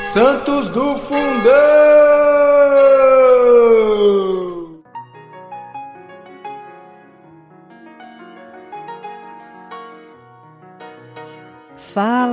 Santos do Fundão!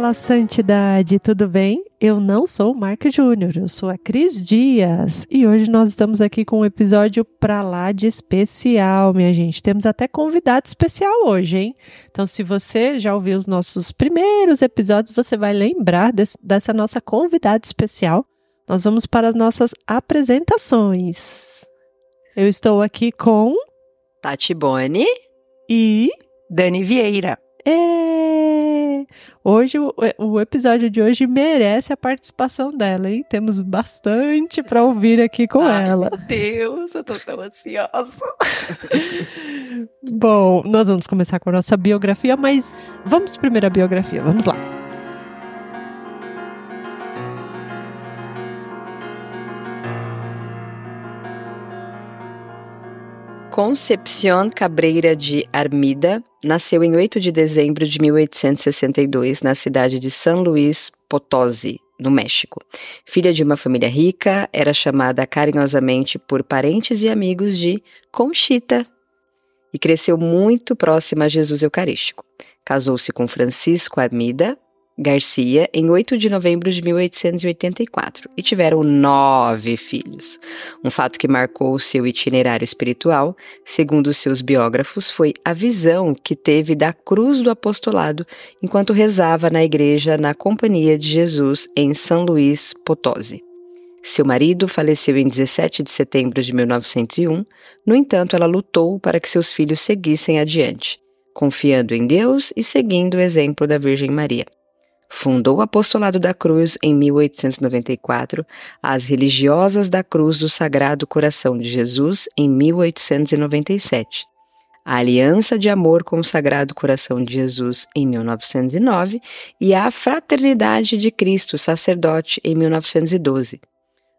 Fala, santidade, tudo bem? Eu não sou o Mark Júnior, eu sou a Cris Dias e hoje nós estamos aqui com um episódio pra lá de especial, minha gente. Temos até convidado especial hoje, hein? Então, se você já ouviu os nossos primeiros episódios, você vai lembrar desse, dessa nossa convidada especial. Nós vamos para as nossas apresentações. Eu estou aqui com Tati Boni e Dani Vieira. É... Hoje, o, o, episódio de hoje merece a participação dela, hein? Temos bastante para ouvir aqui com Ai, ela. Meu Deus, eu tô tão ansiosa. Bom, nós vamos começar com a nossa biografia, mas vamos primeiro à biografia, vamos lá. Concepción Cabreira de Armida nasceu em 8 de dezembro de 1862 na cidade de San Luís Potosí, no México. Filha de uma família rica, era chamada carinhosamente por parentes e amigos de Conchita e cresceu muito próxima a Jesus Eucarístico. Casou-se com Francisco Armida, Garcia em 8 de novembro de 1884 e tiveram nove filhos. Um fato que marcou o seu itinerário espiritual, segundo seus biógrafos, foi a visão que teve da cruz do apostolado enquanto rezava na igreja na Companhia de Jesus em São Luís Potosí. Seu marido faleceu em 17 de setembro de 1901, no entanto, ela lutou para que seus filhos seguissem adiante, confiando em Deus e seguindo o exemplo da Virgem Maria. Fundou o Apostolado da Cruz em 1894, as Religiosas da Cruz do Sagrado Coração de Jesus em 1897, a Aliança de Amor com o Sagrado Coração de Jesus em 1909 e a Fraternidade de Cristo Sacerdote em 1912.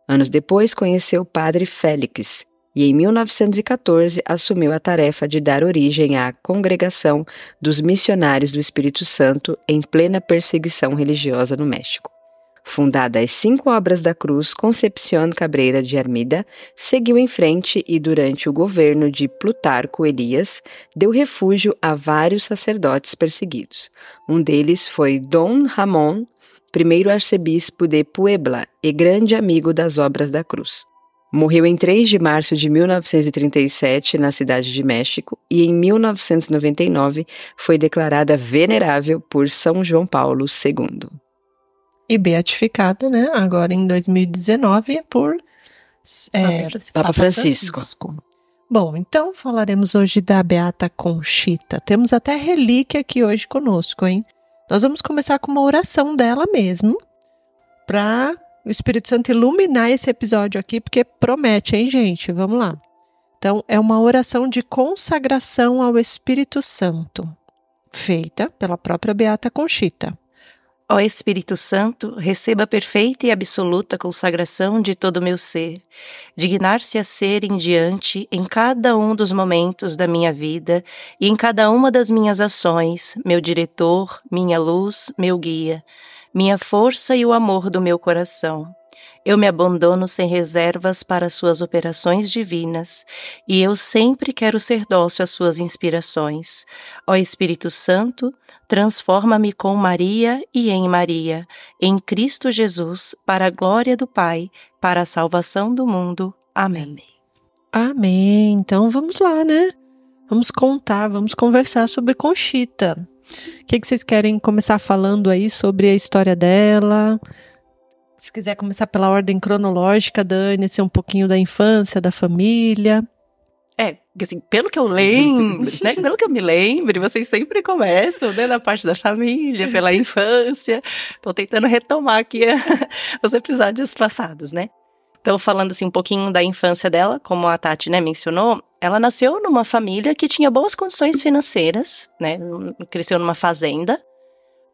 Anos depois conheceu o Padre Félix, e em 1914 assumiu a tarefa de dar origem à Congregação dos Missionários do Espírito Santo em plena perseguição religiosa no México. Fundada às cinco obras da cruz, Concepción Cabreira de Armida seguiu em frente e, durante o governo de Plutarco Elias, deu refúgio a vários sacerdotes perseguidos. Um deles foi Dom Ramón, primeiro arcebispo de Puebla e grande amigo das obras da cruz. Morreu em 3 de março de 1937 na cidade de México e em 1999 foi declarada venerável por São João Paulo II. E beatificada, né? Agora em 2019 por é, Papa, Papa Francisco. Francisco. Bom, então falaremos hoje da Beata Conchita. Temos até relíquia aqui hoje conosco, hein? Nós vamos começar com uma oração dela mesmo, para o Espírito Santo iluminar esse episódio aqui, porque promete, hein, gente? Vamos lá. Então, é uma oração de consagração ao Espírito Santo, feita pela própria Beata Conchita. Ó Espírito Santo, receba a perfeita e absoluta consagração de todo o meu ser. Dignar-se a ser em diante, em cada um dos momentos da minha vida e em cada uma das minhas ações, meu diretor, minha luz, meu guia minha força e o amor do meu coração. Eu me abandono sem reservas para suas operações divinas, e eu sempre quero ser dócil às suas inspirações. Ó Espírito Santo, transforma-me com Maria e em Maria, em Cristo Jesus, para a glória do Pai, para a salvação do mundo. Amém. Amém. Então vamos lá, né? Vamos contar, vamos conversar sobre Conchita. O que, que vocês querem começar falando aí sobre a história dela? Se quiser começar pela ordem cronológica, Dani, ser um pouquinho da infância, da família. É, assim, pelo que eu lembro, né? Pelo que eu me lembro, vocês sempre começam, né, na parte da família, pela infância. Tô tentando retomar aqui os episódios passados, né? Então, falando assim um pouquinho da infância dela, como a Tati, né, mencionou, ela nasceu numa família que tinha boas condições financeiras, né? Cresceu numa fazenda.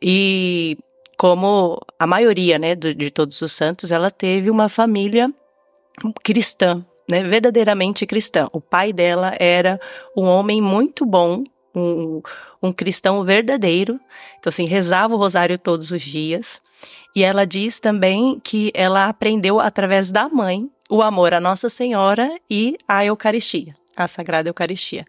E como a maioria, né, de, de todos os santos, ela teve uma família cristã, né, verdadeiramente cristã. O pai dela era um homem muito bom, um, um cristão verdadeiro. Então, assim, rezava o rosário todos os dias. E ela diz também que ela aprendeu através da mãe o amor à Nossa Senhora e à Eucaristia a Sagrada Eucaristia.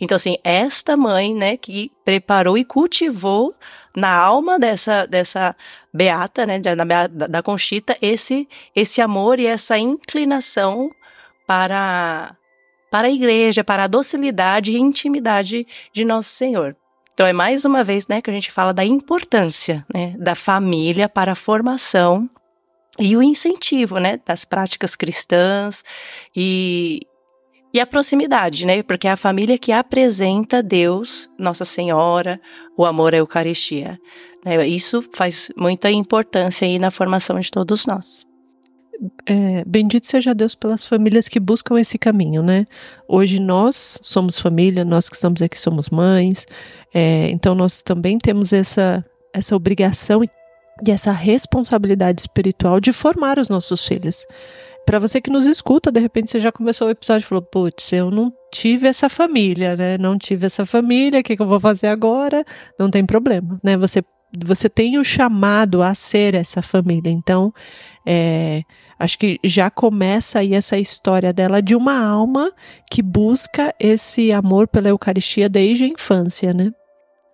Então, assim, esta mãe, né, que preparou e cultivou na alma dessa, dessa beata, né, da, da Conchita, esse, esse amor e essa inclinação para, para a igreja, para a docilidade e intimidade de Nosso Senhor. Então, é mais uma vez, né, que a gente fala da importância, né, da família para a formação e o incentivo, né, das práticas cristãs e, e a proximidade, né? Porque é a família que apresenta Deus, Nossa Senhora, o amor à Eucaristia. Né? Isso faz muita importância aí na formação de todos nós. É, bendito seja Deus pelas famílias que buscam esse caminho, né? Hoje nós somos família, nós que estamos aqui somos mães, é, então nós também temos essa, essa obrigação e essa responsabilidade espiritual de formar os nossos filhos para você que nos escuta, de repente você já começou o episódio e falou: putz, eu não tive essa família, né? Não tive essa família, o que, que eu vou fazer agora? Não tem problema, né? Você, você tem o chamado a ser essa família. Então, é, acho que já começa aí essa história dela de uma alma que busca esse amor pela Eucaristia desde a infância, né?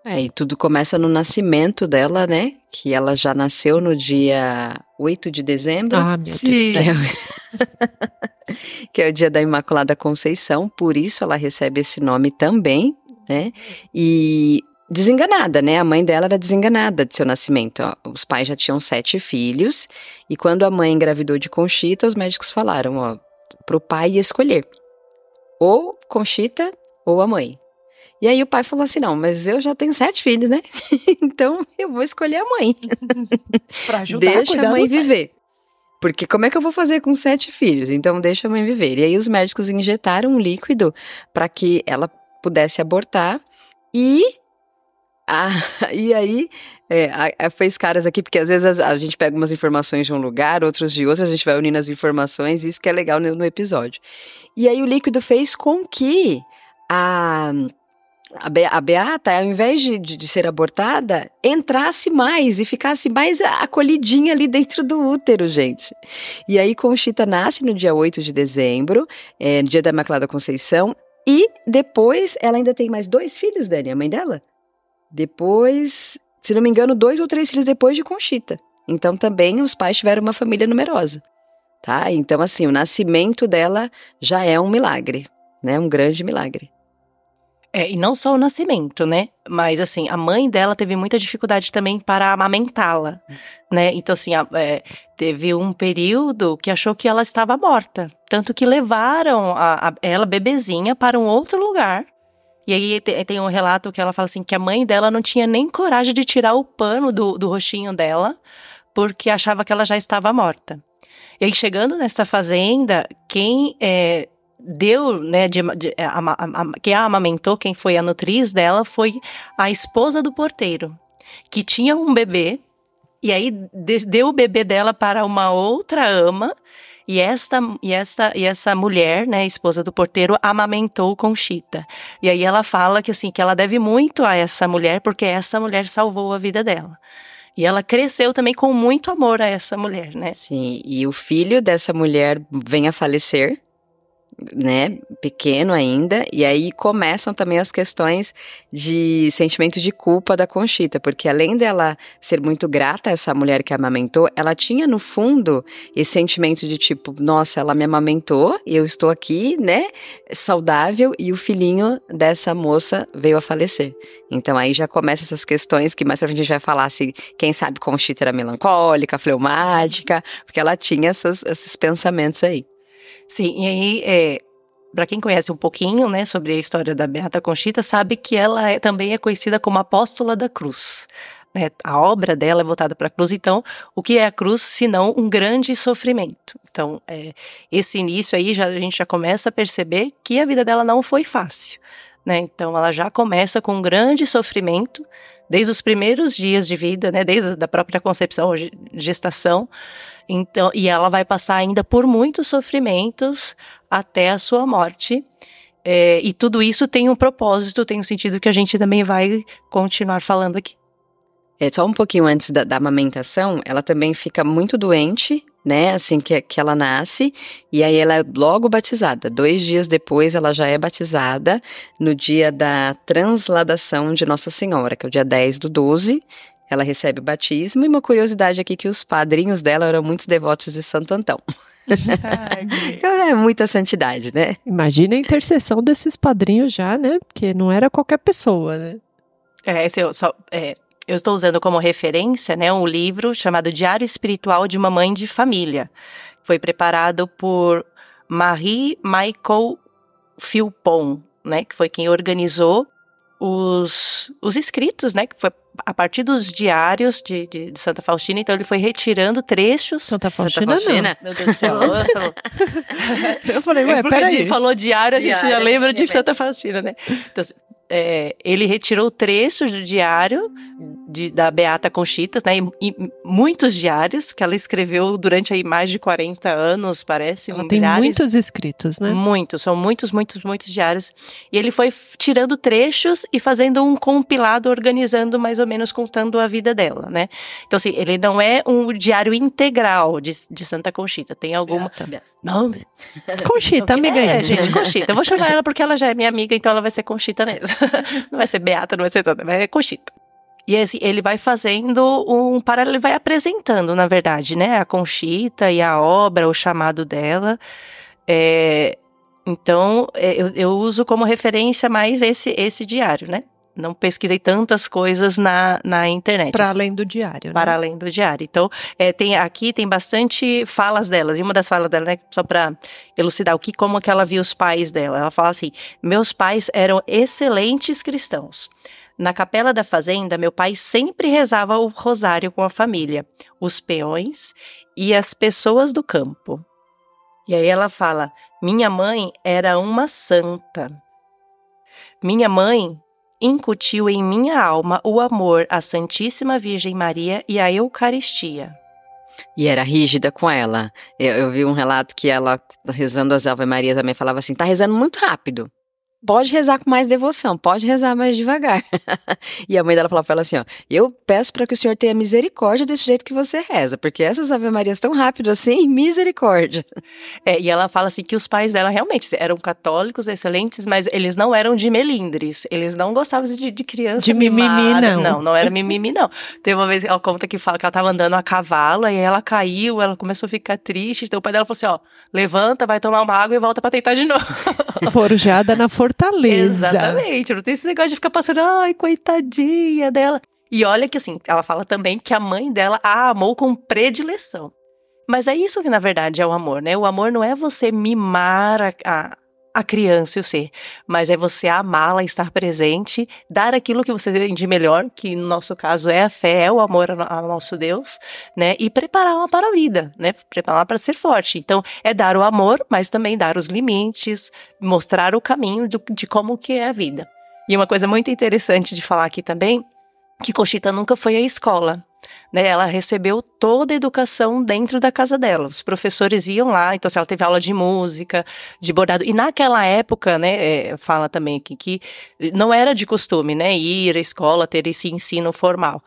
É, e tudo começa no nascimento dela, né? Que ela já nasceu no dia 8 de dezembro. Ah, meu Deus. É, que é o dia da Imaculada Conceição, por isso ela recebe esse nome também, né? E desenganada, né? A mãe dela era desenganada de seu nascimento. Ó. Os pais já tinham sete filhos, e quando a mãe engravidou de Conchita, os médicos falaram, ó, pro pai escolher. Ou Conchita ou a mãe. E aí o pai falou assim: não, mas eu já tenho sete filhos, né? então eu vou escolher a mãe. pra ajudar Deixa a, a mãe viver. Porque como é que eu vou fazer com sete filhos? Então deixa a mãe viver. E aí os médicos injetaram um líquido para que ela pudesse abortar e ah, e aí, é, a, a fez caras aqui, porque às vezes a, a, gente pega umas informações de um lugar, outros de outro, a gente vai unindo as informações, isso que é legal no, no episódio. E aí o líquido fez com que a a, Be a Beata, ao invés de, de, de, ser abortada, entrasse mais e ficasse mais acolhidinha ali dentro do útero, gente. E aí Conchita nasce no dia 8 de dezembro, é, dia da Imaculada Conceição, e depois ela ainda tem mais dois filhos, Dani, a mãe dela. Depois, se não me engano, dois ou três filhos depois de Conchita. Então também os pais tiveram uma família numerosa, tá? Então assim, o nascimento dela já é um milagre, né? Um grande milagre. É, e não só o nascimento, né? Mas, assim, a mãe dela teve muita dificuldade também para amamentá-la, né? Então, assim, a, é, teve um período que achou que ela estava morta. Tanto que levaram a, a, ela, bebezinha, para um outro lugar. E aí tem um relato que ela fala assim, que a mãe dela não tinha nem coragem de tirar o pano do, do roxinho dela, porque achava que ela já estava morta. E aí, chegando nessa fazenda, quem é, deu, né, de, de, a, a, a, quem a amamentou, quem foi a nutriz dela, foi a esposa do porteiro, que tinha um bebê, e aí de, deu o bebê dela para uma outra ama, e esta, e esta, e essa mulher, né, esposa do porteiro, amamentou Conchita. E aí ela fala que assim, que ela deve muito a essa mulher, porque essa mulher salvou a vida dela. E ela cresceu também com muito amor a essa mulher, né? Sim, e o filho dessa mulher vem a falecer, né, pequeno ainda, e aí começam também as questões de sentimento de culpa da Conchita, porque além dela ser muito grata a essa mulher que a amamentou, ela tinha no fundo esse sentimento de tipo, nossa, ela me amamentou, eu estou aqui, né, saudável, e o filhinho dessa moça veio a falecer. Então aí já começam essas questões que mais pra frente a gente vai falar se, quem sabe Conchita era melancólica, fleumática, porque ela tinha essas, esses pensamentos aí. Sim, e aí, é, para quem conhece um pouquinho, né, sobre a história da Beata Conchita, sabe que ela é, também é conhecida como apóstola da cruz. Né? A obra dela é voltada para a cruz, então, o que é a cruz senão um grande sofrimento? Então, é, esse início aí, já, a gente já começa a perceber que a vida dela não foi fácil. Né? Então, ela já começa com um grande sofrimento, desde os primeiros dias de vida, né, desde a própria concepção, gestação. Então, e ela vai passar ainda por muitos sofrimentos até a sua morte. É, e tudo isso tem um propósito, tem um sentido que a gente também vai continuar falando aqui. É, só um pouquinho antes da, da, amamentação, ela também fica muito doente, né? Assim que, que ela nasce, e aí ela é logo batizada. Dois dias depois, ela já é batizada no dia da transladação de Nossa Senhora, que é o dia 10 do 12. Ela recebe o batismo, e uma curiosidade aqui que os padrinhos dela eram muitos devotos de Santo Antão. então é muita santidade, né? Imagina a intercessão desses padrinhos já, né? Porque não era qualquer pessoa, né? É, esse eu só, é, eu estou usando como referência né, um livro chamado Diário Espiritual de uma Mãe de Família. Foi preparado por Marie Michael Philpon, né, que foi quem organizou os, os escritos, né, que foi a partir dos diários de, de, de, Santa Faustina, então ele foi retirando trechos. Santa Faustina, Santa Faustina. Meu Deus do céu. eu falei, ué, é peraí. falou diário, a gente diário, já lembra de Santa Faustina, né? Então, assim, é, ele retirou trechos do diário de, da Beata Conchitas, né? E, e, muitos diários que ela escreveu durante aí mais de 40 anos, parece. Ela milhares, tem muitos escritos, né? Muitos, são muitos, muitos, muitos diários. E ele foi tirando trechos e fazendo um compilado, organizando mais ou menos, contando a vida dela, né? Então, assim, ele não é um diário integral de, de Santa Conchita. Tem alguma. Beata. Não. Conchita, amiga. É, gente, Conchita. Eu vou chamar ela porque ela já é minha amiga, então ela vai ser Conchita mesmo. Não vai ser Beata, não vai ser toda, vai ser Conchita. E assim, ele vai fazendo um paralelo, ele vai apresentando, na verdade, né, a Conchita e a obra, o chamado dela. É, então, é, eu, eu uso como referência mais esse, esse diário, né? não pesquisei tantas coisas na, na internet. Para além do diário, né? Para além do diário. Então, é, tem, aqui tem bastante falas delas. E uma das falas dela, né, só para elucidar o que, como que ela via os pais dela. Ela fala assim: meus pais eram excelentes cristãos. Na capela da fazenda, meu pai sempre rezava o rosário com a família, os peões e as pessoas do campo. E aí ela fala: minha mãe era uma santa. Minha mãe incutiu em minha alma o amor à Santíssima Virgem Maria e à Eucaristia. E era rígida com ela. Eu, eu vi um relato que ela, rezando as Ave Maria, também falava assim: tá rezando muito rápido pode rezar com mais devoção, pode rezar mais devagar. e a mãe dela falou para ela assim: ó, eu peço para que o Senhor tenha misericórdia desse jeito que você reza, porque essas Ave Marias tão rápido assim, misericórdia. É, e ela fala assim que os pais dela realmente eram católicos excelentes, mas eles não eram de melindres, eles não gostavam de, de criança de mimimi, não. Não, não era mimimi, não. Tem uma vez, ela conta que fala que ela tava andando a cavalo, aí ela caiu, ela começou a ficar triste, então o pai dela falou assim: ó, levanta, vai tomar uma água e volta para tentar de novo. Forjada na fortaleza fortaleza. Exatamente. Não tem esse negócio de ficar passando, ai, coitadinha dela. E olha que assim, ela fala também que a mãe dela a amou com predileção. Mas é isso que na verdade é o amor, né? O amor não é você mimar a, a, a criança e o ser, mas é você amá-la, estar presente, dar aquilo que você tem de melhor, que no nosso caso é a fé, é o amor ao nosso Deus, né? E prepará-la para a vida, né? Prepará-la para ser forte. Então, é dar o amor, mas também dar os limites, mostrar o caminho de, de como que é a vida. E uma coisa muito interessante de falar aqui também, que Cochita nunca foi à escola. Né, ela recebeu toda a educação dentro da casa dela. Os professores iam lá, então assim, ela teve aula de música, de bordado. E naquela época, né, é, fala também aqui que não era de costume, né, ir à escola, ter esse ensino formal.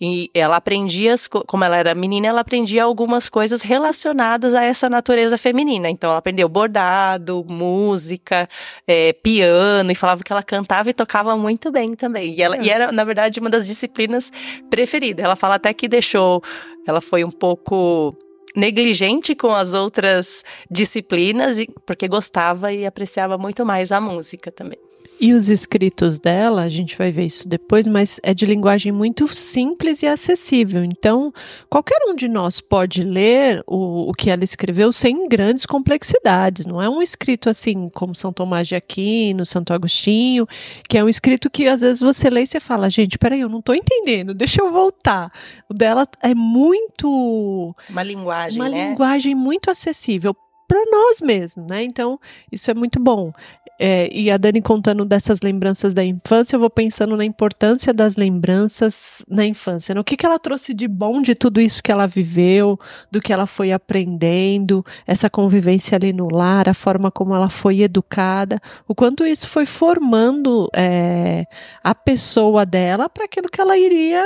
E ela aprendia, como ela era menina, ela aprendia algumas coisas relacionadas a essa natureza feminina. Então ela aprendeu bordado, música, é, piano, e falava que ela cantava e tocava muito bem também. E, ela, é. e era, na verdade, uma das disciplinas preferidas. Ela fala até que deixou, ela foi um pouco negligente com as outras disciplinas, porque gostava e apreciava muito mais a música também. E os escritos dela, a gente vai ver isso depois, mas é de linguagem muito simples e acessível. Então, qualquer um de nós pode ler o, o que ela escreveu sem grandes complexidades. Não é um escrito assim como São Tomás de Aquino, Santo Agostinho, que é um escrito que às vezes você lê e você fala, gente, peraí, eu não estou entendendo, deixa eu voltar. O dela é muito. Uma linguagem. Uma né? linguagem muito acessível para nós mesmos, né? Então, isso é muito bom. É, e a Dani contando dessas lembranças da infância, eu vou pensando na importância das lembranças na infância. No que, que ela trouxe de bom de tudo isso que ela viveu, do que ela foi aprendendo, essa convivência ali no lar, a forma como ela foi educada, o quanto isso foi formando é, a pessoa dela para aquilo que ela iria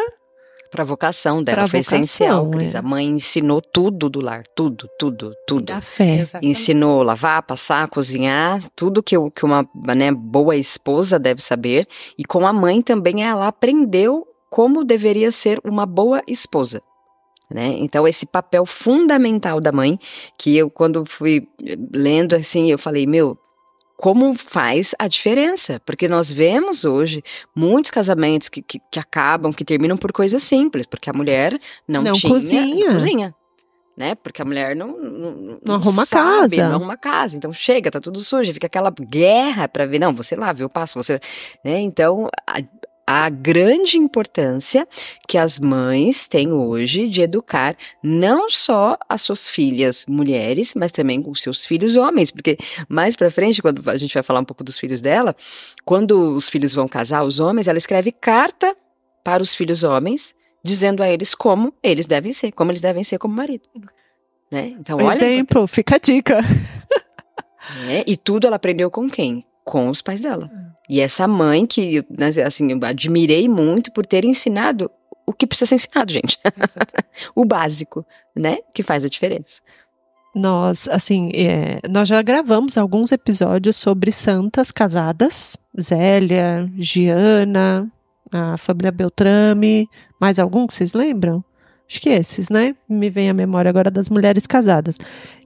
para a vocação dela Pra foi vocação, essencial. Cris. é. A mãe ensinou tudo do lar, tudo, tudo, tudo. da fé. Exatamente. Ensinou a lavar, passar, cozinhar, tudo que, o- que uma né, boa esposa deve saber. E com a mãe também ela aprendeu como deveria ser uma boa esposa. Né? Então, esse papel fundamental da mãe, que eu, quando fui eh, lendo assim, eu falei, meu, como faz a diferença? Porque nós vemos hoje muitos casamentos que, que, que acabam, que terminam por coisas simples, porque a mulher não, Não tinha cozinha. não cozinha. Né? Porque a mulher não, não, Não arruma sabe, casa. Não arruma a casa. Então chega, tá tudo sujo, fica aquela guerra para ver. Não, você lava, eu passo, você. Né? Então, a, a grande importância que as mães têm hoje de educar não só as suas filhas mulheres, mas também os seus filhos homens, porque mais pra frente, quando a gente vai falar um pouco dos filhos dela, quando os filhos vão casar, os homens, ela escreve carta para os filhos homens, dizendo a eles como eles devem ser, como eles devem ser como marido. Né? Então, olha, Exemplo, fica a dica. né? E tudo ela aprendeu com quem? Com os pais dela. E essa mãe que, né, assim, eu admirei muito por ter ensinado o que precisa ser ensinado, gente. o básico, né? Que faz a diferença. Nós, assim, é, nós já gravamos alguns episódios sobre santas casadas. Zélia, Giana, a família Beltrame. Mais algum que vocês lembram? Acho que esses, né? Me vem à memória agora das mulheres casadas.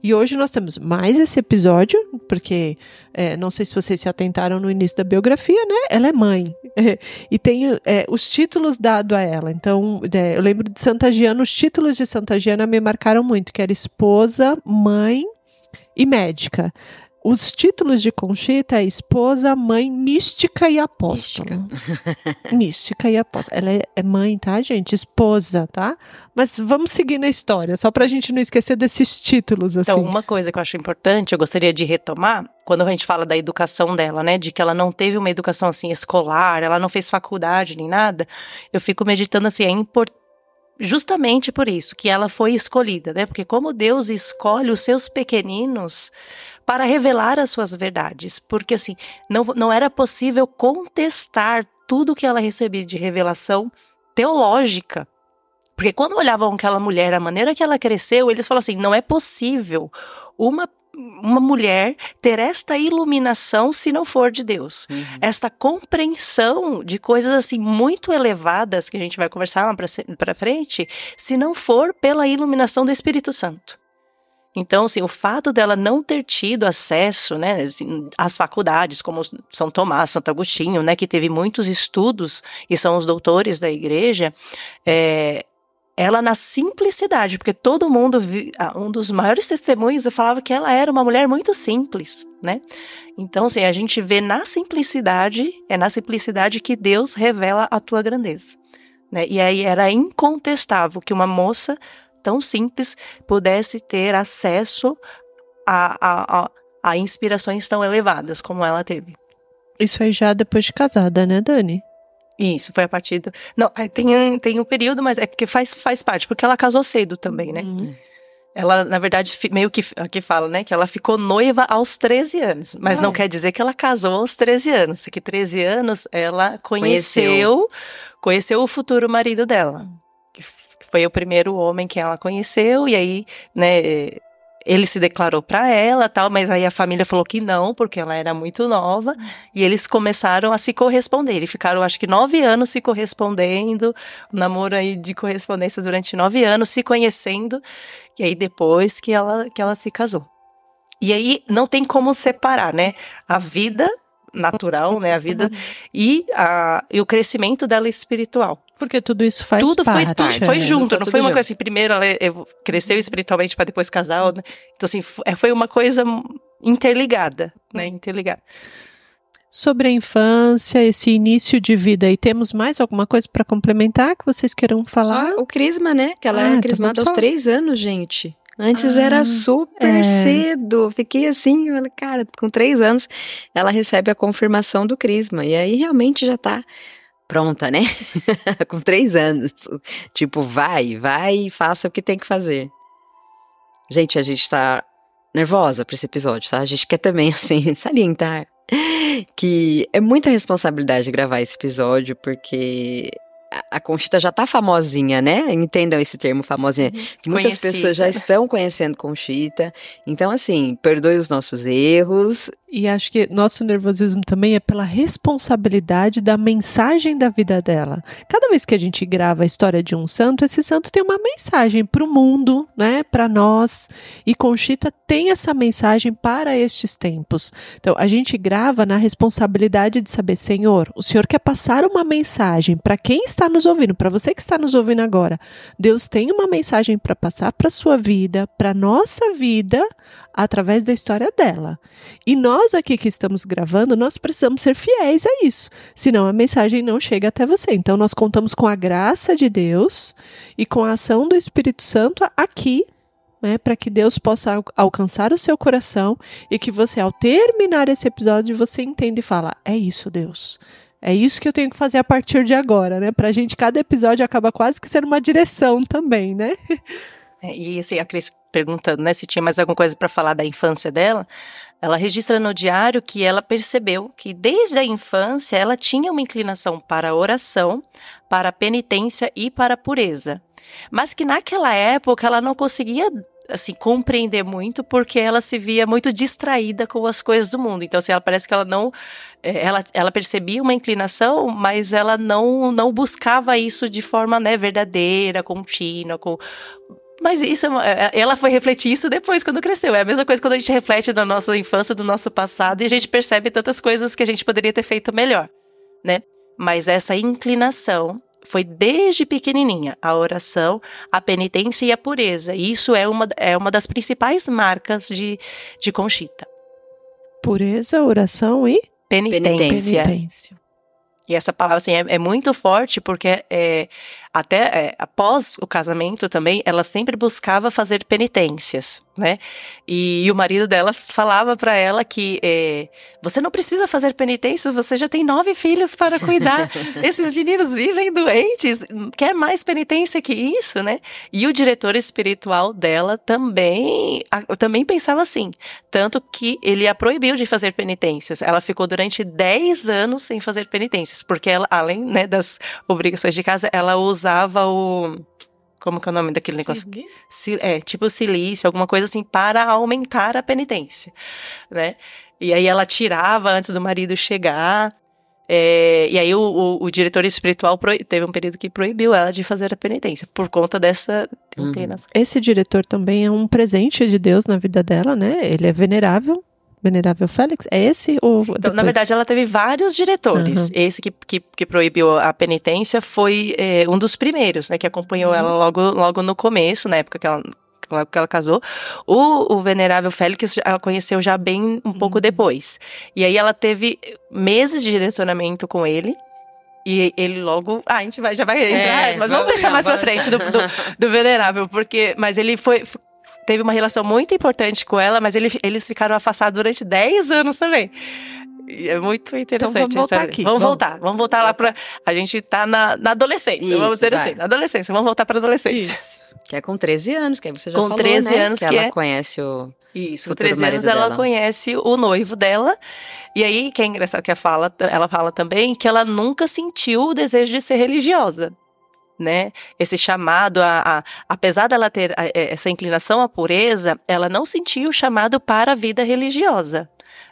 E hoje nós temos mais esse episódio, porque é, não sei se vocês se atentaram no início da biografia, né? Ela é mãe. e tem é, os títulos dados a ela. Então, é, eu lembro de Santa Giana, os títulos de Santa Giana me marcaram muito, que era esposa, mãe e médica. Os títulos de Conchita é esposa, mãe, mística e apóstola. Mística, e apóstola. Ela é, é mãe, tá, gente? Esposa, tá? Mas vamos seguir na história, só pra gente não esquecer desses títulos, assim. Então, uma coisa que eu acho importante, eu gostaria de retomar, quando a gente fala da educação dela, né, de que ela não teve uma educação assim escolar, ela não fez faculdade nem nada, eu fico meditando assim, é importante justamente por isso que ela foi escolhida, né? Porque como Deus escolhe os seus pequeninos para revelar as suas verdades, porque assim, não, não era possível contestar tudo que ela recebia de revelação teológica. Porque quando olhavam aquela mulher, a maneira que ela cresceu, eles falavam assim: não é possível uma, uma mulher ter esta iluminação se não for de Deus. Esta compreensão de coisas assim muito elevadas, que a gente vai conversar lá para frente, se não for pela iluminação do Espírito Santo. Então, assim, o fato dela não ter tido acesso, né, assim, às faculdades, como São Tomás, Santo Agostinho, né, que teve muitos estudos e são os doutores da igreja, é, ela na simplicidade, porque todo mundo, vi, um dos maiores testemunhos, falava que ela era uma mulher muito simples, né? Então, assim, a gente vê na simplicidade, é na simplicidade que Deus revela a tua grandeza, né? E aí era incontestável que uma moça tão simples pudesse ter acesso a, a, a, a inspirações tão elevadas como ela teve. Isso aí já depois de casada, né, Dani? Isso, foi a partir do... Não, tem um, tem um período, mas é porque faz, faz parte, porque ela casou cedo também, né? Uhum. Ela, na verdade, meio que aqui fala, né, que ela ficou noiva aos 13 anos, mas Ah. não quer dizer que ela casou aos 13 anos, que 13 anos ela conheceu, Conheceu. conheceu, o futuro marido dela, que foi o primeiro homem que ela conheceu, e aí, né, ele se declarou para ela, tal, mas aí a família falou que não, porque ela era muito nova, e eles começaram a se corresponder. Eles ficaram, acho que nove anos se correspondendo, um namoro aí de correspondências durante nove anos, se conhecendo, e aí depois que ela, que ela se casou. E aí não tem como separar, né? A vida natural, né? A vida e, a, e o crescimento dela espiritual. Porque tudo isso faz tudo parte. foi, tudo é. foi junto, Tá não foi uma junto. coisa assim, primeiro ela evo- cresceu espiritualmente para depois casar, né? Então assim, é, foi uma coisa interligada, né? Interligada. Sobre a infância, esse início de vida, e temos mais alguma coisa para complementar que vocês queiram falar? Ah, o crisma, né? Que ela Ah, é crismada vamos aos três anos, gente. Antes ah, era super é. cedo. Fiquei assim, cara, com três anos ela recebe a confirmação do Crisma. E aí realmente já tá pronta, né? com três anos. Tipo, vai, vai e faça o que tem que fazer. Gente, a gente tá nervosa pra esse episódio, tá? A gente quer também, assim, salientar que é muita responsabilidade gravar esse episódio, porque a Conchita já tá famosinha, né? Entendam esse termo famosinha. Uhum. Muitas Conhecida. pessoas já estão conhecendo Conchita. Então, assim, perdoe os nossos erros. E acho que nosso nervosismo também é pela responsabilidade da mensagem da vida dela. Cada vez que a gente grava a história de um santo, esse santo tem uma mensagem para o mundo, né? Para nós. E Conchita tem essa mensagem para estes tempos. Então, a gente grava na responsabilidade de saber, Senhor, o Senhor quer passar uma mensagem para quem está nos ouvindo, para você que está nos ouvindo agora, Deus tem uma mensagem para passar para sua vida, para nossa vida, através da história dela. E nós aqui que estamos gravando, nós precisamos ser fiéis a isso, senão a mensagem não chega até você. Então nós contamos com a graça de Deus e com a ação do Espírito Santo aqui né, para que Deus possa alcançar o seu coração e que você, ao terminar esse episódio, você entenda e fala: é isso, Deus. É isso que eu tenho que fazer a partir de agora, né? Pra gente, cada episódio acaba quase que sendo uma direção também, né? É, e assim, a Cris perguntando, né, se tinha mais alguma coisa para falar da infância dela, ela registra no diário que ela percebeu que desde a infância ela tinha uma inclinação para a oração, para a penitência e para a pureza. Mas que naquela época ela não conseguia assim, compreender muito porque ela se via muito distraída com as coisas do mundo. Então, assim, ela parece que ela não. Eh, ela, ela percebia uma inclinação, mas ela não, não buscava isso de forma né, verdadeira, contínua, com. Mas isso, é ela foi refletir isso depois, quando cresceu. É a mesma coisa quando a gente reflete na nossa infância, do nosso passado, e a gente percebe tantas coisas que a gente poderia ter feito melhor, né? Mas essa inclinação foi desde pequenininha a oração, a penitência e a pureza. E isso é uma, é uma das principais marcas de, de Conchita. Pureza, oração e penitência. penitência. E essa palavra assim, é, é muito forte porque é, até é, após o casamento também, ela sempre buscava fazer penitências né? E, e o marido dela falava para ela que é, você não precisa fazer penitência, você já tem nove filhos para cuidar. Esses meninos vivem doentes, quer mais penitência que isso, né? E o diretor espiritual dela também, a, também pensava assim, tanto que ele a proibiu de fazer penitências. Ela ficou durante dez anos sem fazer penitências, porque ela, além né, das obrigações de casa, ela usava o como que é o nome daquele negócio? É, tipo silício, alguma coisa assim, para aumentar a penitência, né? E aí ela tirava antes do marido chegar. É, e aí o, o, o diretor espiritual teve um período que proibiu ela de fazer a penitência, por conta dessa uhum. Esse diretor também é um presente de Deus na vida dela, né? Ele é venerável, Venerável Félix? É esse ou então, Na verdade, ela teve vários diretores. Uhum. Esse que, que, que, proibiu a penitência foi é, um dos primeiros, né? Que acompanhou uhum. ela logo, logo no começo, na época que ela que ela casou. O, o Venerável Félix ela conheceu já bem um pouco uhum. depois. E aí ela teve meses de direcionamento com ele. E ele logo. Ah, a gente vai, já vai entrar, é, mas vamos deixar mais pra frente do, do, do, Venerável, porque. Mas ele foi, teve uma relação muito importante com ela, mas ele, eles ficaram afastados durante 10 anos também. É muito interessante. Então vamos voltar aqui. Vamos, vamos, voltar. Vamos voltar lá para A gente tá na, na adolescência, Isso, vamos dizer vai. assim. Na adolescência. Vamos voltar pra adolescência. Isso. Que é com 13 anos, que aí você já com falou, 13 né? anos que, que ela é... conhece o. Isso, com 13 anos ela dela. conhece o noivo dela. E aí, que é engraçado que ela fala, ela fala também que ela nunca sentiu o desejo de ser religiosa né? Esse chamado a, a apesar dela ter a, essa inclinação à pureza, ela não sentia o chamado para a vida religiosa.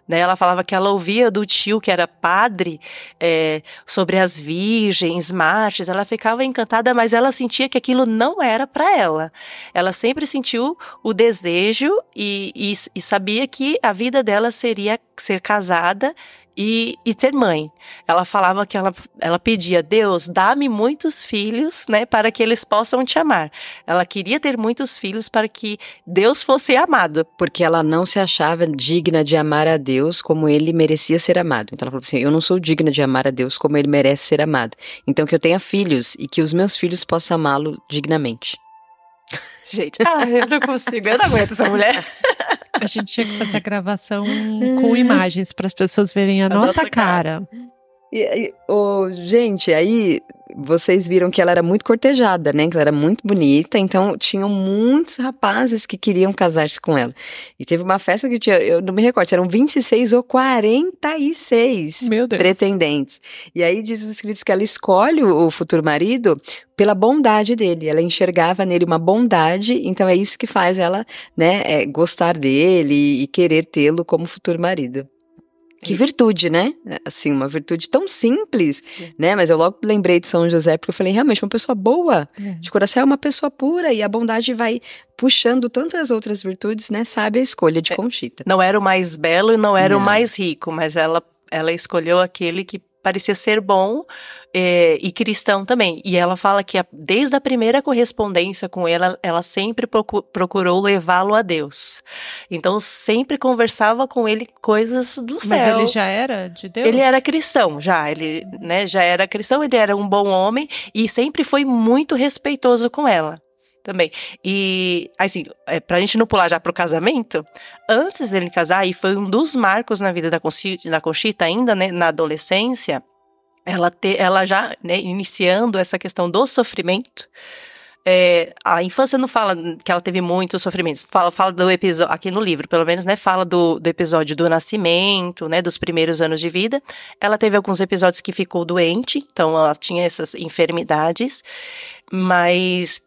Né? Ela falava que ela ouvia do tio que era padre é, sobre as virgens, mártires. Ela ficava encantada, mas ela sentia que aquilo não era para ela. Ela sempre sentiu o desejo e, e, e sabia que a vida dela seria ser casada e, e ser mãe. Ela falava que ela, ela pedia, Deus, dá-me muitos filhos, né, para que eles possam te amar. Ela queria ter muitos filhos para que Deus fosse amado. Porque ela não se achava digna de amar a Deus como ele merecia ser amado. Então ela falou assim: eu não sou digna de amar a Deus como ele merece ser amado. Então que eu tenha filhos e que os meus filhos possam amá-lo dignamente. Gente, ah, eu não consigo, eu não aguento essa mulher. A gente tinha que fazer a gravação com imagens para as pessoas verem a, a nossa, nossa, cara. cara. E, e, oh, gente, aí vocês viram que ela era muito cortejada, né? Que ela era muito bonita, então tinham muitos rapazes que queriam casar-se com ela. E teve uma festa que tinha, eu não me recordo, eram 26 ou 46 pretendentes. E aí diz os escritos que ela escolhe o futuro marido pela bondade dele. Ela enxergava nele uma bondade, então é isso que faz ela, né, é, gostar dele e querer tê-lo como futuro marido. Que virtude, né? Assim, uma virtude tão simples, Sim. né? Mas eu logo lembrei de São José porque eu falei, realmente, uma pessoa boa, é. de coração é uma pessoa pura e a bondade vai puxando tantas outras virtudes, né? Sabe a escolha de é, Conchita. Não era o mais belo e não era não. o mais rico, mas ela, ela escolheu aquele que parecia ser bom é, e cristão também. E ela fala que a, desde a primeira correspondência com ela, ela sempre procurou levá-lo a Deus. Então sempre conversava com ele coisas do céu. Mas ele já era de Deus? Ele era cristão, já. Ele né, já era cristão, ele era um bom homem e sempre foi muito respeitoso com ela também. E, assim, é, pra gente não pular já pro casamento, antes dele casar, e foi um dos marcos na vida da Conchita, da Conchita ainda, né, na adolescência, ela, te, ela já, né, iniciando essa questão do sofrimento, é, a infância não fala que ela teve muitos sofrimentos. Fala, fala do episódio, aqui no livro, pelo menos, né? Fala do, do episódio do nascimento, né? Dos primeiros anos de vida. Ela teve alguns episódios que ficou doente, então ela tinha essas enfermidades. Mas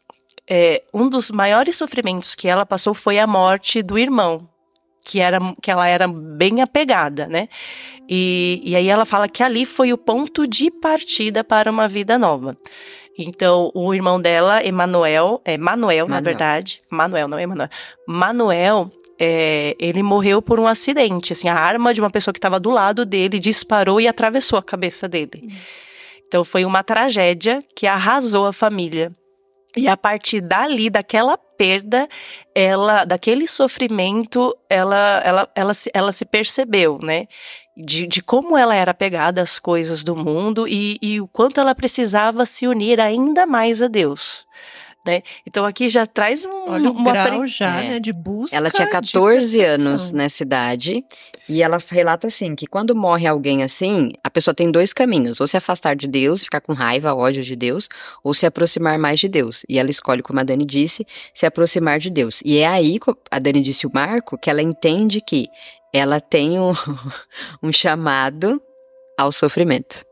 é, um dos maiores sofrimentos que ela passou foi a morte do irmão, que, era, que ela era bem apegada, né? E, e aí ela fala que ali foi o ponto de partida para uma vida nova. Então, o irmão dela, Emanuel, é Manuel, Manuel. na verdade. Manuel, não é Emanuel. Manuel, é, ele morreu por um acidente. Assim, a arma de uma pessoa que estava do lado dele disparou e atravessou a cabeça dele. Hum. Então, foi uma tragédia que arrasou a família. E a partir dali, daquela perda, ela, daquele sofrimento, ela, ela, ela, se, ela se percebeu, né? De, de como ela era apegada às coisas do mundo e, e o quanto ela precisava se unir ainda mais a Deus né? Então aqui já traz um, Olha, um grau já, é. né, de busca. Ela tinha 14 anos nessa idade e ela relata assim que quando morre alguém assim, a pessoa tem dois caminhos, ou se afastar de Deus, ficar com raiva, ódio de Deus, ou se aproximar mais de Deus. E ela escolhe, como a Dani disse, se aproximar de Deus. E é aí, a Dani disse o Marco, que ela entende que ela tem um, um chamado ao sofrimento.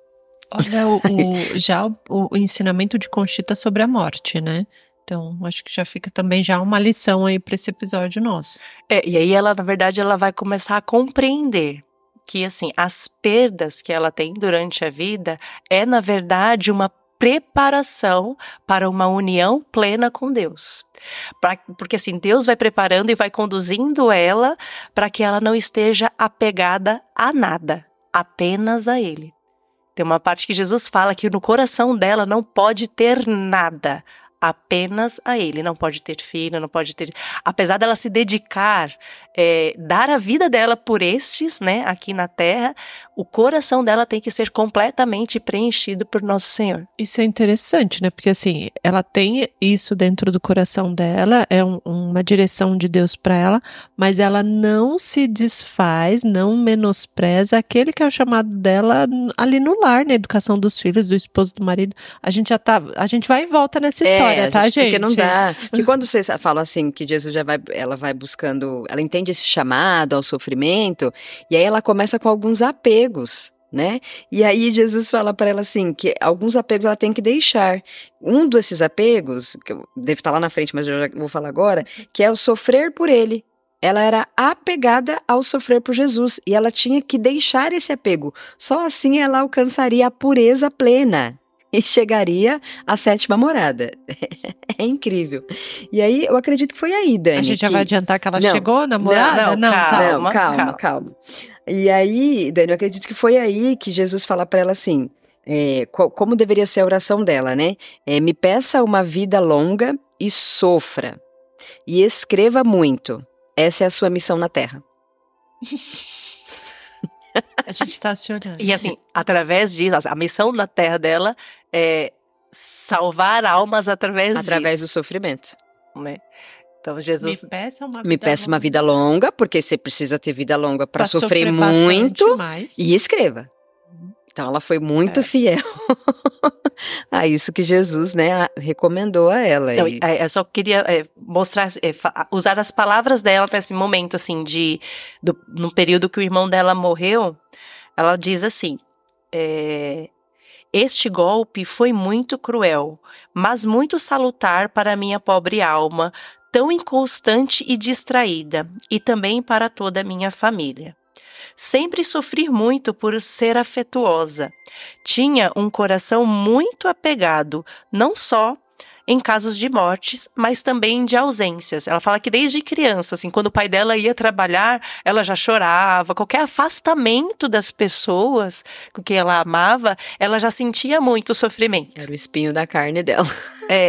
Olha, o, já o, o, ensinamento de Conchita sobre a morte, né? Então, acho que já fica também já uma lição aí para esse episódio nosso. É, e aí ela, na verdade, ela vai começar a compreender que, assim, as perdas que ela tem durante a vida é, na verdade, uma preparação para uma união plena com Deus. Pra, porque assim, Deus vai preparando e vai conduzindo ela para que ela não esteja apegada a nada, apenas a Ele. Tem uma parte que Jesus fala que no coração dela não pode ter nada, apenas a ele. Não pode ter filho, não pode ter. Apesar dela se dedicar, é, dar a vida dela por estes, né, aqui na terra, o coração dela tem que ser completamente preenchido por Nosso Senhor. Isso é interessante, né? Porque assim, ela tem isso dentro do coração dela, é um, uma direção de Deus para ela, mas ela não se desfaz, não menospreza aquele que é o chamado dela ali no lar, na educação dos filhos, do esposo, do marido. A gente já tá, a gente vai e volta nessa é, história, é, tá, gente? Porque não dá. Porque quando vocês falam assim que Jesus já vai, ela vai buscando, ela entende esse chamado ao sofrimento, e aí ela começa com alguns apegos né? E aí Jesus fala para ela assim que alguns apegos ela tem que deixar. Um desses apegos, que eu devo estar lá na frente, mas eu já vou falar agora, que é o sofrer por ele. Ela era apegada ao sofrer por Jesus e ela tinha que deixar esse apego. Só assim ela alcançaria a pureza plena e chegaria à sétima morada. é incrível. E aí, eu acredito que foi aí, Dani. A gente que... já vai adiantar que ela não, chegou na morada? Não, não, não, calma, não calma, calma, calma, E aí, Dani, eu acredito que foi aí que Jesus fala para ela assim, é, como deveria ser a oração dela, né? É, me peça uma vida longa e sofra. E escreva muito. Essa é a sua missão na Terra. A gente tá se olhando. E assim, através disso, a missão na terra dela é salvar almas através Através disso. do sofrimento. né? Então Jesus me peça uma vida, Me peça uma longa vida longa, porque você precisa ter vida longa para pra sofrer, bastante muito mais. e escreva. Então ela foi muito É. fiel a isso que Jesus, né, recomendou a ela. Não, E- é, eu só queria é, mostrar, é, usar as palavras dela nesse momento, assim, de do, no período que o irmão dela morreu. Ela diz assim: é, Este golpe foi muito cruel, mas muito salutar para minha pobre alma, tão inconstante e distraída, e também para toda a minha família. Sempre sofri muito por ser afetuosa. Tinha um coração muito apegado, não só em casos de mortes, mas também de ausências. Ela fala que desde criança, assim, quando o pai dela ia trabalhar, ela já chorava. Qualquer afastamento das pessoas com que ela amava, ela já sentia muito sofrimento. Era o espinho da carne dela. É.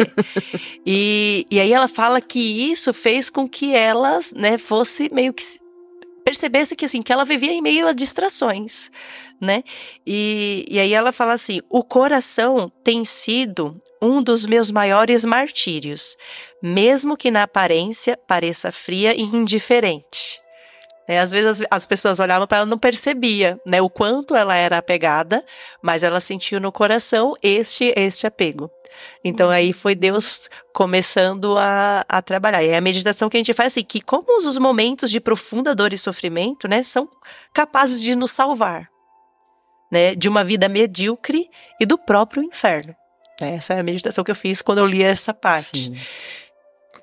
E, e aí ela fala que isso fez com que ela, né, fosse meio que percebesse que assim, que ela vivia em meio a distrações, né? E, e aí ela fala assim: "O coração tem sido um dos meus maiores martírios, mesmo que na aparência pareça fria e indiferente." É, às vezes as, as pessoas olhavam para ela e não percebia, né, o quanto ela era apegada, mas ela sentiu no coração este este apego. Então aí foi Deus começando a, a trabalhar. E é a meditação que a gente faz assim, que como os momentos de profunda dor e sofrimento, né, são capazes de nos salvar, né, de uma vida medíocre e do próprio inferno. Essa é a meditação que eu fiz quando eu li essa parte. Sim.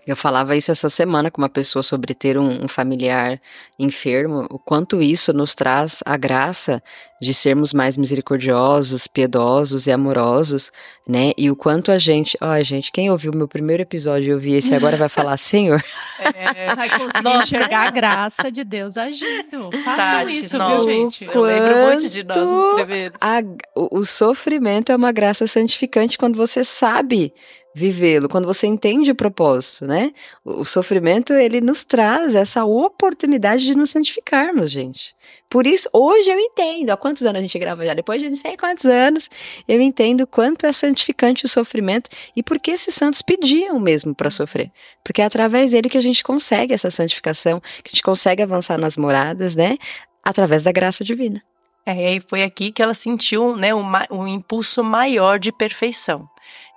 Eu falava isso essa semana com uma pessoa sobre ter um, um familiar enfermo, o quanto isso nos traz a graça de sermos mais misericordiosos, piedosos e amorosos, né? E o quanto a gente, ó, gente, quem ouviu meu primeiro episódio e ouvi esse agora vai falar, Senhor, É, Vai conseguir Nossa. enxergar a graça de Deus agindo. Façam Tati, isso, nossa, viu, gente? Eu lembro muito de nossos Quanto primeiros. a- o, o sofrimento é uma graça santificante quando você sabe vivê-lo, quando você entende o propósito, né? O, sofrimento, ele nos traz essa oportunidade de nos santificarmos, gente. Por isso, hoje eu entendo. Há quantos anos a gente grava já? Depois de não sei quantos anos, eu entendo quanto é santificante o sofrimento e por que esses santos pediam mesmo para sofrer. Porque é através dele que a gente consegue essa santificação, que a gente consegue avançar nas moradas, né? Através da graça divina. É, e aí foi aqui que ela sentiu, né, um, um impulso maior de perfeição.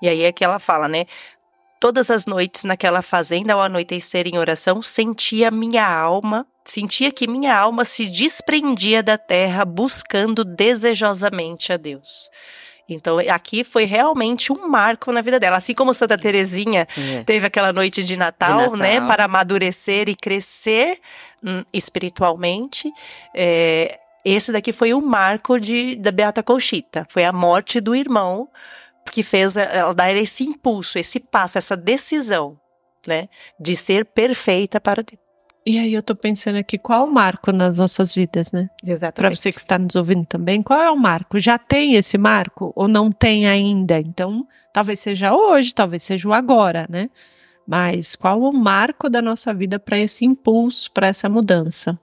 E aí é que ela fala, né, todas as noites naquela fazenda ao anoitecer em oração, sentia minha alma, sentia que minha alma se desprendia da terra buscando desejosamente a Deus. Então aqui foi realmente um marco na vida dela, assim como Santa Teresinha É. teve aquela noite de Natal, Natal. né, para amadurecer e crescer hum, espiritualmente. É, esse daqui foi o marco de, da Beata Conchita. Foi a morte do irmão que fez ela dar esse impulso, esse passo, essa decisão, né, de ser perfeita para Deus. E aí eu tô pensando aqui, qual é o marco nas nossas vidas, né? Para Exatamente. você que está nos ouvindo também, qual é o marco? Já tem esse marco ou não tem ainda? Então, talvez seja hoje, talvez seja o agora, né? Mas qual o marco da nossa vida para esse impulso, para essa mudança?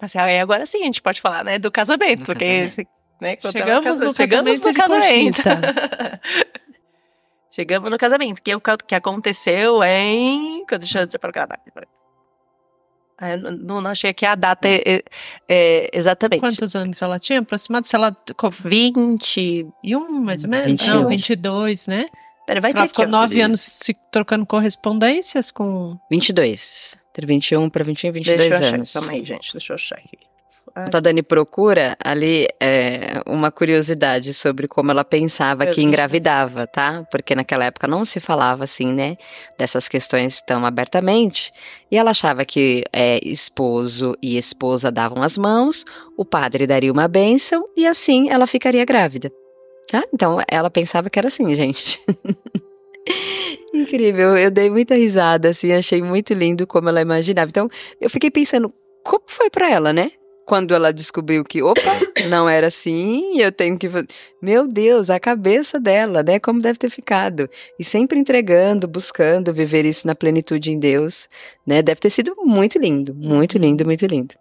Assim, aí agora sim a gente pode falar, né, do casamento, que casamento. esse, né, ela Chegamos no chegamos no casamento chegamos no casamento, que é o que aconteceu em, deixa eu a data. Ah, eu não, não achei aqui a data é, é, é, exatamente. Quantos anos ela tinha? Aproximado, se ela. 20. E um, mais ou menos? 21. Não, 22, né? Pera, vai ter ela aqui, ficou ó. nove anos se trocando correspondências com. 22. Entre 21 para 21 e 22 Deixa eu achar. anos. Calma aí, gente. Deixa eu achar aqui. Ah, A Dani procura ali é, uma curiosidade sobre como ela pensava Eu que engravidava, tá? Porque naquela época não se falava assim, né? Dessas questões tão abertamente. E ela achava que é, esposo e esposa davam as mãos, o padre daria uma bênção e assim ela ficaria grávida. Tá? Então ela pensava que era assim, gente. Incrível, eu dei muita risada, assim, achei muito lindo como ela imaginava. Então, eu fiquei pensando, como foi pra ela, né? Quando ela descobriu que, opa, não era assim, eu tenho que. Meu Deus, a cabeça dela, né? Como deve ter ficado. E sempre entregando, buscando viver isso na plenitude em Deus, né? Deve ter sido muito lindo, muito lindo, muito lindo.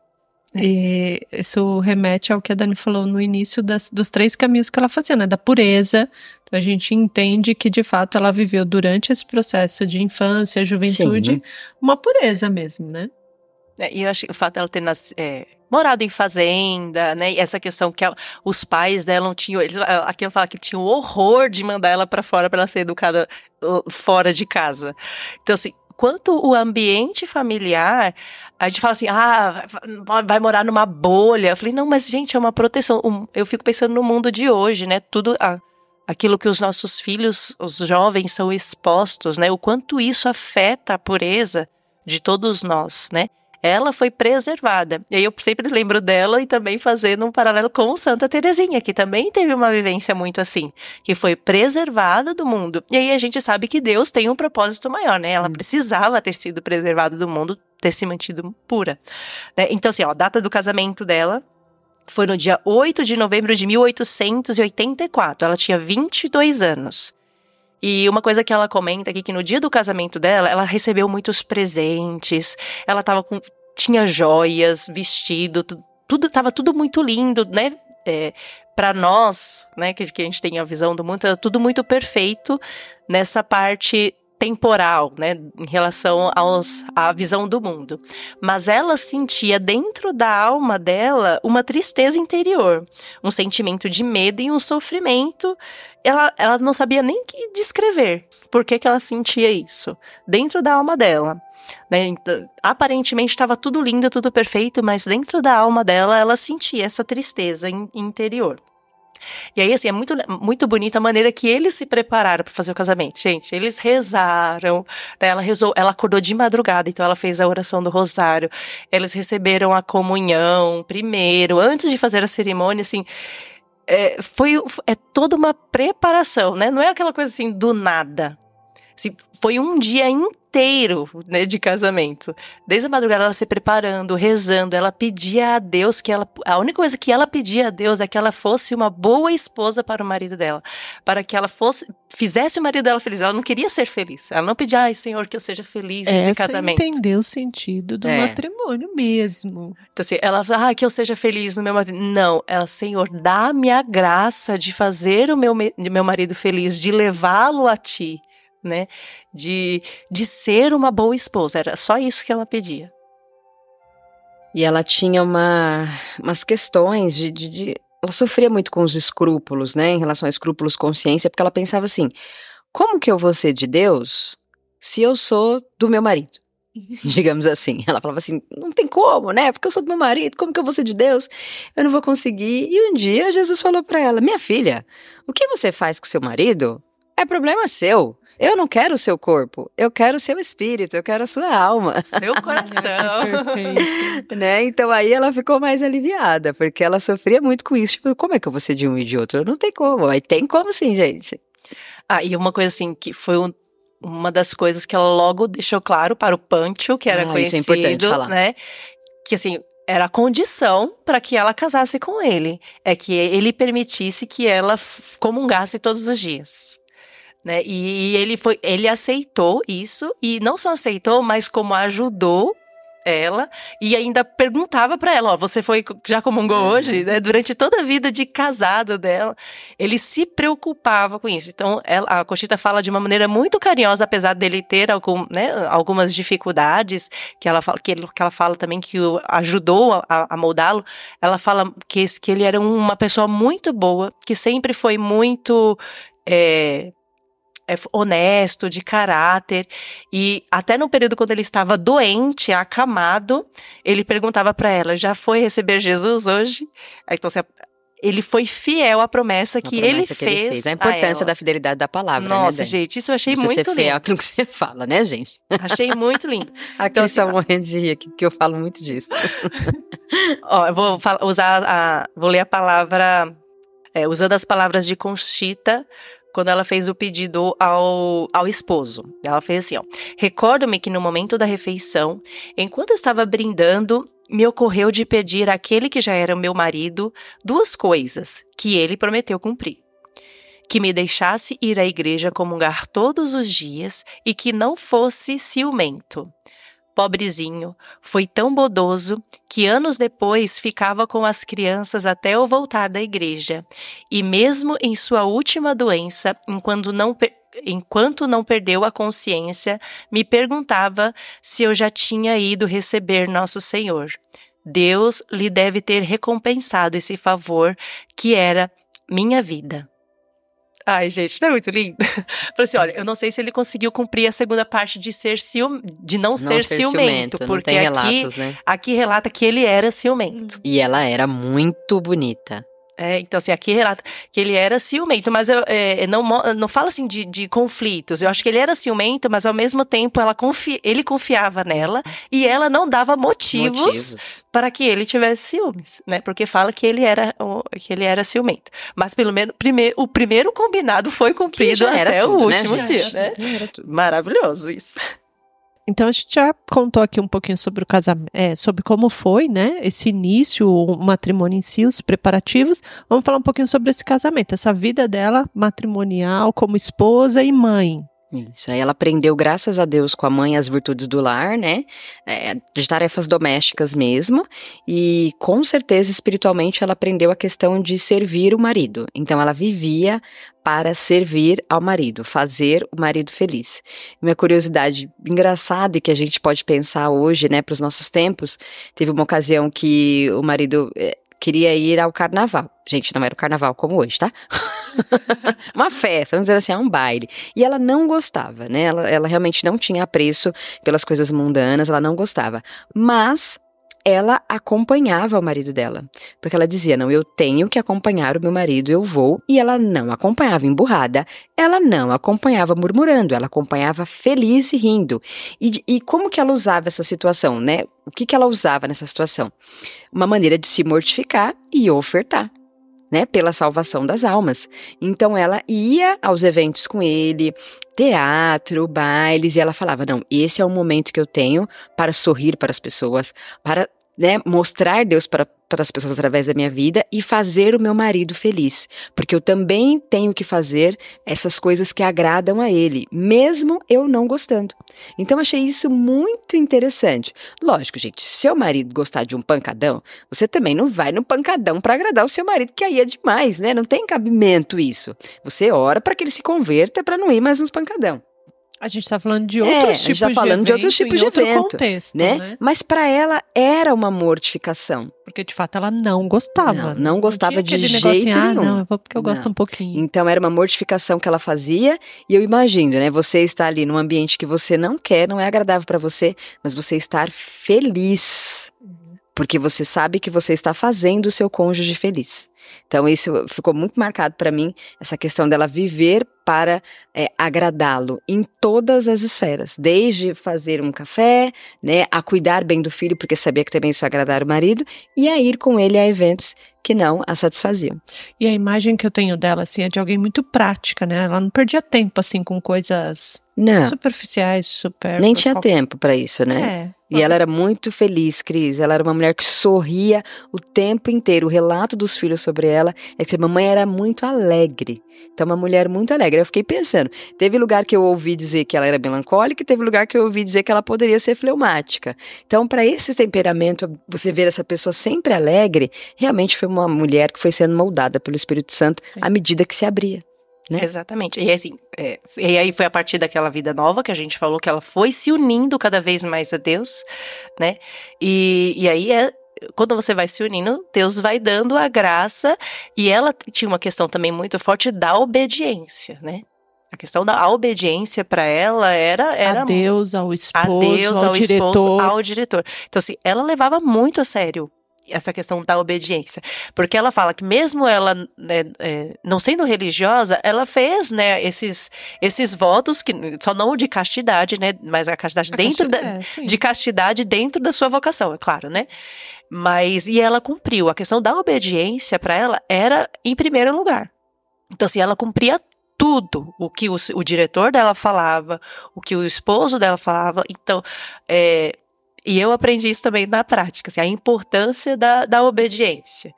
E isso remete ao que a Dani falou no início das, dos três caminhos que ela fazia, né? Da pureza. Então a gente entende que de fato ela viveu durante esse processo de infância, juventude, Sim. uma pureza mesmo, né? É, e eu acho que o fato dela ter nascido. É, morado em fazenda, né? E essa questão que a, os pais dela não tinham. Eles, aqui ela fala que tinham horror de mandar ela para fora para ela ser educada uh, fora de casa. Então, assim, quanto o ambiente familiar, a gente fala assim, ah, vai morar numa bolha. Eu falei, não, mas gente, é uma proteção. Eu fico pensando no mundo de hoje, né? Tudo. Ah, aquilo que os nossos filhos, os jovens, são expostos, né? O quanto isso afeta a pureza de todos nós, né? Ela foi preservada. E aí eu sempre lembro dela e também fazendo um paralelo com Santa Terezinha, que também teve uma vivência muito assim, que foi preservada do mundo. E aí a gente sabe que Deus tem um propósito maior, né? Ela hum. precisava ter sido preservada do mundo, ter se mantido pura. Né? Então, assim, ó, a data do casamento dela foi no dia 8 de novembro de 1884. Ela tinha 22 anos. E uma coisa que ela comenta aqui que no dia do casamento dela, ela recebeu muitos presentes, ela tava com tinha joias, vestido, tudo tava tudo muito lindo, né? É, para nós, né, que, que a gente tem a visão do mundo, tudo muito perfeito nessa parte temporal, né, em relação aos, à visão do mundo. Mas ela sentia dentro da alma dela uma tristeza interior, um sentimento de medo e um sofrimento. Ela, ela não sabia nem que descrever por que, que ela sentia isso dentro da alma dela. Né? Então, aparentemente estava tudo lindo, tudo perfeito, mas dentro da alma dela ela sentia essa tristeza in, interior. E aí, assim, é muito, muito bonita a maneira que eles se prepararam para fazer o casamento. Gente, eles rezaram, né? ela rezou, ela acordou de madrugada, então ela fez a oração do rosário. Eles receberam a comunhão primeiro, antes de fazer a cerimônia, assim. É, foi é toda uma preparação, né? Não é aquela coisa assim do nada. Assim, foi um dia inteiro inteiro né, de casamento. Desde a madrugada ela se preparando, rezando, ela pedia a Deus que ela. A única coisa que ela pedia a Deus é que ela fosse uma boa esposa para o marido dela. Para que ela fosse. Fizesse o marido dela feliz. Ela não queria ser feliz. Ela não pedia, ai, Senhor, que eu seja feliz nesse Essa casamento. entendeu o sentido do é. matrimônio mesmo. Então, assim, ela, ah, que eu seja feliz no meu matrimônio. Não, ela, Senhor, dá-me a graça de fazer o meu, meu marido feliz, de levá-lo a ti né? De, de ser uma boa esposa. Era só isso que ela pedia. E ela tinha uma, umas questões de, de, de, Ela sofria muito com os escrúpulos, né? Em relação a escrúpulos consciência, porque ela pensava assim: como que eu vou ser de Deus se eu sou do meu marido? digamos assim. Ela falava assim: não tem como, né? Porque eu sou do meu marido, como que eu vou ser de Deus? Eu não vou conseguir. E um dia Jesus falou para ela: minha filha, o que você faz com seu marido é problema seu. Eu não quero o seu corpo, eu quero o seu espírito, eu quero a sua alma. Seu coração. né? Então aí ela ficou mais aliviada, porque ela sofria muito com isso. Tipo, como é que eu vou ser de um e de outro? Não tem como. Mas tem como sim, gente. Ah, e uma coisa assim, que foi um, uma das coisas que ela logo deixou claro para o Pancho, que era ah, conhecido, isso é importante falar. né? Que assim, era a condição para que ela casasse com ele, é que ele permitisse que ela comungasse todos os dias né? E, e ele foi, ele aceitou isso e não só aceitou, mas como ajudou ela e ainda perguntava para ela, ó, você foi já comungou uhum. hoje, né? Durante toda a vida de casado dela, ele se preocupava com isso. Então, ela, a Cochita fala de uma maneira muito carinhosa, apesar dele ter algum, né, algumas dificuldades que ela fala que, ele, que ela fala também que o ajudou a, a moldá-lo. Ela fala que que ele era uma pessoa muito boa, que sempre foi muito é, honesto, de caráter. E até no período quando ele estava doente, acamado, ele perguntava para ela: já foi receber Jesus hoje? Então, assim, ele foi fiel à promessa, que, promessa ele, que fez ele, fez A importância a da fidelidade da palavra. Né, Nossa, né, gente, isso eu achei você muito ser lindo. fiel àquilo que você fala, né, gente? Achei muito lindo. Aqui então, assim, morrendo de rir, aqui, porque eu falo muito disso. ó, eu vou usar a. Vou ler a palavra. É, usando as palavras de Conchita, quando ela fez o pedido ao, ao esposo. Ela fez assim: ó. Recordo-me que no momento da refeição, enquanto estava brindando, me ocorreu de pedir àquele que já era meu marido duas coisas que ele prometeu cumprir. Que me deixasse ir à igreja comungar todos os dias e que não fosse ciumento. Pobrezinho, foi tão bodoso que anos depois ficava com as crianças até eu voltar da igreja. E mesmo em sua última doença, enquanto não, enquanto não perdeu a consciência, me perguntava se eu já tinha ido receber Nosso Senhor. Deus lhe deve ter recompensado esse favor que era minha vida. Ai, gente, não é muito lindo? Falei assim: olha, eu não sei se ele conseguiu cumprir a segunda parte de ser cium... de não, não ser, ser ciumento, ciumento porque aqui, relatos, né? aqui relata que ele era ciumento. E ela era muito bonita. É, então, assim, aqui relata que ele era ciumento, mas eu, é, não, não fala assim de, de, conflitos. Eu acho que ele era ciumento, mas ao mesmo tempo ela confi, ele confiava nela e ela não dava motivos, motivos, para que ele tivesse ciúmes, né? Porque fala que ele era, que ele era ciumento. Mas pelo menos prime, o primeiro combinado foi cumprido até tudo, o né, último né, dia, né? Maravilhoso isso. Então a gente já contou aqui um pouquinho sobre o casamento, é, sobre como foi, né? Esse início, o matrimônio em si, os preparativos. Vamos falar um pouquinho sobre esse casamento, essa vida dela matrimonial como esposa e mãe. Isso, aí ela aprendeu, graças a Deus, com a mãe as virtudes do lar, né? É, de tarefas domésticas mesmo. E com certeza, espiritualmente, ela aprendeu a questão de servir o marido. Então, ela vivia para servir ao marido, fazer o marido feliz. Uma curiosidade engraçada que a gente pode pensar hoje, né, para os nossos tempos, teve uma ocasião que o marido é, queria ir ao carnaval. Gente, não era o carnaval como hoje, tá? uma festa, vamos dizer assim, é um baile. E ela não gostava, né? Ela, ela realmente não tinha apreço pelas coisas mundanas, ela não gostava. Mas ela acompanhava o marido dela. Porque ela dizia: Não, eu tenho que acompanhar o meu marido, eu vou. E ela não acompanhava emburrada, ela não acompanhava murmurando, ela acompanhava feliz e rindo. E, e como que ela usava essa situação, né? O que, que ela usava nessa situação? Uma maneira de se mortificar e ofertar né, pela salvação das almas. Então ela ia aos eventos com ele, teatro, bailes, e ela falava: "Não, esse é o momento que eu tenho para sorrir para as pessoas, para né, mostrar Deus para, as pessoas através da minha vida e fazer o meu marido feliz. Porque eu também tenho que fazer essas coisas que agradam a ele, mesmo eu não gostando. Então achei isso muito interessante. Lógico, gente, se seu marido gostar de um pancadão, você também não vai no pancadão para agradar o seu marido, que aí é demais, né? Não tem cabimento isso. Você ora para que ele se converta para não ir mais nos pancadão. A gente está falando de outros é, tipos tá falando de, de outros tipos de evento, contexto, né? né? Mas para ela era uma mortificação. Porque de fato ela não gostava. Não, não gostava de jeito assim, nenhum. Ah, não, eu vou porque eu não. gosto um pouquinho. Então era uma mortificação que ela fazia e eu imagino, né? Você está ali num ambiente que você não quer, não é agradável para você, mas você estar feliz. Porque você sabe que você está fazendo o seu cônjuge feliz. Então, isso ficou muito marcado para mim, essa questão dela viver para é, agradá-lo em todas as esferas, desde fazer um café, né, a cuidar bem do filho, porque sabia que também isso ia agradar o marido, e a ir com ele a eventos que não a satisfaziam. E a imagem que eu tenho dela, assim, é de alguém muito prática, né? Ela não perdia tempo, assim, com coisas não. superficiais, super. Nem tinha qualquer... tempo para isso, né? É. E ela era muito feliz, Cris. Ela era uma mulher que sorria o tempo inteiro. O relato dos filhos sobre ela é que a mamãe era muito alegre. Então, uma mulher muito alegre. Eu fiquei pensando, teve lugar que eu ouvi dizer que ela era melancólica e teve lugar que eu ouvi dizer que ela poderia ser fleumática. Então, para esse temperamento, você ver essa pessoa sempre alegre, realmente foi uma mulher que foi sendo moldada pelo Espírito Santo Sim. à medida que se abria. Né? Exatamente. E assim, é, e aí foi a partir daquela vida nova que a gente falou que ela foi se unindo cada vez mais a Deus, né? E, e aí é quando você vai se unindo, Deus vai dando a graça e ela tinha uma questão também muito forte da obediência, né? A questão da obediência para ela era era a Deus, ao esposo, a Deus, ao, ao diretor. esposo, ao diretor. Então assim, ela levava muito a sério essa questão da obediência, porque ela fala que mesmo ela né, é, não sendo religiosa, ela fez né esses esses votos que só não de castidade, né, mas a castidade a dentro castidade, da, é, de castidade dentro da sua vocação, é claro, né? Mas e ela cumpriu. A questão da obediência para ela era em primeiro lugar. Então assim, ela cumpria tudo o que o, o diretor dela falava, o que o esposo dela falava. Então, é, e eu aprendi isso também na prática, assim, a importância da, da obediência.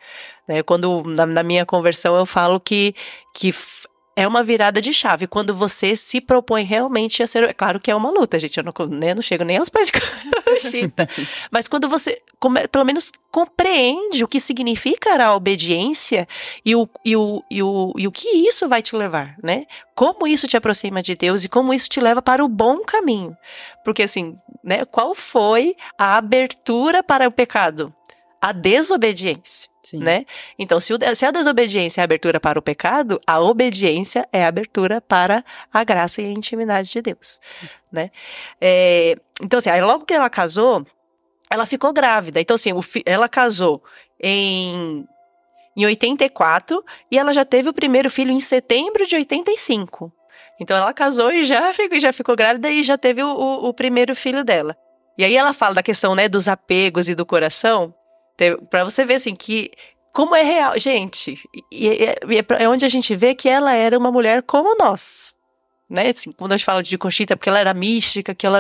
Né? Quando na, na, minha conversão eu falo que, que é uma virada de chave quando você se propõe realmente a ser. É claro que é uma luta, gente. Eu não, né, não chego nem aos pés de Conchita. Mas quando você, pelo menos, compreende o que significa a obediência e o, e, o, e, o, e o que isso vai te levar, né? Como isso te aproxima de Deus e como isso te leva para o bom caminho. Porque, assim, né, qual foi a abertura para o pecado? A desobediência. Sim. né? Então, se, o, se, a desobediência é a abertura para o pecado, a obediência é a abertura para a graça e a intimidade de Deus, né? É, então, assim, aí logo que ela casou, ela ficou grávida. Então, assim, ela casou em, em 84 e ela já teve o primeiro filho em setembro de 85. Então, ela casou e já ficou, já ficou grávida e já teve o, o, o primeiro filho dela. E aí ela fala da questão, né, dos apegos e do coração para você ver assim que como é real, gente, e, e é onde a gente vê que ela era uma mulher como nós, né? Assim, quando a gente fala de Conchita, porque ela era mística, que ela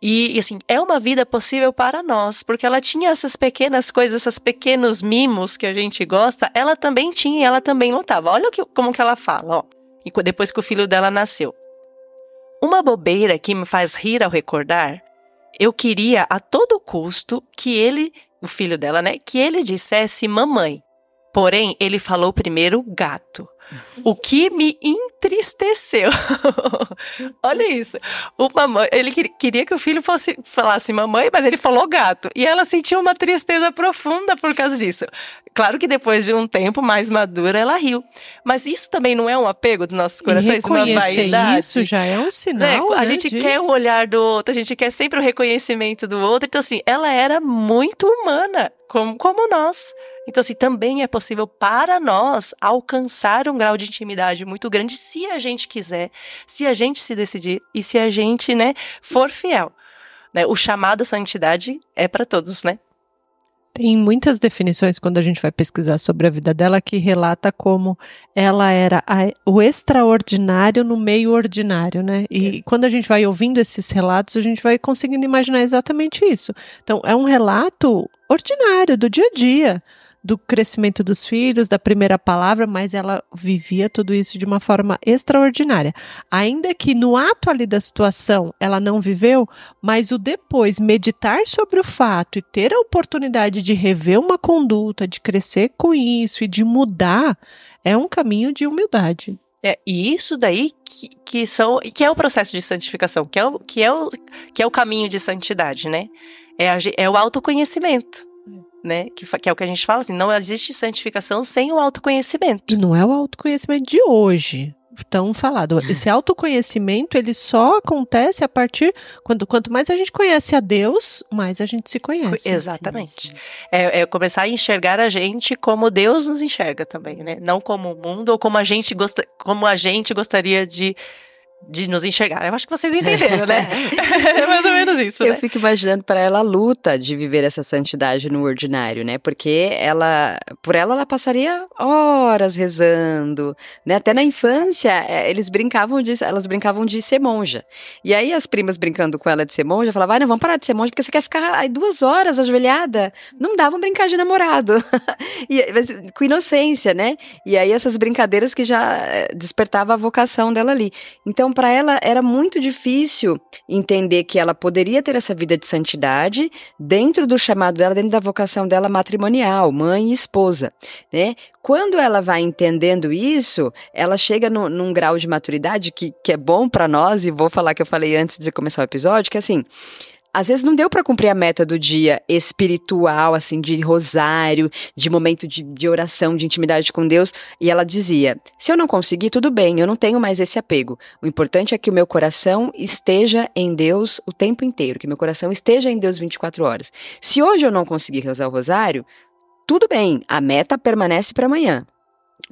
e, e, assim, é uma vida possível para nós, porque ela tinha essas pequenas coisas, esses pequenos mimos que a gente gosta, ela também tinha ela também lutava. Olha que, como que ela fala, ó. E depois que o filho dela nasceu. Uma bobeira que me faz rir ao recordar, eu queria a todo custo que ele o filho dela, né, que ele dissesse mamãe. Porém, ele falou primeiro gato. O que me entristeceu. Olha isso. O mamãe, ele queria que o filho fosse falasse mamãe, mas ele falou gato. E ela sentiu uma tristeza profunda por causa disso. Claro que depois de um tempo mais madura, ela riu. Mas isso também não é um apego dos nossos corações, uma vaidade. Isso já é um sinal. Né? A né, gente quer o olhar do outro, a gente quer sempre o reconhecimento do outro. Então, assim, ela era muito humana, como, como nós. Então, assim, também é possível para nós alcançar um grau de intimidade muito grande se a gente quiser, se a gente se decidir e se a gente, né, for fiel. Né? O chamado à santidade é para todos, né? Tem muitas definições quando a gente vai pesquisar sobre a vida dela que relata como ela era a, o extraordinário no meio ordinário, né? E quando a gente vai ouvindo esses relatos, a gente vai conseguindo imaginar exatamente isso. Então, é um relato ordinário do dia a dia do crescimento dos filhos, da primeira palavra, mas ela vivia tudo isso de uma forma extraordinária. Ainda que no ato ali da situação ela não viveu, mas o depois meditar sobre o fato e ter a oportunidade de rever uma conduta, de crescer com isso e de mudar, é um caminho de humildade. É, e isso daí que, que, são, que é o processo de santificação, que é o, que é o, que é o caminho de santidade, né? É, a, é o autoconhecimento né? Que, que, é o que a gente fala assim, não existe santificação sem o autoconhecimento. E não é o autoconhecimento de hoje. Tão falado. Esse autoconhecimento, ele só acontece a partir quando quanto mais a gente conhece a Deus, mais a gente se conhece. Exatamente. É, é, começar a enxergar a gente como Deus nos enxerga também, né? Não como o mundo ou como a gente gosta, como a gente gostaria de de nos enxergar. Eu acho que vocês entenderam, né? é mais ou menos isso. Eu né? fico imaginando para ela a luta de viver essa santidade no ordinário, né? Porque ela, por ela, ela passaria horas rezando, né? Até na infância, é, eles brincavam de, elas brincavam de ser monja. E aí as primas brincando com ela de ser monja, falavam, vai, não, vamos parar de ser monja porque você quer ficar aí duas horas ajoelhada. Não davam brincar de namorado. e, com inocência, né? E aí essas brincadeiras que já eh, despertava a vocação dela ali. Então então, para ela era muito difícil entender que ela poderia ter essa vida de santidade dentro do chamado dela, dentro da vocação dela matrimonial, mãe e esposa, né? Quando ela vai entendendo isso, ela chega no, num grau de maturidade que, que é bom para nós, e vou falar que eu falei antes de começar o episódio, que assim, às vezes não deu para cumprir a meta do dia espiritual, assim, de rosário, de momento de, de, oração, de intimidade com Deus. E ela dizia: se eu não conseguir, tudo bem, eu não tenho mais esse apego. O importante é que o meu coração esteja em Deus o tempo inteiro, que meu coração esteja em Deus 24 horas. Se hoje eu não conseguir rezar o rosário, tudo bem, a meta permanece para amanhã.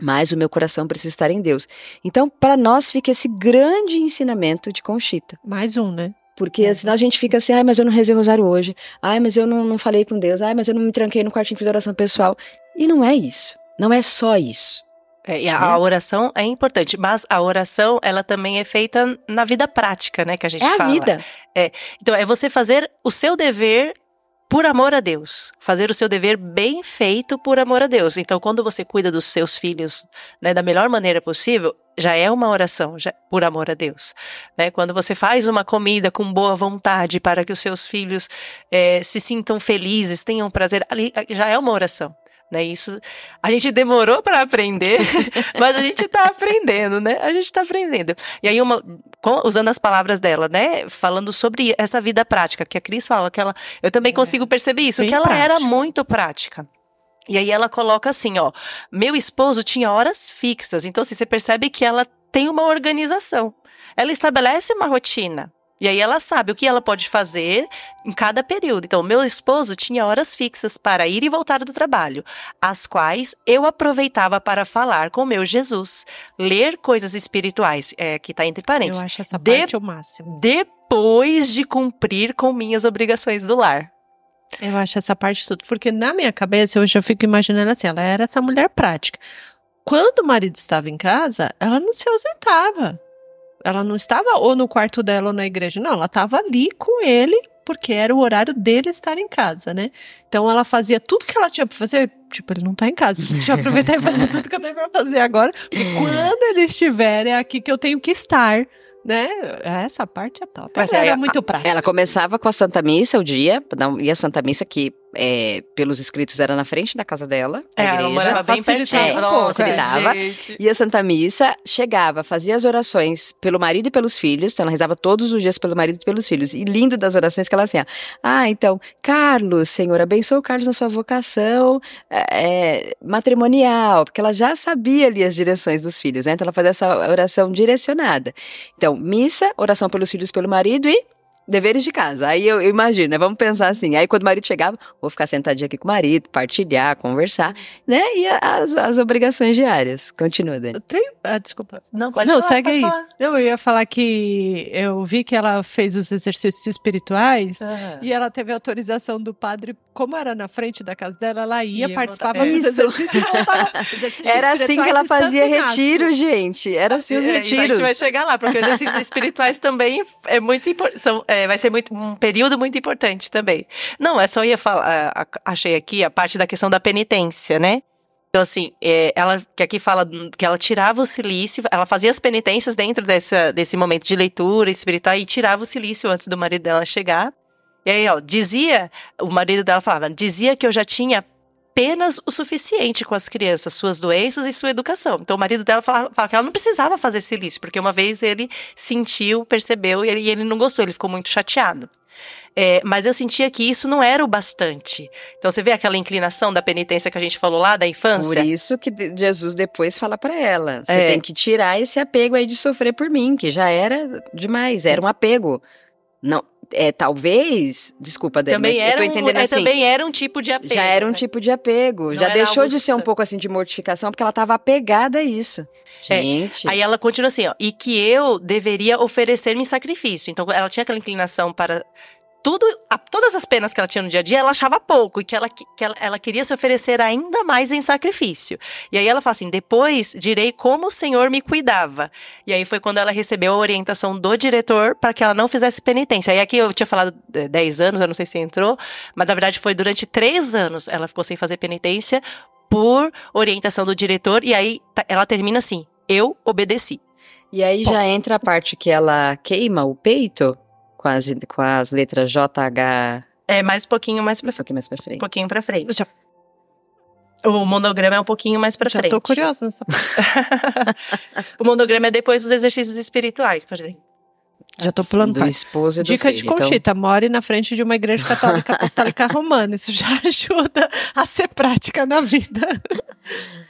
Mas o meu coração precisa estar em Deus. Então, para nós fica esse grande ensinamento de Conchita. Mais um, né? Porque senão a gente fica assim, ai, mas eu não rezei o rosário hoje. Ai, mas eu não, não falei com Deus. Ai, mas eu não me tranquei no quartinho de oração pessoal. E não é isso. Não é só isso. É, e a, a, oração é importante, mas a oração, ela também é feita na vida prática, né, que a gente é fala. É a vida. É, então, é você fazer o seu dever por amor a Deus, fazer o seu dever bem feito por amor a Deus. Então, quando você cuida dos seus filhos né, da melhor maneira possível, já é uma oração já, por amor a Deus. Né? Quando você faz uma comida com boa vontade para que os seus filhos é, se sintam felizes, tenham prazer, ali já é uma oração. Né? Isso a gente demorou para aprender, mas a gente está aprendendo, né? A gente está aprendendo. E aí, uma, usando as palavras dela, né? Falando sobre essa vida prática, que a Cris fala que ela. Eu também é, consigo perceber isso, que ela prática. era muito prática. E aí ela coloca assim, ó, meu esposo tinha horas fixas. Então, assim, você percebe que ela tem uma organização. Ela estabelece uma rotina. E aí ela sabe o que ela pode fazer em cada período. Então, meu esposo tinha horas fixas para ir e voltar do trabalho, as quais eu aproveitava para falar com meu Jesus, ler coisas espirituais, é, que está entre parênteses. Eu acho essa parte de, o máximo. Depois de cumprir com minhas obrigações do lar. Eu acho essa parte tudo, porque na minha cabeça eu já fico imaginando assim, ela era essa mulher prática. Quando o marido estava em casa, ela não se ausentava. Ela não estava ou no quarto dela ou na igreja, não, ela estava ali com ele, porque era o horário dele estar em casa, né? Então ela fazia tudo que ela tinha para fazer, tipo, ele não tá em casa, deixa eu aproveitar e fazer tudo que eu tenho para fazer agora, porque quando ele estiver é aqui que eu tenho que estar né? Essa parte é top. Mas era muito prática. Ela começava com a Santa Missa o dia, e a Santa Missa que é, pelos escritos era na frente da casa dela. É, ela morava bem pertinho. É, Nossa, e a Santa Missa chegava, fazia as orações pelo marido e pelos filhos, então ela rezava todos os dias pelo marido e pelos filhos. E lindo das orações que ela assim, ah, então, Carlos, Senhor, abençoa o Carlos na sua vocação é, matrimonial, porque ela já sabia ali as direções dos filhos, né? Então ela fazia essa oração direcionada. Então, missa, oração pelos filhos pelo marido e deveres de casa. Aí eu, eu, imagino, né? Vamos pensar assim. Aí quando o marido chegava, vou ficar sentadinho aqui com o marido, partilhar, conversar, né? E as, as obrigações diárias. Continua, Dani. Tem, ah, desculpa. Não, pode Não, falar, segue aí. Falar. Eu ia falar que eu vi que ela fez os exercícios espirituais uhum. e ela teve autorização do padre, como era na frente da casa dela, ela ia, ia participava dos exercícios e voltava. era assim que ela fazia retiro, gente. Era assim os retiros. A gente vai chegar lá, porque exercícios espirituais também é muito importante. É é, vai ser muito, um período muito importante também. Não, é só ia falar, achei aqui a parte da questão da penitência, né? Então, assim, é, ela que aqui fala que ela tirava o silício, ela fazia as penitências dentro dessa, desse momento de leitura espiritual e tirava o silício antes do marido dela chegar. E aí, ó, dizia, o marido dela falava, dizia que eu já tinha apenas o suficiente com as crianças, suas doenças e sua educação. Então o marido dela fala, fala que ela não precisava fazer silício, porque uma vez ele sentiu, percebeu e ele, e ele não gostou, ele ficou muito chateado. É, mas eu sentia que isso não era o bastante. Então você vê aquela inclinação da penitência que a gente falou lá da infância? Por isso que Jesus depois fala para ela: você é. tem que tirar esse apego aí de sofrer por mim, que já era demais, era um apego. Não, é, talvez, desculpa, Dani, também mas era eu tô entendendo um, é, assim. Também era um tipo de apego. Já era um né? tipo de apego. Não já deixou de ser um pouco assim de mortificação, porque ela estava apegada a isso. É, Gente. É, aí ela continua assim, ó, e que eu deveria oferecer-me sacrifício. Então ela tinha aquela inclinação para tudo, a, todas as penas que ela tinha no dia a dia, ela achava pouco e que, ela, que ela, ela queria se oferecer ainda mais em sacrifício. E aí ela fala assim: depois direi como o Senhor me cuidava. E aí foi quando ela recebeu a orientação do diretor para que ela não fizesse penitência. Aí aqui eu tinha falado 10 anos, eu não sei se entrou, mas na verdade foi durante 3 anos ela ficou sem fazer penitência por orientação do diretor. E aí tá, ela termina assim: eu obedeci. E aí Bom. já entra a parte que ela queima o peito com as, com as letras JH. É, mais um pouquinho mais pra, um pouquinho mais pra frente. Um pouquinho pra frente. Já... O monograma é um pouquinho mais pra Já frente. tô curiosa nessa O monograma é depois dos exercícios espirituais, por exemplo. Já tô pulando do esposo e do Dica filho, de Conchita, então... more na frente de uma igreja católica apostólica romana. Isso já ajuda a ser prática na vida.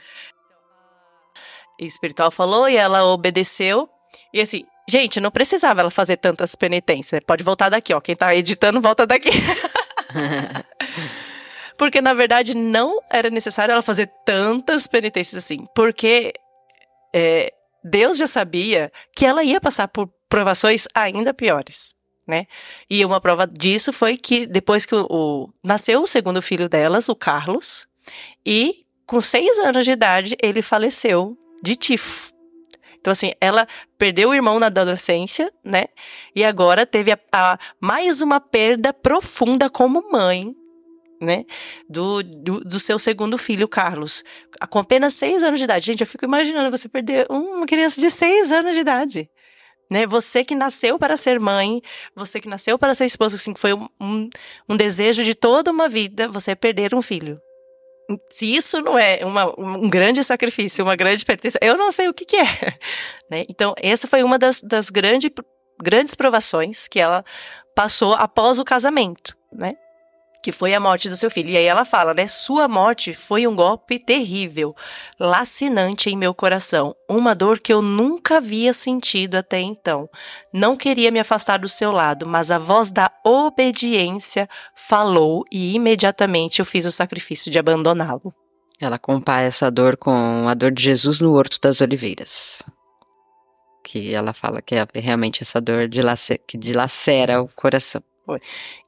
espiritual falou e ela obedeceu. E assim, Gente, não precisava ela fazer tantas penitências. Pode voltar daqui, ó. Quem tá editando, volta daqui. porque, na verdade, não era necessário ela fazer tantas penitências assim. Porque é, Deus já sabia que ela ia passar por provações ainda piores. Né? E uma prova disso foi que depois que o, o, nasceu o segundo filho delas, o Carlos, e com seis anos de idade ele faleceu de tifo. Então, assim, ela perdeu o irmão na adolescência, né? E agora teve a, a, mais uma perda profunda como mãe né? Do, do, do, seu segundo filho, Carlos. Com apenas seis anos de idade. Gente, eu fico imaginando você perder uma criança de seis anos de idade. Né? Você que nasceu para ser mãe, você que nasceu para ser esposa, assim, foi um, um, um desejo de toda uma vida, você perder um filho. Se isso não é uma, um grande sacrifício, uma grande pertença, eu não sei o que, que é. Né? Então, essa foi uma das, das grande, grandes provações que ela passou após o casamento, né? Que foi a morte do seu filho. E aí ela fala, né? Sua morte foi um golpe terrível, lacinante em meu coração, uma dor que eu nunca havia sentido até então. Não queria me afastar do seu lado, mas a voz da obediência falou e imediatamente eu fiz o sacrifício de abandoná-lo. Ela compara essa dor com a dor de Jesus no Horto das Oliveiras. Que ela fala que é realmente essa dor que dilacera o coração.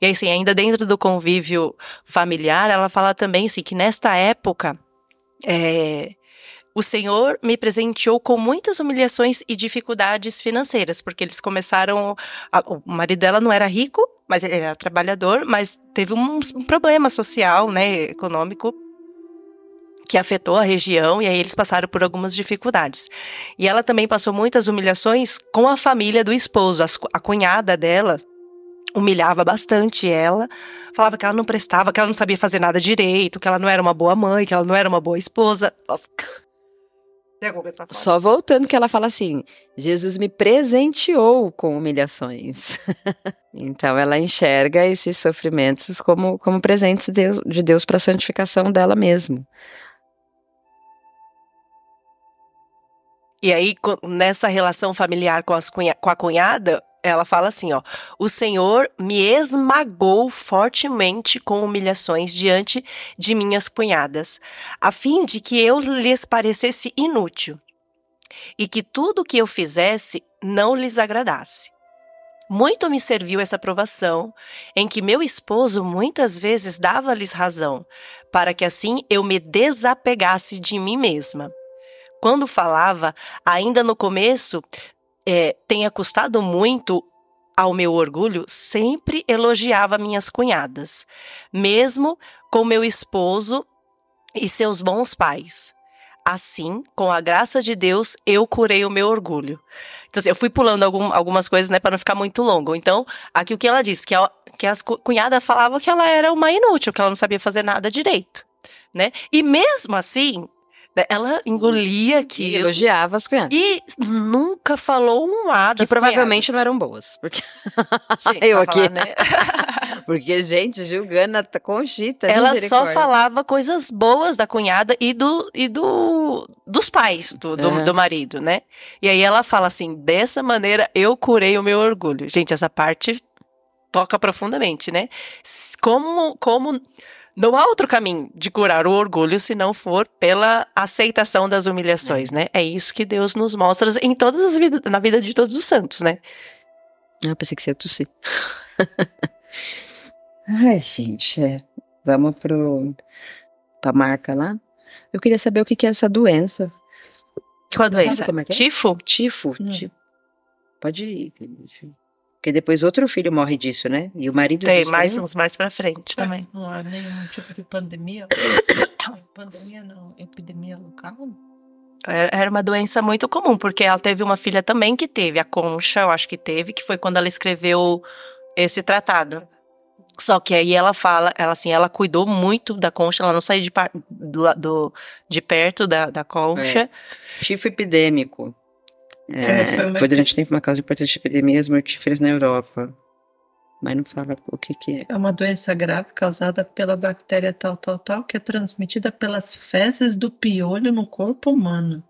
E aí, assim, ainda dentro do convívio familiar, ela fala também, assim, que nesta época, é, o Senhor me presenteou com muitas humilhações e dificuldades financeiras, porque eles começaram. A, o marido dela não era rico, mas ele era trabalhador, mas teve um, um problema social, né, econômico, que afetou a região, e aí eles passaram por algumas dificuldades. E ela também passou muitas humilhações com a família do esposo. a cunhada dela humilhava bastante ela, falava que ela não prestava, que ela não sabia fazer nada direito, que ela não era uma boa mãe, que ela não era uma boa esposa. Nossa. Tem alguma coisa pra falar? Só voltando que ela fala assim: Jesus me presenteou com humilhações. então ela enxerga esses sofrimentos como, como presentes de Deus, de Deus para a santificação dela mesma. E aí, nessa relação familiar com, as cunha, com a cunhada, ela fala assim, ó: "O Senhor me esmagou fortemente com humilhações diante de minhas cunhadas, a fim de que eu lhes parecesse inútil e que tudo o que eu fizesse não lhes agradasse. Muito me serviu essa provação, em que meu esposo muitas vezes dava-lhes razão, para que assim eu me desapegasse de mim mesma. Quando falava, ainda no começo, é, tenha custado muito ao meu orgulho, sempre elogiava minhas cunhadas, mesmo com meu esposo e seus bons pais. Assim, com a graça de Deus, eu curei o meu orgulho. Então, assim, eu fui pulando algum, algumas coisas, né, para não ficar muito longo. Então, aqui o que ela disse, que, a, que as cunhadas falavam que ela era uma inútil, que ela não sabia fazer nada direito, né? E mesmo assim, ela engolia aquilo. E elogiava as cunhadas. E nunca falou um A das Que provavelmente não eram boas. Porque Sim, eu aqui. Falar, né? porque, gente, julgando a Conchita. Ela só falava coisas boas da cunhada e do, e do dos pais do, do, uhum. do marido, né? E aí ela fala assim: dessa maneira eu curei o meu orgulho. Gente, essa parte toca profundamente, né? Como, como não há outro caminho de curar o orgulho se não for pela aceitação das humilhações, é. né? É isso que Deus nos mostra em todas as vidas, na vida de todos os santos, né? Ah, pensei que você ia tossir. Ai, gente, é. vamos pro pra marca lá. Eu queria saber o que, que é essa doença. Qual doença? É, é Tifo? Tifo. Hum. Pode ir. Porque depois outro filho morre disso, né? E o marido Tem mais uns mais pra frente é, também. Não há nenhum tipo de pandemia. pandemia não, epidemia local. É, era uma doença muito comum, porque ela teve uma filha também que teve, a Concha, eu acho que teve, que foi quando ela escreveu esse tratado. Só que aí ela fala, ela assim, ela cuidou muito da concha, ela não saiu de, do, do, de perto da, da concha. É. Tifo epidêmico. É, foi durante tempo uma causa importante de epidemias mortíferas na Europa. Mas não fala o que, que é. É uma doença grave causada pela bactéria tal, tal, tal, que é transmitida pelas fezes do piolho no corpo humano.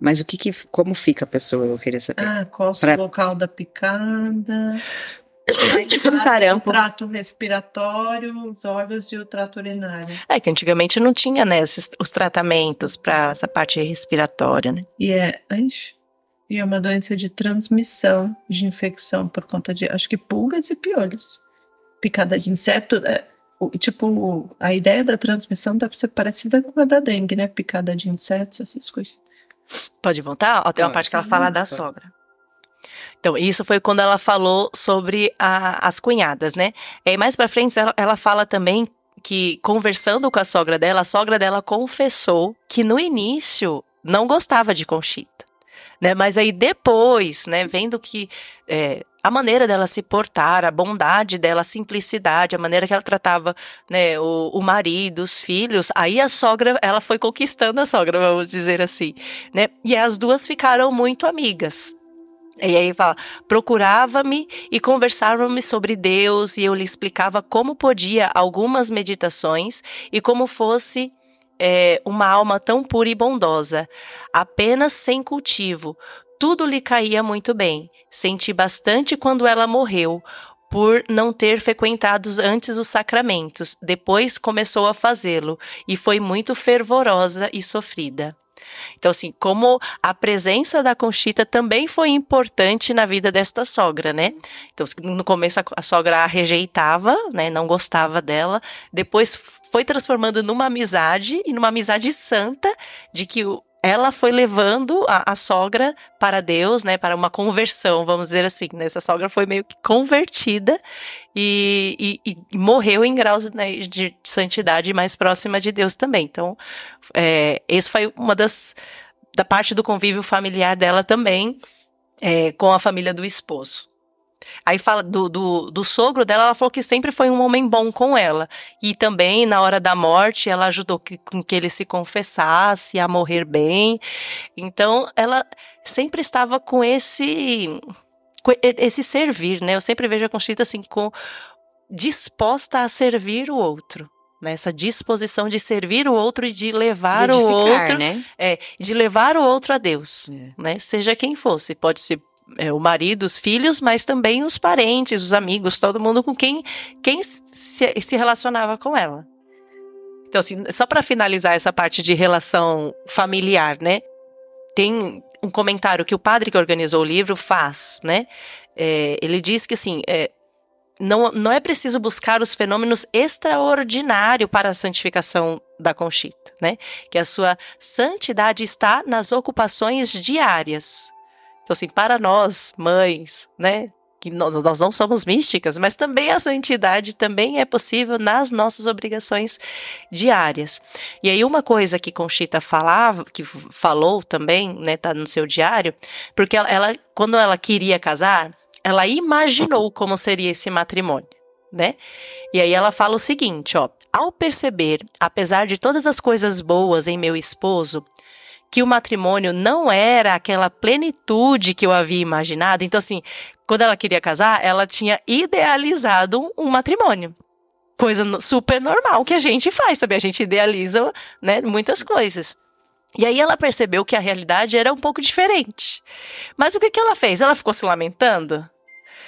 Mas o que, que como fica a pessoa? Eu queria saber. Ah, qual pra... o local da picada? É tipo um sarampo. O trato respiratório, os órgãos e o trato urinário. É que antigamente não tinha, né, esses, os tratamentos para essa parte respiratória, né? E é, ixi, e é uma doença de transmissão de infecção por conta de, acho que pulgas e piolhos. Picada de inseto, é, o, tipo, a ideia da transmissão deve ser parecida com a da dengue, né? Picada de insetos, essas coisas. Pode voltar? Ó, tem uma parte que ela fala da sogra. Então, isso foi quando ela falou sobre a, as cunhadas, né? E aí, mais pra frente, ela, ela fala também que conversando com a sogra dela, a sogra dela confessou que no início não gostava de Conchita, né? Mas aí depois, né, vendo que é, a maneira dela se portar, a bondade dela, a simplicidade, a maneira que ela tratava né, o, o marido, os filhos, aí a sogra, ela foi conquistando a sogra, vamos dizer assim, né? E as duas ficaram muito amigas. E aí fala, procurava-me e conversava-me sobre Deus e eu lhe explicava como podia algumas meditações e como fosse é, uma alma tão pura e bondosa, apenas sem cultivo. Tudo lhe caía muito bem. Senti bastante quando ela morreu, por não ter frequentado antes os sacramentos. Depois começou a fazê-lo e foi muito fervorosa e sofrida. Então, assim, como a presença da Conchita também foi importante na vida desta sogra, né? Então, no começo a sogra a rejeitava, né? Não gostava dela. Depois foi transformando numa amizade e numa amizade santa de que ela foi levando a, a, sogra para Deus, né, para uma conversão, vamos dizer assim. Né? Essa sogra foi meio que convertida e, e, e morreu em graus né, de santidade mais próxima de Deus também. Então, é, esse foi uma das da parte do convívio familiar dela também é, com a família do esposo. Aí fala do, do, do, sogro dela, ela falou que sempre foi um homem bom com ela. E também, na hora da morte, ela ajudou que, com que ele se confessasse a morrer bem. Então, ela sempre estava com esse com esse servir, né? Eu sempre vejo a Conchita assim, com disposta a servir o outro. Né? Essa disposição de servir o outro e de levar de o outro, né? é, de levar o outro a Deus, é. né? Seja quem fosse, pode ser é, o marido, os filhos, mas também os parentes, os amigos, todo mundo com quem, quem se, se relacionava com ela. Então, assim, só para finalizar essa parte de relação familiar, né? Tem um comentário que o padre que organizou o livro faz, né? É, ele diz que, assim, é, não, não é preciso buscar os fenômenos extraordinários para a santificação da Conchita, né? Que a sua santidade está nas ocupações diárias, então, assim, para nós, mães, né? Que nós não somos místicas, mas também a santidade também é possível nas nossas obrigações diárias. E aí, uma coisa que Conchita falava, que falou também, né, tá no seu diário, porque ela, ela quando ela queria casar, ela imaginou como seria esse matrimônio né? E aí ela fala o seguinte, ó: ao perceber, apesar de todas as coisas boas em meu esposo, que o matrimônio não era aquela plenitude que eu havia imaginado. Então, assim, quando ela queria casar, ela tinha idealizado um matrimônio. Coisa super normal que a gente faz, sabe? A gente idealiza, né, muitas coisas. E aí ela percebeu que a realidade era um pouco diferente. Mas o que, que ela fez? Ela ficou se lamentando?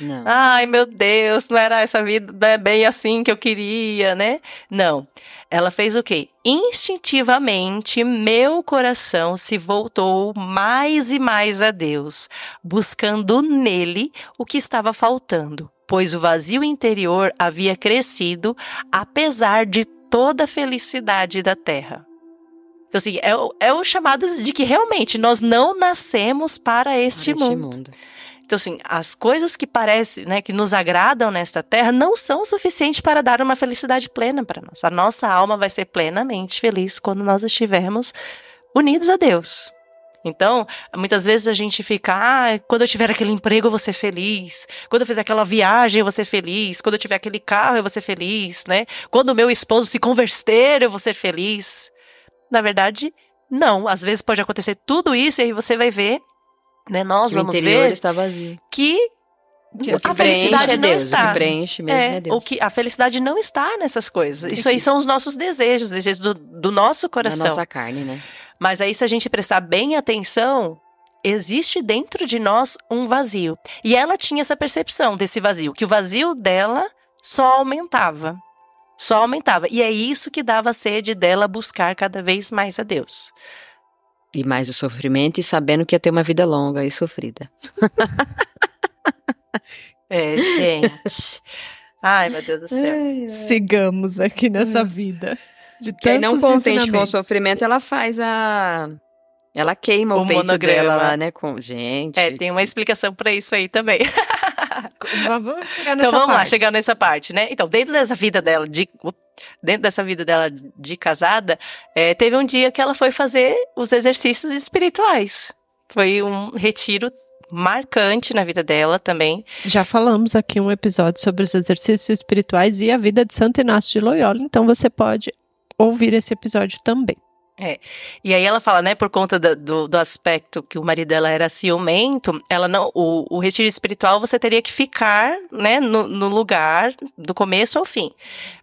Não. Ai, meu Deus, não era essa vida bem assim que eu queria, né? Não. Ela fez o quê? Instintivamente, meu coração se voltou mais e mais a Deus, buscando nele o que estava faltando, pois o vazio interior havia crescido apesar de toda a felicidade da terra. Então, assim, é, é o chamado de que realmente nós não nascemos para este, para este mundo. Então, assim, as coisas que parecem, né, que nos agradam nesta terra não são suficientes para dar uma felicidade plena para nós. A nossa alma vai ser plenamente feliz quando nós estivermos unidos a Deus. Então, muitas vezes a gente fica, ah, quando eu tiver aquele emprego eu vou ser feliz, quando eu fizer aquela viagem eu vou ser feliz, quando eu tiver aquele carro eu vou ser feliz, né? Quando o meu esposo se converter eu vou ser feliz. Na verdade, não. Às vezes pode acontecer tudo isso e aí você vai ver né? Nós que vamos ver está vazio. que que a felicidade é não Deus, está. O que preenche mesmo é, é Deus. O que, a felicidade não está nessas coisas. Isso aí são os nossos desejos, desejos do, do nosso coração. Da nossa carne, né? Mas aí, se a gente prestar bem atenção, existe dentro de nós um vazio. E ela tinha essa percepção desse vazio, que o vazio dela só aumentava. Só aumentava. E é isso que dava a sede dela buscar cada vez mais a Deus. E mais o sofrimento e sabendo que ia ter uma vida longa e sofrida. é, gente. Ai, meu Deus do céu. Ai, ai. Sigamos aqui nessa hum. vida. De Quem não contente com o sofrimento, ela faz a. Ela queima o, o peito monograma. dela lá, né? Com... Gente. É, tem uma explicação para isso aí também. vamos chegar nessa então vamos parte. lá, chegar nessa parte, né? Então, dentro dessa vida dela, de dentro dessa vida dela de casada, é, teve um dia que ela foi fazer os exercícios espirituais. Foi um retiro marcante na vida dela também. Já falamos aqui um episódio sobre os exercícios espirituais e a vida de Santo Inácio de Loyola, então você pode ouvir esse episódio também. É. E aí ela fala, né, por conta do, do, do, aspecto que o marido dela era ciumento, ela não, o, o retiro espiritual você teria que ficar, né, no, no, lugar do começo ao fim.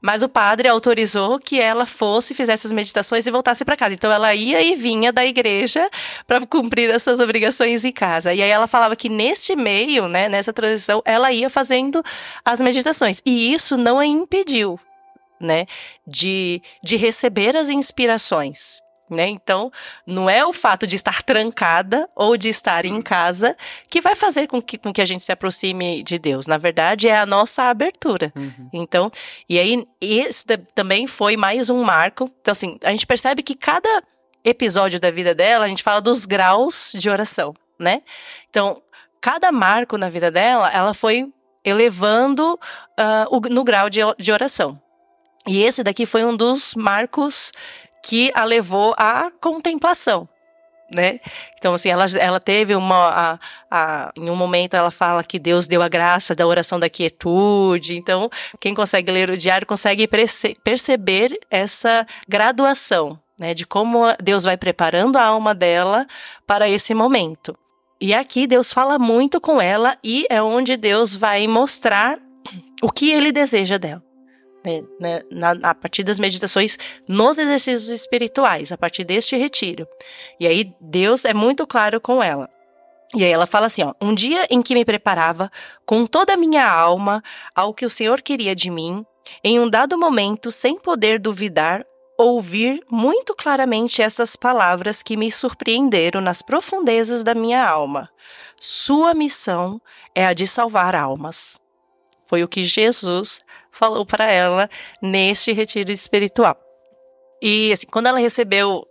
Mas o padre autorizou que ela fosse, fizesse as meditações e voltasse para casa. Então ela ia e vinha da igreja para cumprir essas obrigações em casa. E aí ela falava que neste meio, né, nessa transição, ela ia fazendo as meditações. E isso não a impediu, né, de, de receber as inspirações né? Então, não é o fato de estar trancada ou de estar em casa que vai fazer com que, com que a gente se aproxime de Deus. Na verdade, é a nossa abertura. Uhum. Então, e aí, esse também foi mais um marco. Então, assim, a gente percebe que cada episódio da vida dela, a gente fala dos graus de oração, né? Então, cada marco na vida dela, ela foi elevando uh, o, no grau de, de oração. E esse daqui foi um dos marcos que a levou à contemplação. Né? Então, assim, ela, ela teve uma. A, a, em um momento, ela fala que Deus deu a graça da oração da quietude. Então, quem consegue ler o diário consegue perce, perceber essa graduação, né? De como Deus vai preparando a alma dela para esse momento. E aqui Deus fala muito com ela e é onde Deus vai mostrar o que ele deseja dela né, na, a partir das meditações nos exercícios espirituais, a partir deste retiro. E aí Deus é muito claro com ela. E aí ela fala assim, ó, um dia em que me preparava com toda a minha alma ao que o Senhor queria de mim, em um dado momento, sem poder duvidar, ouvir muito claramente essas palavras que me surpreenderam nas profundezas da minha alma. Sua missão é a de salvar almas. Foi o que Jesus falou para ela neste retiro espiritual. E assim, quando ela recebeu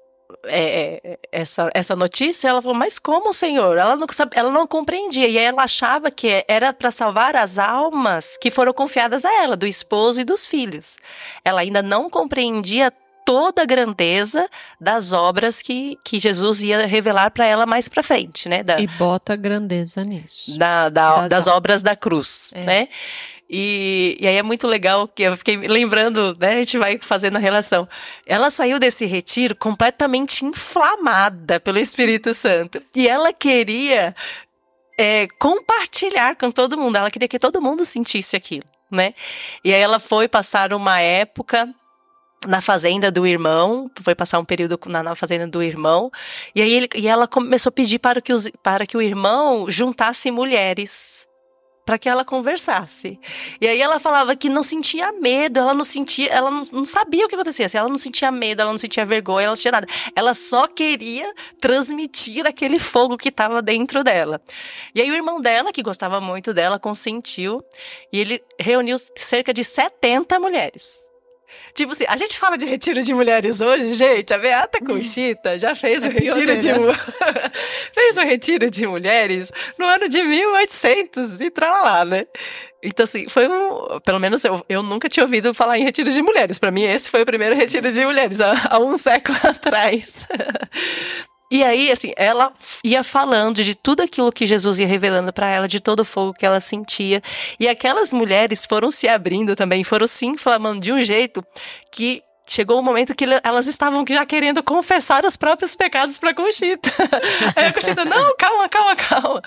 é, é, essa, essa notícia, ela falou: Mas como, Senhor? Ela não, ela não compreendia. E ela achava que era para salvar as almas que foram confiadas a ela, do esposo e dos filhos. Ela ainda não compreendia toda a grandeza das obras que, que Jesus ia revelar para ela mais para frente, né? Da, e bota grandeza nisso. Da, da das, das obras da cruz, é. né? E, e aí é muito legal que eu fiquei lembrando, né? A gente vai fazendo a relação. Ela saiu desse retiro completamente inflamada pelo Espírito Santo. E ela queria é, compartilhar com todo mundo. Ela queria que todo mundo sentisse aquilo, né? E aí ela foi passar uma época na fazenda do irmão, foi passar um período na, na fazenda do irmão, e aí ele, e ela começou a pedir para que, os, para que o irmão juntasse mulheres para que ela conversasse. E aí ela falava que não sentia medo, ela não sentia, ela não, não sabia o que acontecia, assim, ela não sentia medo, ela não sentia vergonha, ela não sentia nada. Ela só queria transmitir aquele fogo que estava dentro dela. E aí o irmão dela, que gostava muito dela, consentiu e ele reuniu cerca de 70 mulheres. Tipo assim, a gente fala de retiro de mulheres hoje, gente, a Beata Conchita já fez é o retiro de fez o retiro de mulheres no ano de 1800 e lá, né? Então, assim, foi um. Pelo menos eu, eu nunca tinha ouvido falar em retiro de mulheres. Para mim, esse foi o primeiro retiro de mulheres, há, há um século atrás. E aí, assim, ela ia falando de tudo aquilo que Jesus ia revelando para ela, de todo o fogo que ela sentia. E aquelas mulheres foram se abrindo também, foram se inflamando de um jeito que chegou o um momento que elas estavam já querendo confessar os próprios pecados para Conchita. aí a Conchita, não, calma, calma, calma.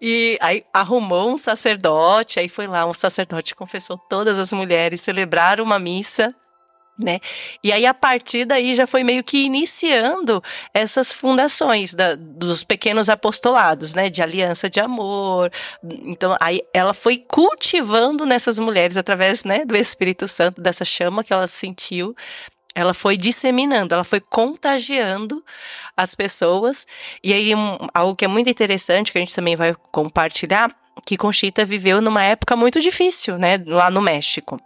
E aí arrumou um sacerdote, aí foi lá, um sacerdote confessou todas as mulheres, celebraram uma missa né? E aí, a partir daí, já foi meio que iniciando essas fundações da, dos pequenos apostolados, né? De aliança de amor. Então, aí ela foi cultivando nessas mulheres, através né, do Espírito Santo, dessa chama que ela sentiu, ela foi disseminando, ela foi contagiando as pessoas. E aí, um, algo que é muito interessante, que a gente também vai compartilhar, que Conchita viveu numa época muito difícil, né? Lá no México.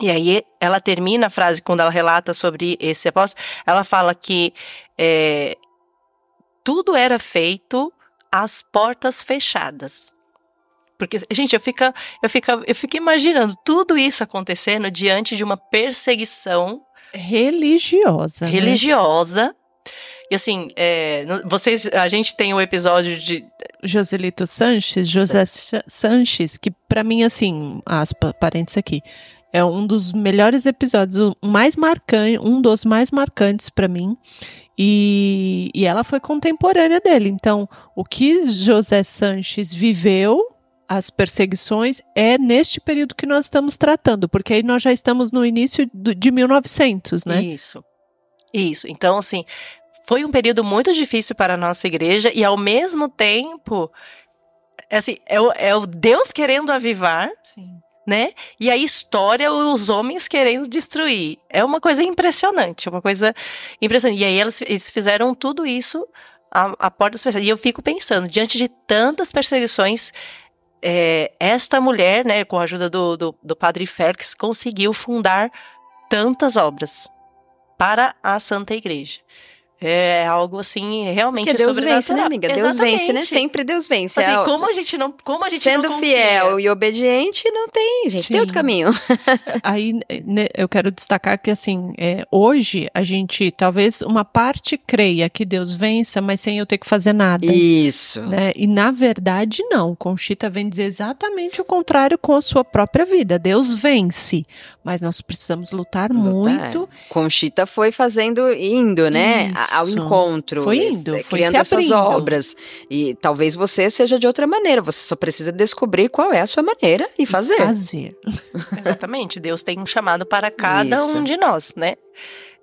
E aí ela termina a frase quando ela relata sobre esse apóstolo, ela fala que é, tudo era feito às portas fechadas. Porque, gente, eu fico, eu, fico, eu fico imaginando tudo isso acontecendo diante de uma perseguição religiosa. Né? Religiosa. Né? E assim, é, vocês, a gente tem o um episódio de Joselito Sanches, José Sanches, que para mim assim, aspa, parênteses aqui, é um dos melhores episódios, o mais marcante, um dos mais marcantes para mim. E, e ela foi contemporânea dele. Então, o que José Sanches viveu, as perseguições, é neste período que nós estamos tratando, porque aí nós já estamos no início de 1900, né? Isso. Isso. Então, assim, foi um período muito difícil para a nossa igreja e, ao mesmo tempo, assim, é o, é o Deus querendo avivar. Sim né? E a história, os homens querendo destruir. É uma coisa impressionante, uma coisa impressionante. E aí eles, eles fizeram tudo isso à porta das E eu fico pensando, diante de tantas perseguições, é, esta mulher, né, com a ajuda do, do, do padre Félix, conseguiu fundar tantas obras para a Santa Igreja. É algo assim, realmente Porque Deus vence, né, amiga? Exatamente. Deus vence, né? Sempre Deus vence. Assim, é, como a gente não, como a gente sendo não fiel e obediente, não tem, gente, Sim. tem outro caminho. Aí né, eu quero destacar que assim, é, hoje a gente talvez uma parte creia que Deus vença, mas sem eu ter que fazer nada. Isso. Né? E na verdade não. Conchita vem dizer exatamente o contrário com a sua própria vida. Deus vence, mas nós precisamos lutar, lutar. muito. Conchita foi fazendo, indo, né? Isso ao encontro. Foi indo, foi criando essas obras. E talvez você seja de outra maneira. Você só precisa descobrir qual é a sua maneira e fazer. Fazer. Exatamente. Deus tem um chamado para cada Isso. um de nós, né?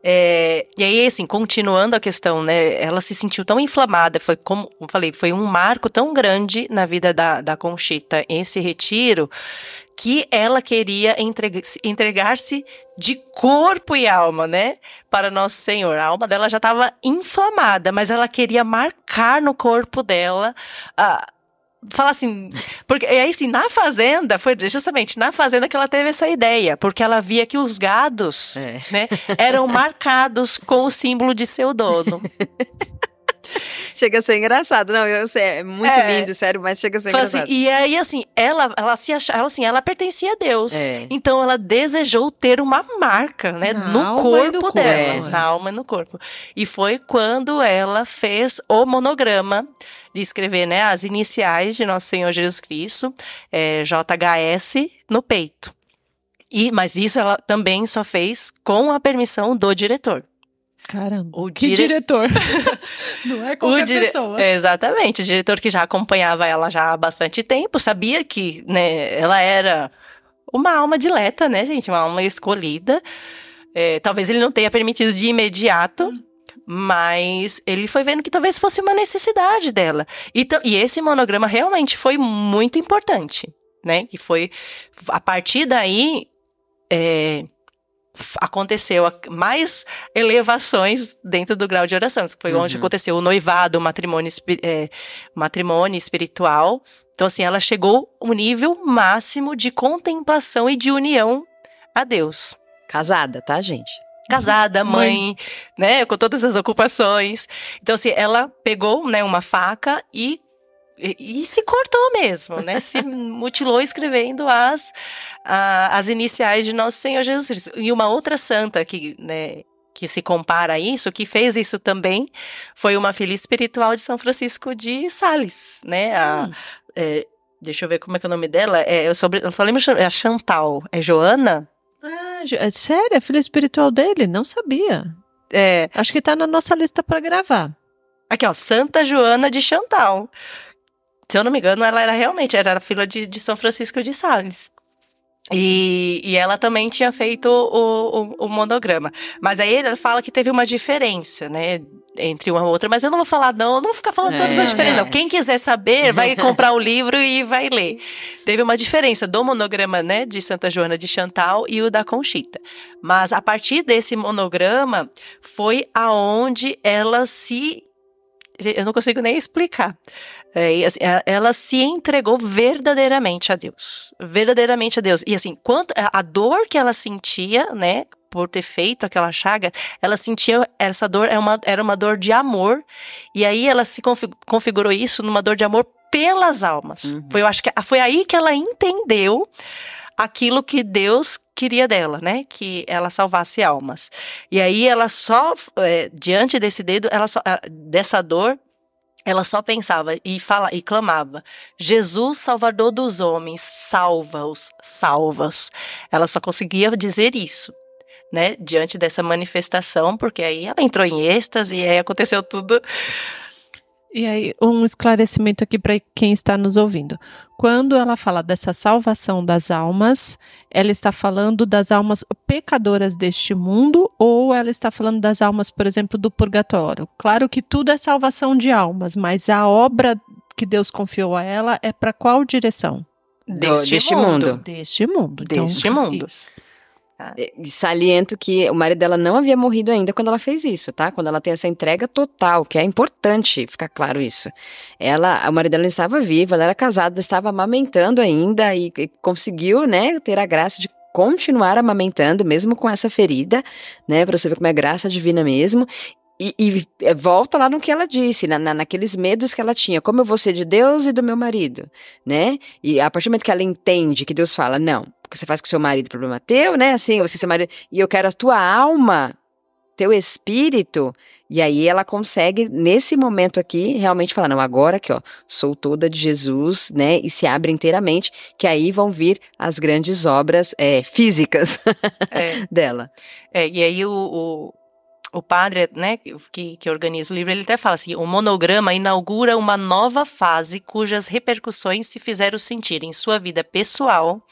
É, e aí, assim, continuando a questão, né? Ela se sentiu tão inflamada, foi como eu falei, foi um marco tão grande na vida da, da Conchita esse retiro, que ela queria entregar-se de corpo e alma, né? Para Nosso Senhor. A alma dela já estava inflamada, mas ela queria marcar no corpo dela. Ah, falar assim, porque aí assim, na fazenda, foi justamente na fazenda que ela teve essa ideia, porque ela via que os gados, é. né, eram marcados com o símbolo de seu dono. chega a ser engraçado. Não, eu sei, é muito é. lindo, sério, mas chega a ser assim, engraçado. Assim, e aí, assim, ela, ela se achava, ela, assim, ela pertencia a Deus. É. Então ela desejou ter uma marca, né, na no corpo no dela, corpo. na alma e no corpo. E foi quando ela fez o monograma de escrever, né, as iniciais de Nosso Senhor Jesus Cristo, é, JHS, no peito. E, mas isso ela também só fez com a permissão do diretor. Caramba. O que dire... diretor? Não é qualquer dire... pessoa. Exatamente. O diretor que já acompanhava ela já há bastante tempo, sabia que, né, ela era uma alma dileta, né, gente? Uma alma escolhida. É, talvez ele não tenha permitido de imediato, hum. mas ele foi vendo que talvez fosse uma necessidade dela. E, e esse monograma realmente foi muito importante, né? Que foi, a partir daí, é, aconteceu mais elevações dentro do grau de oração. Isso foi uhum. onde aconteceu o noivado, o matrimônio, é, matrimônio espiritual. Então, assim, ela chegou ao nível máximo de contemplação e de união a Deus. Casada, tá, gente? Casada, mãe, mãe, né, com todas as ocupações. Então, assim, ela pegou, né, uma faca e e, se cortou mesmo, né? Se mutilou escrevendo as, a, as iniciais de Nosso Senhor Jesus Cristo. E uma outra santa que, né, que se compara a isso, que fez isso também, foi uma filha espiritual de São Francisco de Sales, né? A, hum. é, deixa eu ver como é que é o nome dela. É, eu, sobre, eu só lembro, é a Chantal. É Joana? Ah, é sério? A filha espiritual dele? Não sabia. É. Acho que tá na nossa lista para gravar. Aqui, ó, Santa Joana de Chantal se eu não me engano, ela era realmente, era a filha de, de São Francisco de Sales. E, e ela também tinha feito o, o, o, monograma. Mas aí ele fala que teve uma diferença, né? Entre uma e outra, mas eu não vou falar, não, eu não vou ficar falando é, todas as diferenças, é. não. Quem quiser saber, vai comprar o livro e vai ler. Teve uma diferença do monograma, né, de Santa Joana de Chantal e o da Conchita. Mas a partir desse monograma foi aonde ela se eu não consigo nem explicar. É, assim, ela se entregou verdadeiramente a Deus, verdadeiramente a Deus. E assim, quanto a dor que ela sentia, né, por ter feito aquela chaga, ela sentia essa dor era uma, era uma dor de amor. E aí ela se configurou isso numa dor de amor pelas almas. Uhum. Foi, eu acho que foi aí que ela entendeu aquilo que Deus queria dela, né? Que ela salvasse almas. E aí ela só, é, diante desse dedo, ela só, dessa dor, ela só pensava e fala e clamava: Jesus, Salvador dos homens, salva-os, salva-os. Ela só conseguia dizer isso, né? Diante dessa manifestação, porque aí ela entrou em êxtase e aí aconteceu tudo e aí, um esclarecimento aqui para quem está nos ouvindo. Quando ela fala dessa salvação das almas, ela está falando das almas pecadoras deste mundo ou ela está falando das almas, por exemplo, do purgatório? Claro que tudo é salvação de almas, mas a obra que Deus confiou a ela é para qual direção? Deste, deste mundo. mundo. Deste mundo. Então, deste mundo. Isso. É, saliento que o marido dela não havia morrido ainda quando ela fez isso, tá? Quando ela tem essa entrega total, que é importante ficar claro isso. Ela, o marido dela estava vivo, ela era casada, estava amamentando ainda e, e conseguiu, né, ter a graça de continuar amamentando, mesmo com essa ferida, né? Pra você ver como é graça divina mesmo. E, e, é, volta lá no que ela disse, na, na, naqueles medos que ela tinha, como eu vou ser de Deus e do meu marido, né? E a partir do momento que ela entende que Deus fala, não, que você faz com seu marido, problema teu, né? Assim, você seu marido, e eu quero a tua alma, teu espírito, e aí ela consegue, nesse momento aqui, realmente falar, não, agora que, ó, sou toda de Jesus, né? E se abre inteiramente, que aí vão vir as grandes obras é, físicas é. dela. É, e aí o, o o padre, né, que, que organiza o livro, ele até fala assim: o monograma inaugura uma nova fase cujas repercussões se fizeram sentir em sua vida pessoal,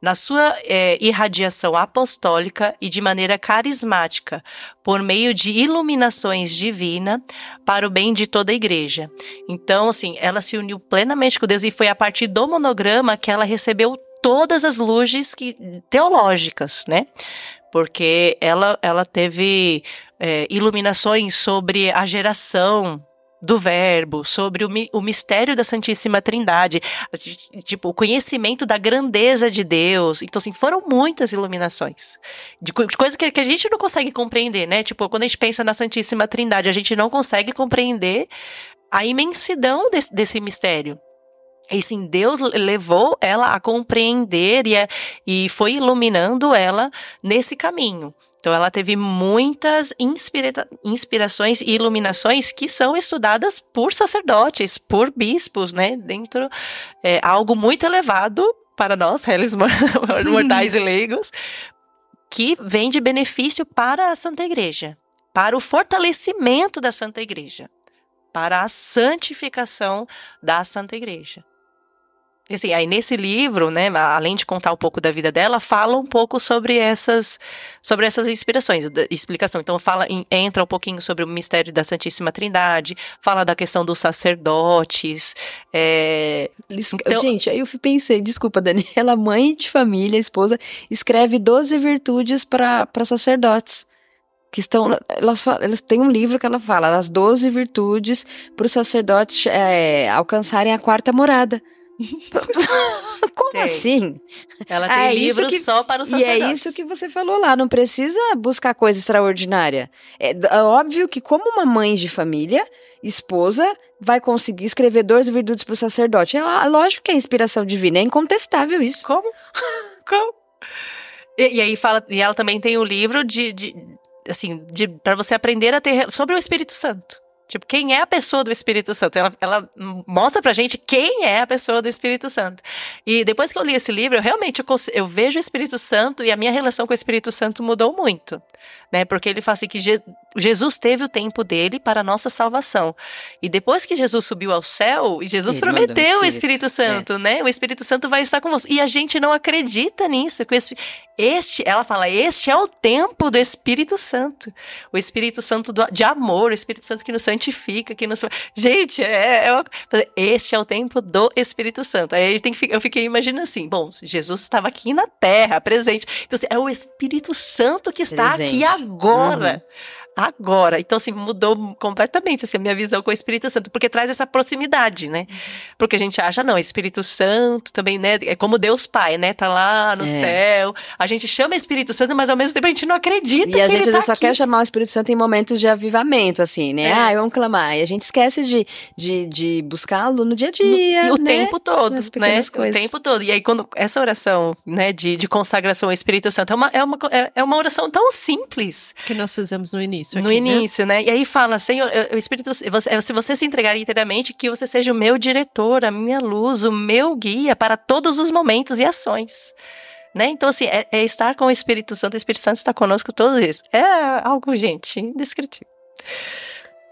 na sua é, irradiação apostólica e de maneira carismática, por meio de iluminações divina para o bem de toda a igreja. Então, assim, ela se uniu plenamente com Deus e foi a partir do monograma que ela recebeu todas as luzes que, teológicas, né? Porque ela, ela teve é, iluminações sobre a geração do verbo, sobre o, o, mistério da Santíssima Trindade, tipo, o conhecimento da grandeza de Deus. Então, assim, foram muitas iluminações. De, de coisas que, que, a gente não consegue compreender, né? Tipo, quando a gente pensa na Santíssima Trindade, a gente não consegue compreender a imensidão desse mistério. E sim, Deus levou ela a compreender e, a, e foi iluminando ela nesse caminho. Então, ela teve muitas inspira inspirações e iluminações que são estudadas por sacerdotes, por bispos, né? Dentro é algo muito elevado para nós, réis mortais e leigos, que vem de benefício para a Santa Igreja, para o fortalecimento da Santa Igreja, para a santificação da Santa Igreja. Assim, aí nesse livro, né, além de contar um pouco da vida dela, fala um pouco sobre essas, sobre essas inspirações, da explicação. Então fala, entra um pouquinho sobre o mistério da Santíssima Trindade, fala da questão dos sacerdotes. É... Então... Gente, aí eu pensei, desculpa, Daniela, mãe de família, esposa, escreve 12 virtudes para sacerdotes que estão. Elas, elas têm um livro que ela fala, as 12 virtudes para os sacerdotes é, alcançarem a quarta morada. Como tem. assim? Ela tem é livros que, só para os sacerdotes. E é isso que você falou lá, não precisa buscar coisa extraordinária. É, é óbvio que como uma mãe de família, esposa, vai conseguir escrever 12 virtudes para o sacerdote. É lógico que é inspiração divina, é incontestável isso. Como? Como? E, e, aí fala, e ela também tem o um livro de, de assim, de para você aprender a ter sobre o Espírito Santo. Tipo, quem é a pessoa do Espírito Santo? Ela, ela mostra pra gente quem é a pessoa do Espírito Santo. E depois que eu li esse livro, eu realmente eu, eu vejo o Espírito Santo e a minha relação com o Espírito Santo mudou muito. Né? Porque ele fala assim que Jesus teve o tempo dele para a nossa salvação. E depois que Jesus subiu ao céu, Jesus ele prometeu o Espírito, o Espírito Santo, é. né? O Espírito Santo vai estar com você. E a gente não acredita nisso. Que este, ela fala, este é o tempo do Espírito Santo. O Espírito Santo do, de amor, o Espírito Santo que nos santifica, que nos. Gente, é, é uma... este é o tempo do Espírito Santo. Aí tem que, eu fiquei imaginando assim: bom, Jesus estava aqui na terra, presente. Então, assim, é o Espírito Santo que está presente. aqui agora. Uhum. Agora. Então, assim, mudou completamente assim, a minha visão com o Espírito Santo, porque traz essa proximidade, né? Porque a gente acha, não, Espírito Santo também, né? É como Deus Pai, né? Tá lá no é. céu. A gente chama Espírito Santo, mas ao mesmo tempo a gente não acredita. E a gente tá só aqui. quer chamar o Espírito Santo em momentos de avivamento, assim, né? É. Ah, vamos clamar. E a gente esquece de, de, de buscá-lo no dia a dia. No, o né? tempo todo, né? Coisas. O tempo todo. E aí, quando essa oração, né, de, de consagração ao Espírito Santo é uma, é, uma, é, é uma oração tão simples. Que nós fizemos no início. Aqui, no início, né? né? E aí fala, Senhor, o Espírito, você, se você se entregar inteiramente, que você seja o meu diretor, a minha luz, o meu guia para todos os momentos e ações. Né? Então, assim, é, é estar com o Espírito Santo, o Espírito Santo está conosco todos os dias. É algo, gente, indescritível.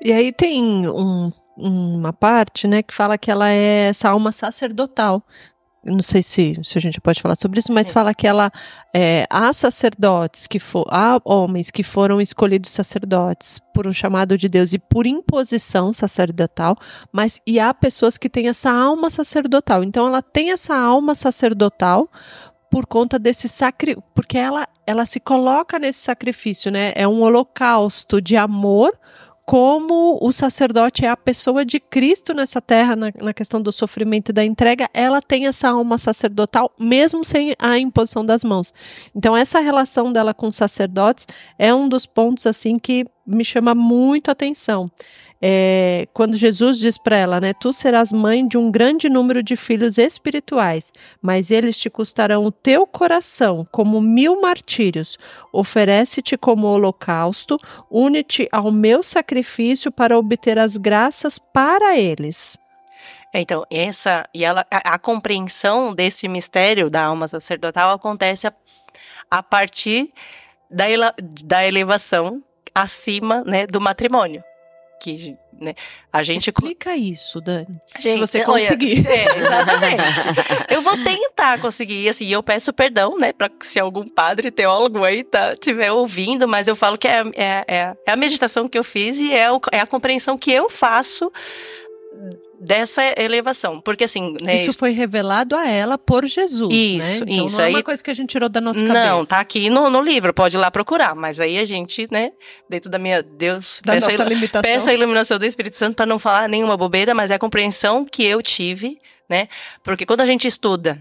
E aí tem um, uma parte, né, que fala que ela é essa alma sacerdotal não sei se, se a gente pode falar sobre isso, mas Sim. fala que ela é, há sacerdotes que for, há homens que foram escolhidos sacerdotes por um chamado de Deus e por imposição sacerdotal, mas e há pessoas que têm essa alma sacerdotal. Então ela tem essa alma sacerdotal por conta desse sacrifício, porque ela ela se coloca nesse sacrifício, né? É um holocausto de amor como o sacerdote é a pessoa de Cristo nessa terra, na, na, questão do sofrimento e da entrega, ela tem essa alma sacerdotal, mesmo sem a imposição das mãos. Então, essa relação dela com os sacerdotes é um dos pontos, assim, que me chama muito atenção é, quando Jesus diz para ela, né, tu serás mãe de um grande número de filhos espirituais, mas eles te custarão o teu coração como mil martírios. Oferece-te como holocausto, une-te ao meu sacrifício para obter as graças para eles. É, então, essa e ela a, a, compreensão desse mistério da alma sacerdotal acontece a, a partir da, ele, da elevação acima né, do matrimônio que né, a gente explica isso, Dani. Gente, se você conseguir. Olha, é, exatamente. eu vou tentar conseguir, assim, eu peço perdão, né, para se algum padre teólogo aí tá tiver ouvindo, mas eu falo que é, é, é, é a meditação que eu fiz e é, o, é a compreensão que eu faço dessa elevação. Porque assim. Né, isso foi revelado a ela por Jesus. Isso, né? então, isso. Não é uma coisa que a gente tirou da nossa cabeça. Não, tá aqui no, no livro, pode ir lá procurar. Mas aí a gente, né, dentro da minha. Deus. Da nossa a, limitação. Peço a iluminação do Espírito Santo para não falar nenhuma bobeira, mas é a compreensão que eu tive, né? Porque quando a gente estuda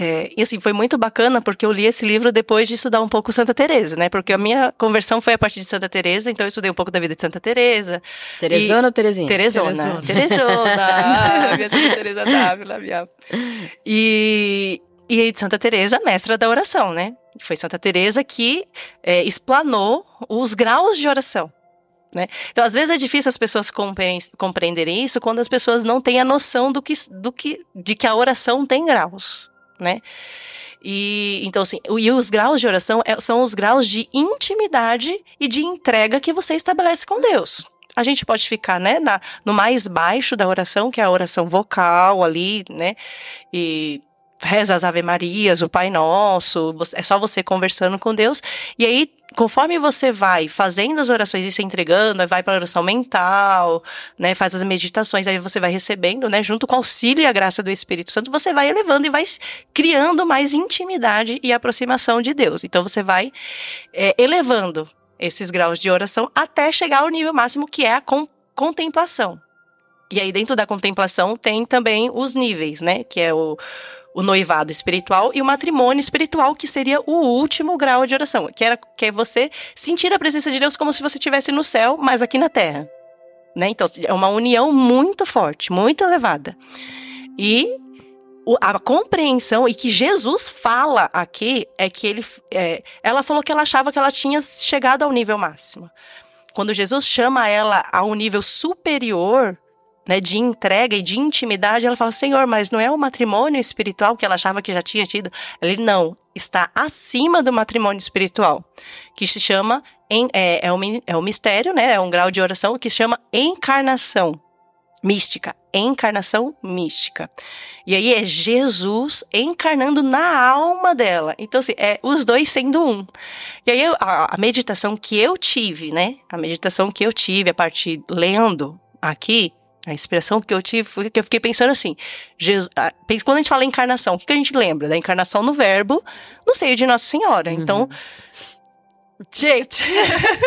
é, e assim, foi muito bacana porque eu li esse livro depois de estudar um pouco Santa Teresa, né? Porque a minha conversão foi a partir de Santa Teresa, então eu estudei um pouco da vida de Santa Teresa. Teresona e... ou Terezinha? Teresona. Teresona. Teresona. minha Santa Teresa Dávila, minha. E e aí de Santa Teresa, mestra da oração, né? Foi Santa Teresa que é, explanou os graus de oração. Né? Então, às vezes é difícil as pessoas compreenderem isso quando as pessoas não têm a noção do que, do que, de que a oração tem graus né? E então assim, e os graus de oração é, são os graus de intimidade e de entrega que você estabelece com Deus. A gente pode ficar, né, na, no mais baixo da oração, que é a oração vocal ali, né? E reza as Ave Marias, o Pai Nosso, é só você conversando com Deus. E aí, conforme você vai fazendo as orações e se entregando, vai para a oração mental, né, faz as meditações, aí você vai recebendo, né, junto com o auxílio e a graça do Espírito Santo, você vai elevando e vai criando mais intimidade e aproximação de Deus. Então você vai é, elevando esses graus de oração até chegar ao nível máximo que é a contemplação. E aí, dentro da contemplação, tem também os níveis, né? Que é o, o noivado espiritual e o matrimônio espiritual, que seria o último grau de oração, que, era, que é você sentir a presença de Deus como se você estivesse no céu, mas aqui na terra. Né? Então, é uma união muito forte, muito elevada. E a compreensão e que Jesus fala aqui é que ele, é, ela falou que ela achava que ela tinha chegado ao nível máximo. Quando Jesus chama ela a um nível superior, né, de entrega e de intimidade, ela fala: Senhor, mas não é o matrimônio espiritual que ela achava que já tinha tido? Ele não, está acima do matrimônio espiritual, que se chama é, é, um, é um mistério, né? É um grau de oração que se chama encarnação mística, encarnação mística. E aí é Jesus encarnando na alma dela. Então, assim, é os dois sendo um. E aí a, a meditação que eu tive, né? A meditação que eu tive a partir lendo aqui a inspiração que eu tive foi que eu fiquei pensando assim: Jesus, quando a gente fala encarnação, o que, a gente lembra? Da encarnação no Verbo no seio de Nossa Senhora. Então, uhum. Então, Gente,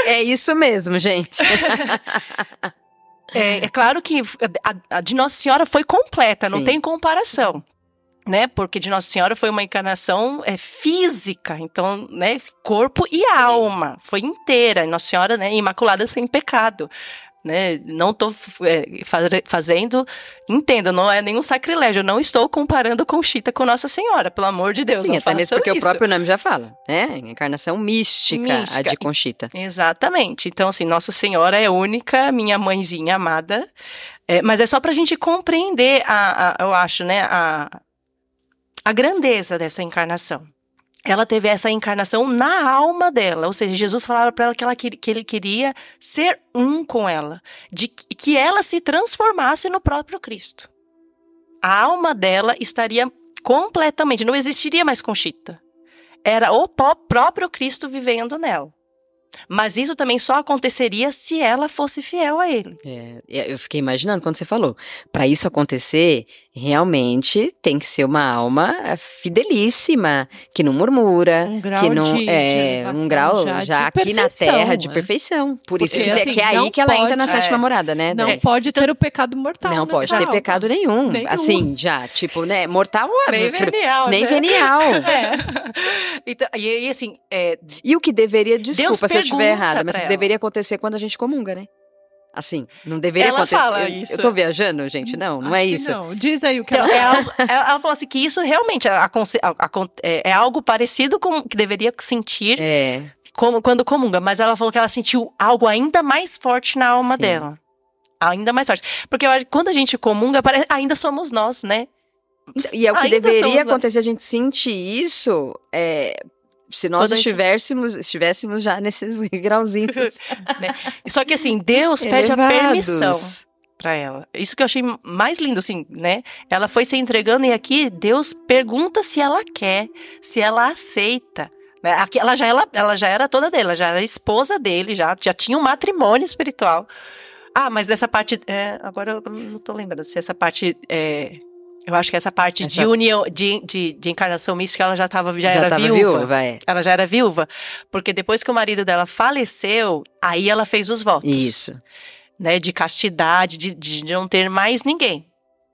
É isso mesmo, gente. é, é claro que a, a de Nossa Senhora foi completa, não Sim. tem comparação. Né? Porque de Nossa Senhora foi uma encarnação é, física, então, né, corpo e alma, foi inteira. Nossa Senhora, né, imaculada sem pecado. Né? Não estou fazendo, entenda, não é nenhum sacrilégio, eu não estou comparando Conchita com Nossa Senhora, pelo amor de Deus. Sim, não até mesmo porque o isso. próprio nome já fala, né? Encarnação mística, a Mística. de Conchita. Exatamente. Então, assim, Nossa Senhora é única, minha mãezinha amada. É, mas é só pra gente compreender, a, a- eu acho, né, a, a grandeza dessa encarnação. Ela teve essa encarnação na alma dela, ou seja, Jesus falava pra ela que, ela que ele queria ser um com ela, de que- ela se transformasse no próprio Cristo. A alma dela estaria completamente, não existiria mais Conchita. Era o próprio Cristo vivendo nela. Mas isso também só aconteceria se ela fosse fiel a ele. É, eu fiquei imaginando quando você falou. Para isso acontecer, realmente tem que ser uma alma eh, fidelíssima, que não murmura, Um grau que não de- de é elevação um grau já já, de aqui na Terra de é. perfeição. Por isso Porque, que, assim, que é aí que ela entra na pode- sétima é. morada, né? Não Dani? pode ter o pecado mortal. Não pode nessa ter alma. pecado nenhum. Nenhum. Assim, já, tipo, né? Mortal Nem tipo, venial, nem né? venial. É. Então, e, e assim, é, E o que deveria, desculpa se eu estiver errada, mas o que ela. deveria acontecer quando a gente comunga, né? Assim, não deveria Ela acontecer. fala eu, isso. eu tô viajando, gente? Não, não é Acho que isso. Não. Diz aí o que então, ela é algo- ela, ela falou assim que isso realmente é, é algo parecido com o que deveria sentir É, como, quando comunga, mas ela falou que ela sentiu algo ainda mais forte na alma Sim. dela. Ainda mais forte. Porque eu acho que quando a gente comunga, ainda somos nós, né? E é o que Ainda deveria nós. acontecer, a gente sentir isso é, se nós Quando a gente- estivéssemos, estivéssemos já nesses grauzinhos Só que assim, Deus pede a elevados. permissão pra ela. Isso que eu achei mais lindo, assim, né? Ela foi se entregando e aqui Deus pergunta se ela quer, se ela aceita. Né? Aqui ela já, ela, ela já era toda dele, ela já era esposa dele, já, já tinha um matrimônio espiritual. Ah, mas dessa parte. é, agora eu não tô lembrando se essa parte. é, eu acho que essa parte de Essa- união, de, de, de encarnação mística, ela já, tava, já, já era viúva. viúva, é. Ela já era viúva. Porque depois que o marido dela faleceu, aí ela fez os votos Isso. né, de castidade, de, de não ter mais ninguém.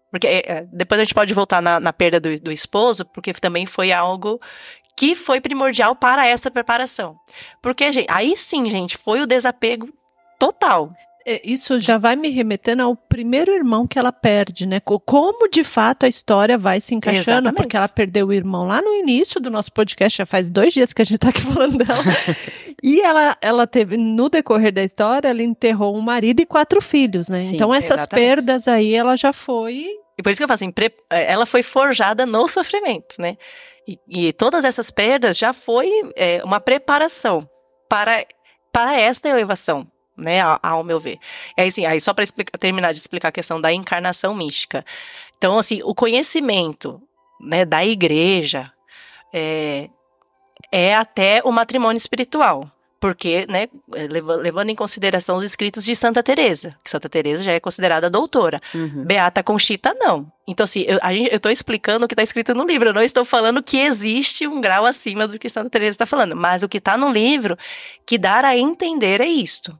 Porque é, é, depois a gente pode voltar na, na perda do, do esposo, porque também foi algo que foi primordial para essa preparação. Porque, gente, aí sim, gente, foi o desapego total. É, Isso já vai me remetendo ao primeiro irmão que ela perde, né? Co- Como de fato a história vai se encaixando, Exatamente. porque ela perdeu o irmão lá no início do nosso podcast, já faz dois dias que a gente tá aqui falando dela. e ela, ela teve, no decorrer da história, ela enterrou um marido e quatro filhos, né? Sim, então essas exatamente. perdas aí, ela já foi. E por isso que eu falo assim, é, ela foi forjada no sofrimento, né? E, e todas essas perdas já foi é, uma preparação para, para esta elevação, né? Ao, meu ver. E aí, assim, aí só para terminar de explicar a questão da encarnação mística. Então, assim, o conhecimento né, da igreja é, é até o matrimônio espiritual. Porque, né, leva- levando em consideração os escritos de Santa Teresa, que Santa Teresa já é considerada doutora. Uhum. Beata Conchita, não. Então, assim, eu, a gente- eu tô explicando o que está escrito no livro. Eu não estou falando que existe um grau acima do que Santa Teresa está falando. Mas o que está no livro, que dar a entender é isto.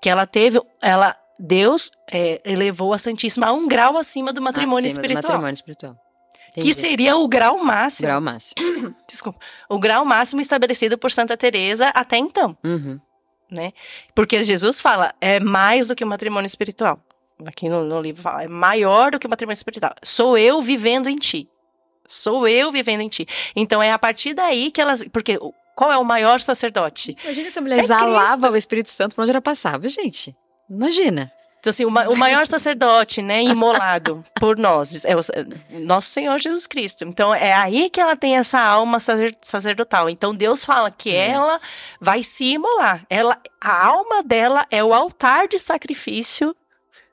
Que ela teve, ela, Deus é, elevou a Santíssima a um grau acima do matrimônio Acima do espiritual. matrimônio espiritual. Que seria o grau máximo. Grau máximo. Desculpa. O grau máximo estabelecido por Santa Teresa até então Uhum. né? Porque Jesus fala, é mais do que o matrimônio espiritual. Aqui no, no livro fala, é maior do que o matrimônio espiritual. Sou eu vivendo em ti. Sou eu vivendo em ti. Então é a partir daí que elas. Porque qual é o maior sacerdote? Imagina essa mulher É exalava o Espírito Santo por onde ela passava, gente. Imagina. Então, assim, o, ma- o maior sacerdote, né, imolado por nós, é o, nosso Senhor Jesus Cristo. Então, é aí que ela tem essa alma sacer- sacerdotal. Então, Deus fala que É. ela vai se imolar. Ela, a alma dela é o altar de sacrifício.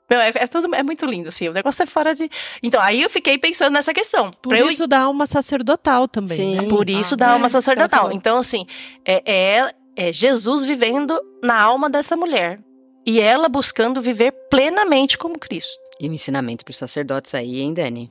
Meu, é, é tudo, é muito lindo, assim, o negócio é fora de... Então, aí eu fiquei pensando nessa questão. Por Pra eu isso dá uma sacerdotal também. Sim. né? por isso Ah, da alma é, ela sacerdotal. Então, assim, é, é, é Jesus vivendo na alma dessa mulher. E ela buscando viver plenamente como Cristo. E um ensinamento para os sacerdotes aí, hein, Dani?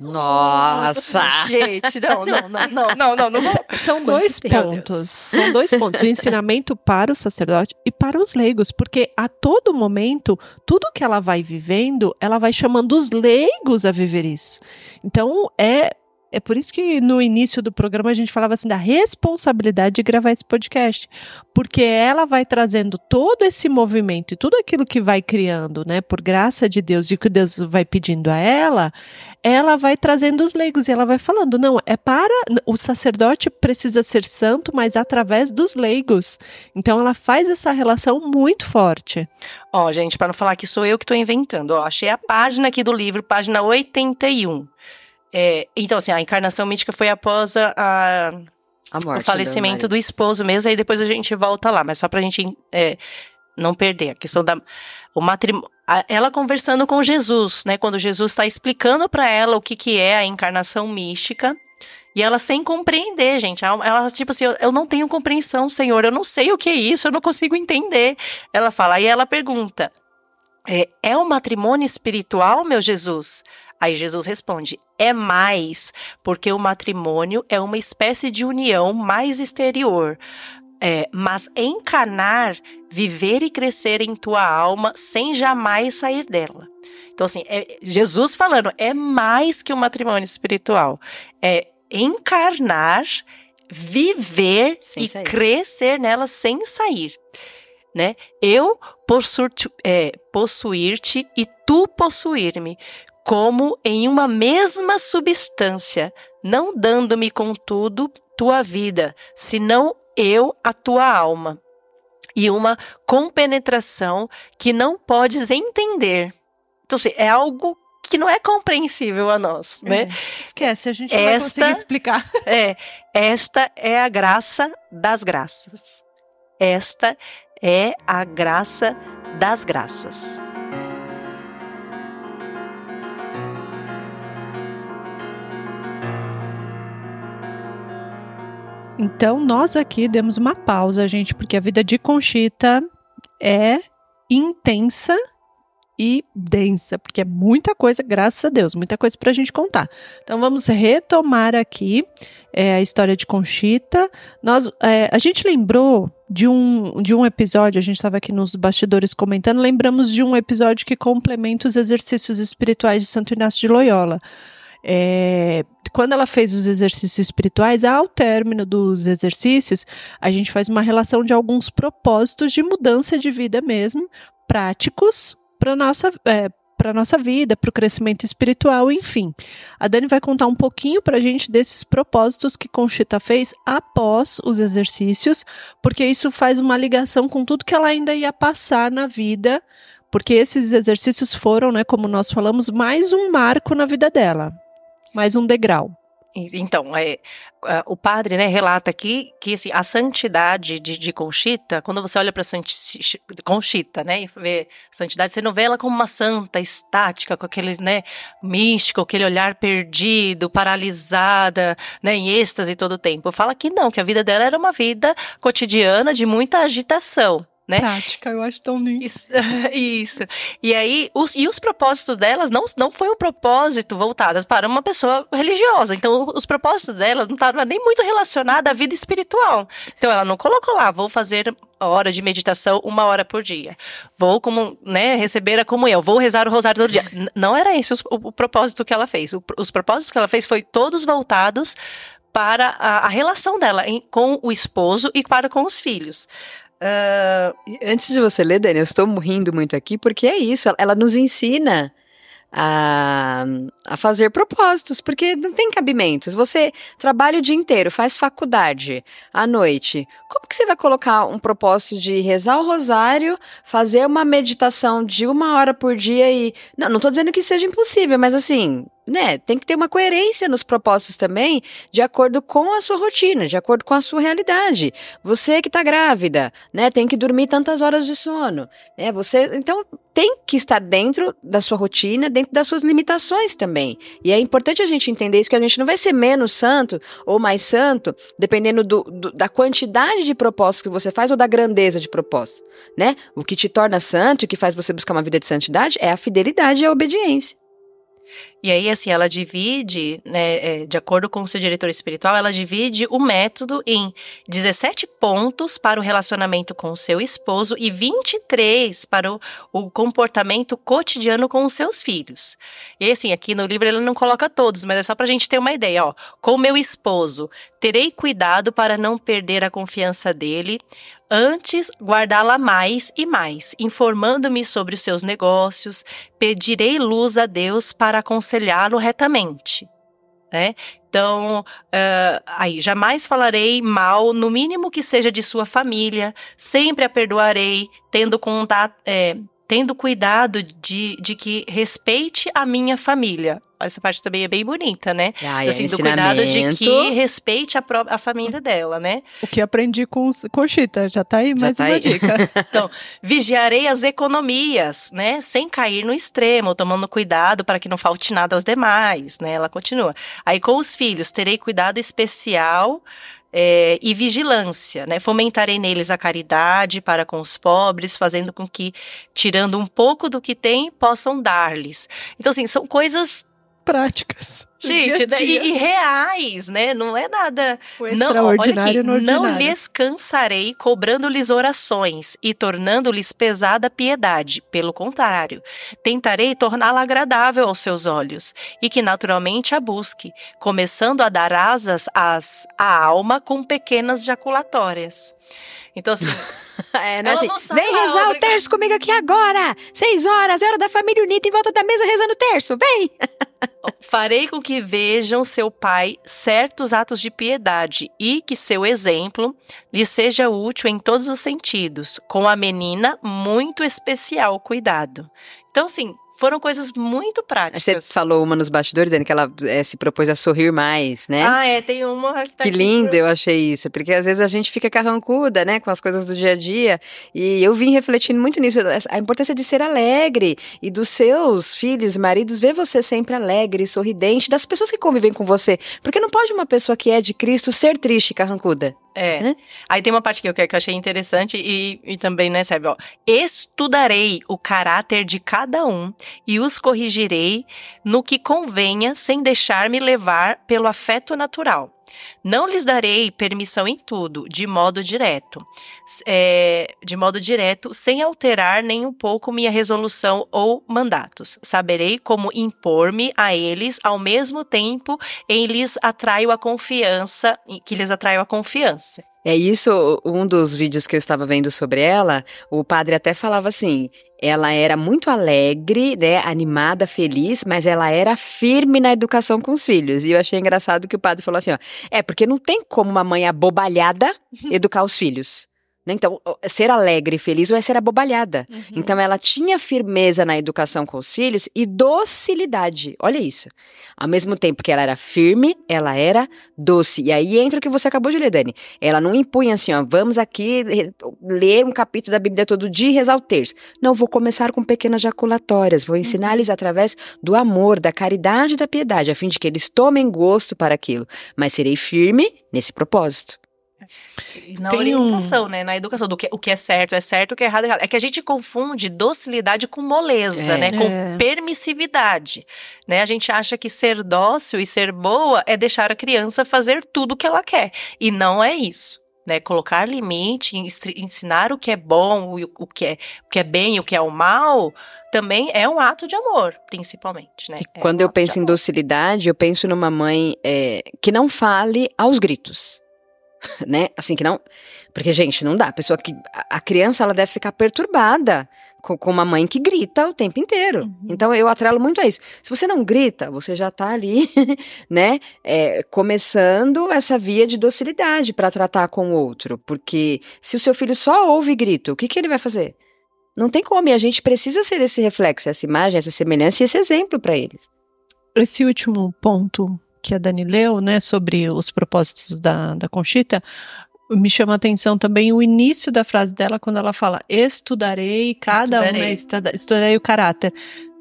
Nossa! Gente, não, não, não, não, não, não, não. São dois pontos. São dois pontos. O ensinamento para o sacerdote e para os leigos, porque a todo momento, tudo que ela vai vivendo, ela vai chamando os leigos a viver isso. Então, é é por isso que no início do programa a gente falava assim da responsabilidade de gravar esse podcast, porque ela vai trazendo todo esse movimento e tudo aquilo que vai criando, né, por graça de Deus e que Deus vai pedindo a ela, ela vai trazendo os leigos e ela vai falando, não, é para o sacerdote precisa ser santo, mas através dos leigos. Então ela faz essa relação muito forte. Ó, gente, para não falar que sou eu que estou inventando, ó, achei a página aqui do livro, página 81. É, então, assim, a encarnação mística foi após a, a o falecimento do esposo mesmo, aí depois a gente volta lá, mas só pra gente é, não perder a questão da o matrimônio, ela conversando com Jesus, né, quando Jesus está explicando para ela o que que é a encarnação mística, e ela sem compreender, gente. Ela, tipo assim, eu, eu, não tenho compreensão, Senhor. Eu não sei o que é isso, eu não consigo entender. Ela fala, aí ela pergunta: é, é o matrimônio espiritual, meu Jesus? Aí Jesus responde: é mais, porque o matrimônio é uma espécie de união mais exterior. É, mas encarnar, viver e crescer em tua alma sem jamais sair dela. Então, assim, é, Jesus falando, é mais que o um matrimônio espiritual. É encarnar, viver sem e sair. crescer nela sem sair. Né? Eu é, possuir-te e tu possuir-me, como em uma mesma substância, não dando-me, contudo, tua vida, senão eu a tua alma. E uma compenetração que não podes entender. Então, assim, é algo que não é compreensível a nós, é, né? Esquece, a gente não esta, vai conseguir explicar. É, esta é a graça das graças. Esta é a graça das graças. Então, nós aqui demos uma pausa, gente, porque a vida de Conchita é intensa e densa, porque é muita coisa, graças a Deus, muita coisa para a gente contar. Então vamos retomar aqui é, a história de Conchita. Nós, é, a gente lembrou de um, de um episódio, a gente estava aqui nos bastidores comentando, lembramos de um episódio que complementa os exercícios espirituais de Santo Inácio de Loyola. É, quando ela fez os exercícios espirituais, ao término dos exercícios, a gente faz uma relação de alguns propósitos de mudança de vida mesmo, práticos, para nossa é, para nossa vida, para o crescimento espiritual, enfim. A Dani vai contar um pouquinho para a gente desses propósitos que Conchita fez após os exercícios, porque isso faz uma ligação com tudo que ela ainda ia passar na vida, porque esses exercícios foram, né, como nós falamos, mais um marco na vida dela mais um degrau. Então, é, o padre né, relata aqui que assim, a santidade de, de Conchita, quando você olha para Conchita, né, e vê santidade, você não vê ela como uma santa estática, com aquele né, místico, aquele olhar perdido, paralisada, né, em êxtase todo o tempo. Fala que não, que a vida dela era uma vida cotidiana de muita agitação né? Prática, eu acho tão lindo. Isso. isso. E aí, os, e os propósitos delas não, não foi um propósito voltadas para uma pessoa religiosa. Então, os propósitos delas não estavam nem muito relacionados à vida espiritual. Então, ela não colocou lá, vou fazer hora de meditação uma hora por dia. Vou como, né, receber a comunhão, vou rezar o rosário todo dia. Não era esse o, o, o propósito que ela fez. O, os propósitos que ela fez foi todos voltados para a, a relação dela em, com o esposo e para com os filhos. Uh, antes de você ler, Dani, eu estou rindo muito aqui porque é isso, ela, ela nos ensina a, a, fazer propósitos, porque não tem cabimentos. Você trabalha o dia inteiro, faz faculdade à noite. Como que você vai colocar um propósito de rezar o rosário, fazer uma meditação de uma hora por dia e. Não, não estou dizendo que seja impossível, mas assim, né, tem que ter uma coerência nos propósitos também, de acordo com a sua rotina, de acordo com a sua realidade. Você que está grávida, né, tem que dormir tantas horas de sono, né? Você, então tem que estar dentro da sua rotina, dentro das suas limitações também. E é importante a gente entender isso que a gente não vai ser menos santo ou mais santo, dependendo do, do, da quantidade de propósitos que você faz ou da grandeza de propósito, né? O que te torna santo e o que faz você buscar uma vida de santidade é a fidelidade e a obediência. E aí, assim, ela divide, né, é, de acordo com o seu diretor espiritual, ela divide o método em 17 pontos para o relacionamento com o seu esposo e 23 para o, o comportamento cotidiano com os seus filhos. E assim, aqui no livro ele não coloca todos, mas é só pra gente ter uma ideia, ó. Com meu esposo, terei cuidado para não perder a confiança dele, Antes, guardá-la mais e mais, informando-me sobre os seus negócios, pedirei luz a Deus para aconselhá-lo retamente. Né? Então, uh, aí, jamais falarei mal, no mínimo que seja de sua família, sempre a perdoarei, tendo contato, é, tendo cuidado de, de que respeite a minha família. Essa parte também é bem bonita, né? Ai, assim, do cuidado de que respeite a, pró a família dela, né? O que aprendi com Conchita, já tá aí mais tá uma aí. dica. então, vigiarei as economias, né? Sem cair no extremo, tomando cuidado para que não falte nada aos demais, né? Ela continua. Aí com os filhos, terei cuidado especial é, e vigilância, né? Fomentarei neles a caridade para com os pobres, fazendo com que, tirando um pouco do que têm, possam dar-lhes. Então, assim, são coisas práticas. Gente, dia dia. E, e, reais, né? Não é nada. O extraordinário não, aqui, não lhes cansarei cobrando-lhes orações e tornando-lhes pesada piedade. Pelo contrário, tentarei torná-la agradável aos seus olhos e que naturalmente a busque, começando a dar asas às, à alma com pequenas jaculatórias. Então, assim. é, né, assim, vem rezar o terço comigo aqui agora! Seis horas, é hora da família unida em volta da mesa rezando o terço, vem! Farei com que vejam seu pai certos atos de piedade e que seu exemplo lhe seja útil em todos os sentidos, com a menina muito especial cuidado. Então, assim, foram coisas muito práticas. Você falou uma nos bastidores, Dani, que ela é, se propôs a sorrir mais, né? Ah, é, tem uma. Que, tá que lindo, por... eu achei isso, porque às vezes a gente fica carrancuda, né, com as coisas do dia a dia, e eu vim refletindo muito nisso, a importância de ser alegre e dos seus filhos e maridos ver você sempre alegre, sorridente, das pessoas que convivem com você, porque não pode uma pessoa que é de Cristo ser triste e carrancuda. É. Né? Aí tem uma parte que eu, que eu achei interessante e, e também, né, ó. Estudarei o caráter de cada um e os corrigirei no que convenha, sem deixar-me levar pelo afeto natural. Não lhes darei permissão em tudo, de modo direto, é, de modo direto, sem alterar nem um pouco minha resolução ou mandatos. Saberei como impor-me a eles ao mesmo tempo em lhes atraio a confiança, que lhes atraio a confiança. É isso, um dos vídeos que eu estava vendo sobre ela, o padre até falava assim: ela era muito alegre, né, animada, feliz, mas ela era firme na educação com os filhos. E eu achei engraçado que o padre falou assim: ó, é porque não tem como uma mãe abobalhada educar os filhos. Né? Então, ser alegre e feliz ou é ser abobalhada. Uhum. Então, ela tinha firmeza na educação com os filhos e docilidade. Olha isso. Ao mesmo tempo que ela era firme, ela era doce. E aí entra o que você acabou de ler, Dani. Ela não impunha assim, ó, vamos aqui ler um capítulo da Bíblia todo dia e rezar o terço. Não, vou começar com pequenas jaculatórias. Vou ensinar-lhes uhum. através do amor, da caridade e da piedade, a fim de que eles tomem gosto para aquilo. Mas serei firme nesse propósito. Na Tem orientação, um... né? Na educação, do que, o que é certo é certo, o que é errado é errado. É que a gente confunde docilidade com moleza, é. né? Com é. permissividade. Né? A gente acha que ser dócil e ser boa é deixar a criança fazer tudo o que ela quer. E não é isso. Né, colocar limite, ensinar o que é bom, o que é, o que é bem e o que é o mal, também é um ato de amor, principalmente, né? É quando um eu penso em docilidade, eu penso numa mãe é, que não fale aos gritos né? Assim que não. Porque, gente, não dá. A pessoa que. A criança, ela deve ficar perturbada com, com uma mãe que grita o tempo inteiro. Uhum. Então, eu atrelo muito a isso. Se você não grita, você já tá ali, né? É, começando essa via de docilidade para tratar com o outro. Porque se o seu filho só ouve grito, o que, que ele vai fazer? Não tem como. E a gente precisa ser esse reflexo, essa imagem, essa semelhança e esse exemplo para eles. Esse último ponto que a Dani leu, né, sobre os propósitos da, da Conchita, me chama a atenção também o início da frase dela, quando ela fala: estudarei cada estudarei. um, né, estudarei o caráter.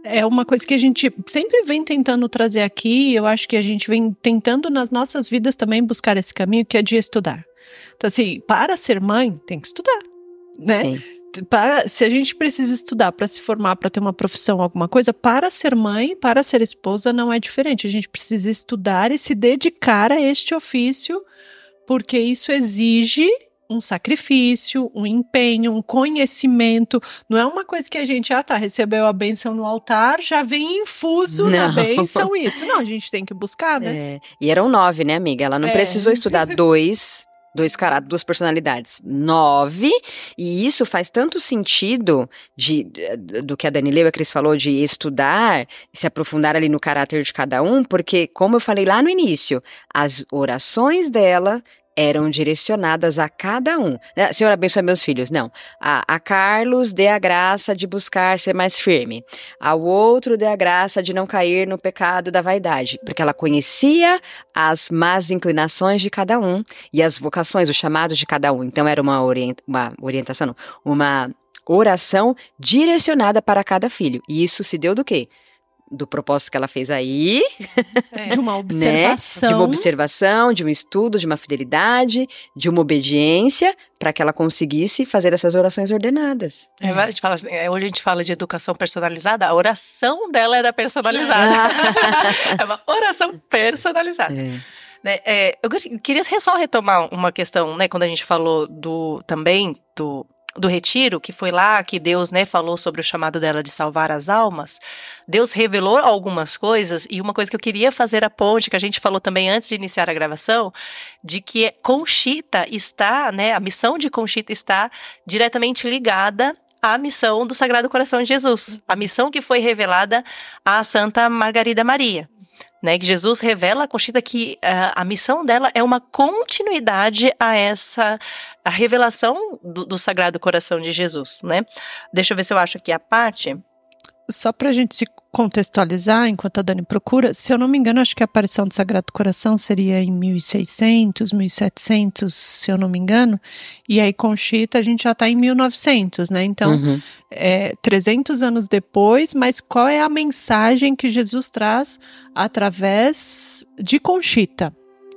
É uma coisa que a gente sempre vem tentando trazer aqui, eu acho que a gente vem tentando nas nossas vidas também buscar esse caminho que é de estudar. Então, assim, para ser mãe, tem que estudar, né? Sim para, se a gente precisa estudar para se formar, para ter uma profissão, alguma coisa, para ser mãe, para ser esposa, não é diferente. A gente precisa estudar e se dedicar a este ofício, porque isso exige um sacrifício, um empenho, um conhecimento. Não é uma coisa que a gente, ah, tá, recebeu a benção no altar, já vem infuso não. na benção isso. Não, a gente tem que buscar, né? É. E eram nove, né, amiga? Ela não é. precisou estudar dois dois caráteres, duas personalidades. Nove, e isso faz tanto sentido de, do que a Dani Leu a Cris falou, de estudar, se aprofundar ali no caráter de cada um, porque, como eu falei lá no início, as orações dela eram direcionadas a cada um. Né? Senhor, abençoe meus filhos. Não. A, a, Carlos dê a graça de buscar ser mais firme. Ao outro dê a graça de não cair no pecado da vaidade. Porque ela conhecia as más inclinações de cada um e as vocações, os chamados de cada um. Então era uma, orient, uma orientação, não, uma oração direcionada para cada filho. E isso se deu do quê? Do propósito que ela fez aí. É. De uma observação. Né? De uma observação, de um estudo, de uma fidelidade, de uma obediência, para que ela conseguisse fazer essas orações ordenadas. É, a gente fala, é, hoje a gente fala de educação personalizada, a oração dela era personalizada. é uma oração personalizada. É. Né, é, eu queria só retomar uma questão, né, quando a gente falou do também do do retiro, que foi lá que Deus, né, falou sobre o chamado dela de salvar as almas, Deus revelou algumas coisas e uma coisa que eu queria fazer a ponte, que a gente falou também antes de iniciar a gravação, de que Conchita está, né, a missão de Conchita está diretamente ligada à missão do Sagrado Coração de Jesus, a missão que foi revelada à Santa Margarida Maria né? Que Jesus revela a Conchita que uh, a missão dela é uma continuidade a essa a revelação do, do, Sagrado Coração de Jesus, né? Deixa eu ver se eu acho aqui a parte. Só para a gente se contextualizar, enquanto a Dani procura, se eu não me engano, acho que a aparição do Sagrado Coração seria em 1600, 1700, se eu não me engano, e aí Conchita a gente já está em 1900, né? Então, uhum. é, 300 anos depois, mas qual é a mensagem que Jesus traz através de Conchita?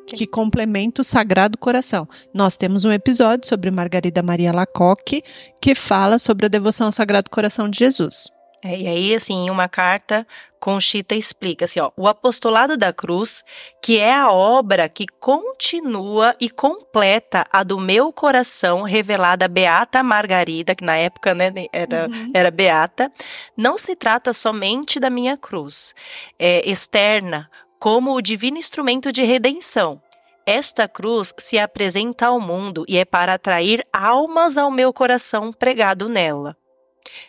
que complementa o Sagrado Coração. Nós temos um episódio sobre Margarida Maria Lacoque que fala sobre a devoção ao Sagrado Coração de Jesus. É, e aí, assim, em uma carta, Conchita explica assim, ó, o apostolado da cruz, que é a obra que continua e completa a do meu coração revelada a Beata Margarida, que na época né, era, uhum. era Beata, não se trata somente da minha cruz, é externa, como o divino instrumento de redenção. Esta cruz se apresenta ao mundo e é para atrair almas ao meu coração pregado nela.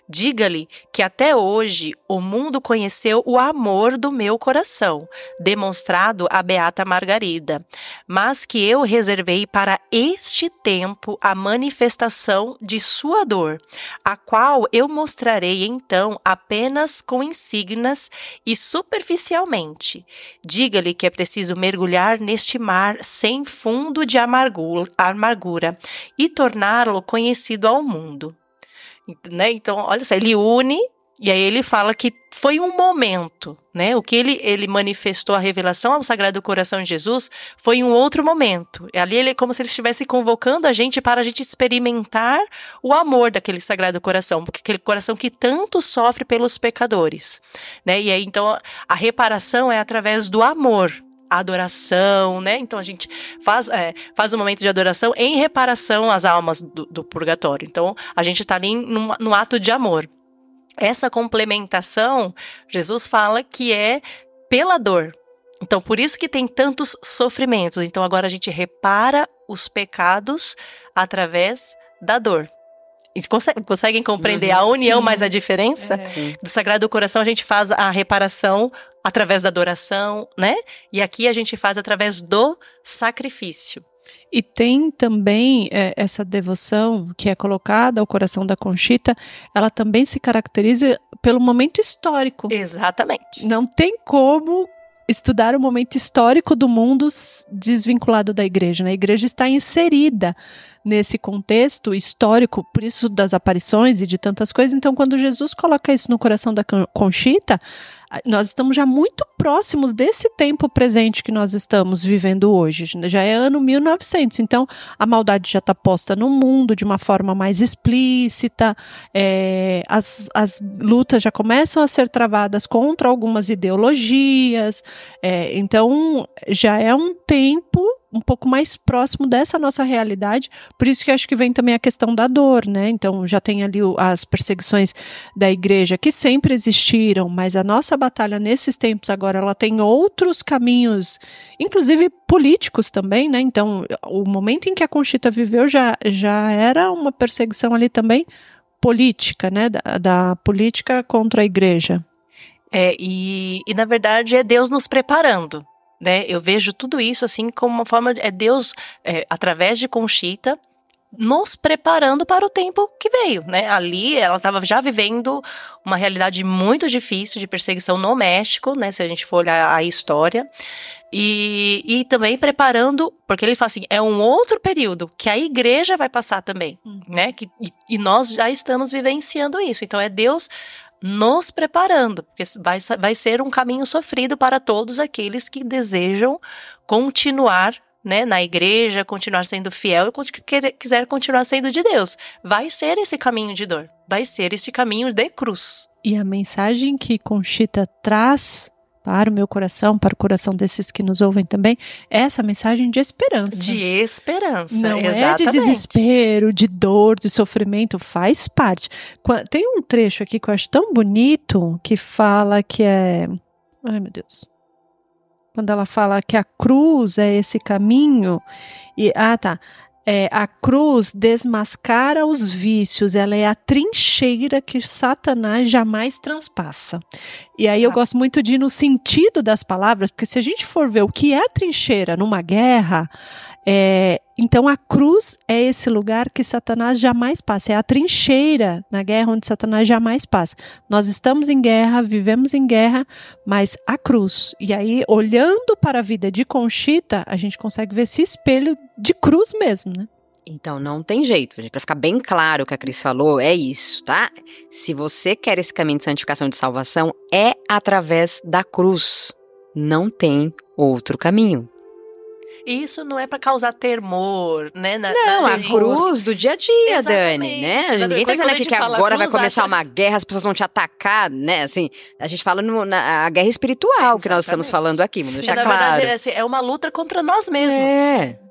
Diga-lhe que até hoje o mundo conheceu o amor do meu coração, demonstrado à Beata Margarida, mas que eu reservei para este tempo a manifestação de sua dor, a qual eu mostrarei então apenas com insígnias e superficialmente. Diga-lhe que é preciso mergulhar neste mar sem fundo de amargura e torná-lo conhecido ao mundo né? Então, olha só, ele une e aí ele fala que foi um momento, né? O que ele, ele manifestou a revelação ao Sagrado Coração de Jesus foi um outro momento. Ali ele é como se ele estivesse convocando a gente para a gente experimentar o amor daquele Sagrado Coração, porque aquele coração que tanto sofre pelos pecadores, né? E aí então a reparação é através do amor, adoração, né? Então a gente faz, é, faz um momento de adoração em reparação às almas do, do purgatório. Então a gente está ali num, num ato de amor. Essa complementação, Jesus fala que é pela dor. Então, por isso que tem tantos sofrimentos. Então, agora a gente repara os pecados através da dor. E conseguem, conseguem compreender uhum, a união, sim. mas a diferença? É. Do Sagrado Coração, a gente faz a reparação através da adoração, né? E aqui a gente faz através do sacrifício. E tem também é, essa devoção que é colocada ao coração da Conchita, ela também se caracteriza pelo momento histórico. Exatamente. Não tem como estudar o momento histórico do mundo desvinculado da igreja. Né? A igreja está inserida nesse contexto histórico, por isso das aparições e de tantas coisas. Então, quando Jesus coloca isso no coração da Conchita, nós estamos já muito próximos desse tempo presente que nós estamos vivendo hoje. Já é ano 1900, então a maldade já está posta no mundo de uma forma mais explícita, é, as, as lutas já começam a ser travadas contra algumas ideologias, é, então já é um tempo um pouco mais próximo dessa nossa realidade, por isso que acho que vem também a questão da dor, né? Então já tem ali as perseguições da igreja que sempre existiram, mas a nossa batalha nesses tempos agora ela tem outros caminhos, inclusive políticos também, né? Então o momento em que a Conchita viveu já, já era uma perseguição ali também política, né? Da, da política contra a igreja. É, e, e na verdade é Deus nos preparando né? Eu vejo tudo isso assim como uma forma é Deus é, através de Conchita nos preparando para o tempo que veio, né? Ali ela estava já vivendo uma realidade muito difícil de perseguição no México, né? Se a gente for olhar a história. E, e também preparando, porque ele fala assim, é um outro período que a igreja vai passar também, hum. né? Que, e, e nós já estamos vivenciando isso. Então é Deus nos preparando, porque vai, vai ser um caminho sofrido para todos aqueles que desejam continuar né, na igreja, continuar sendo fiel e quiser continuar sendo de Deus. Vai ser esse caminho de dor, vai ser esse caminho de cruz. E a mensagem que Conchita traz para o meu coração, para o coração desses que nos ouvem também, é essa mensagem de esperança. De esperança, Não exatamente. é de desespero, de dor, de sofrimento, faz parte. Tem um trecho aqui que eu acho tão bonito que fala que é. Ai, meu Deus. Quando ela fala que a cruz é esse caminho. E, ah, tá é, a cruz desmascara os vícios, ela é a trincheira que Satanás jamais transpassa. E aí eu ah. gosto muito de ir no sentido das palavras, porque se a gente for ver o que é a trincheira numa guerra, é, então a cruz é esse lugar que Satanás jamais passa, é a trincheira na guerra onde Satanás jamais passa. Nós estamos em guerra, vivemos em guerra, mas a cruz. E aí, olhando para a vida de Conchita, a gente consegue ver esse espelho de cruz mesmo, né? Então não tem jeito, para ficar bem claro o que a Cris falou, é isso, tá? Se você quer esse caminho de santificação de salvação, é através da cruz. Não tem outro caminho. E isso não é para causar temor, né? Na, não, na a cruz do dia a dia, Dani, né? Exatamente. Ninguém tá dizendo aqui que agora vai começar acha... uma guerra, as pessoas vão te atacar, né? Assim, a gente fala no, na a guerra espiritual Exatamente. que nós estamos falando aqui, vamos deixar na claro. Verdade, é, assim, é uma luta contra nós mesmos. É.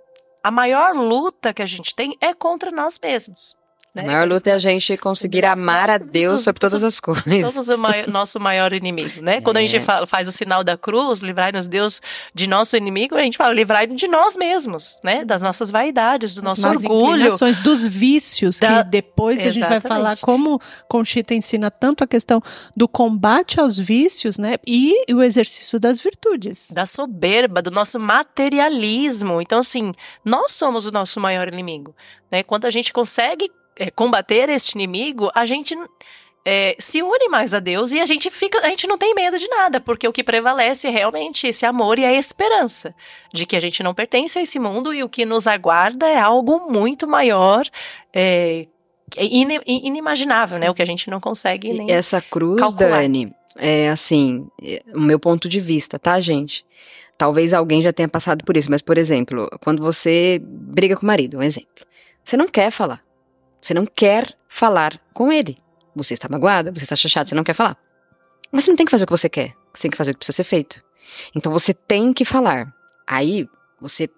A maior luta que a gente tem é contra nós mesmos. Né? A maior luta é a gente conseguir amar a Deus sobre todas as coisas. Somos o maior, nosso maior inimigo, né? Quando é. a gente é. fala, faz o sinal da cruz, livrai-nos Deus de nosso inimigo, a gente fala livrai-nos de nós mesmos, né? Das nossas vaidades, do nosso As orgulho. dos vícios, da... que depois Exatamente. a gente vai falar como Conchita ensina tanto a questão do combate aos vícios, né? E o exercício das virtudes. Da soberba, do nosso materialismo. Então, assim, nós somos o nosso maior inimigo. Né? Quando a gente consegue é, combater este inimigo, a gente é, se une mais a Deus e a gente fica, a gente não tem medo de nada, porque o que prevalece é realmente esse amor e a esperança de que a gente não pertence a esse mundo e o que nos aguarda é algo muito maior. É, é inimaginável, né? O que a gente não consegue nem. Essa cruz, calcular. Dani, é assim, é, o meu ponto de vista, tá, gente? Talvez alguém já tenha passado por isso, mas, por exemplo, quando você briga com o marido, um exemplo, você não quer falar. Você não quer falar com ele. Você está magoada, você está chateado, você não quer falar. Mas você não tem que fazer o que você quer. Você tem que fazer o que precisa ser feito. Então você tem que falar. Aí você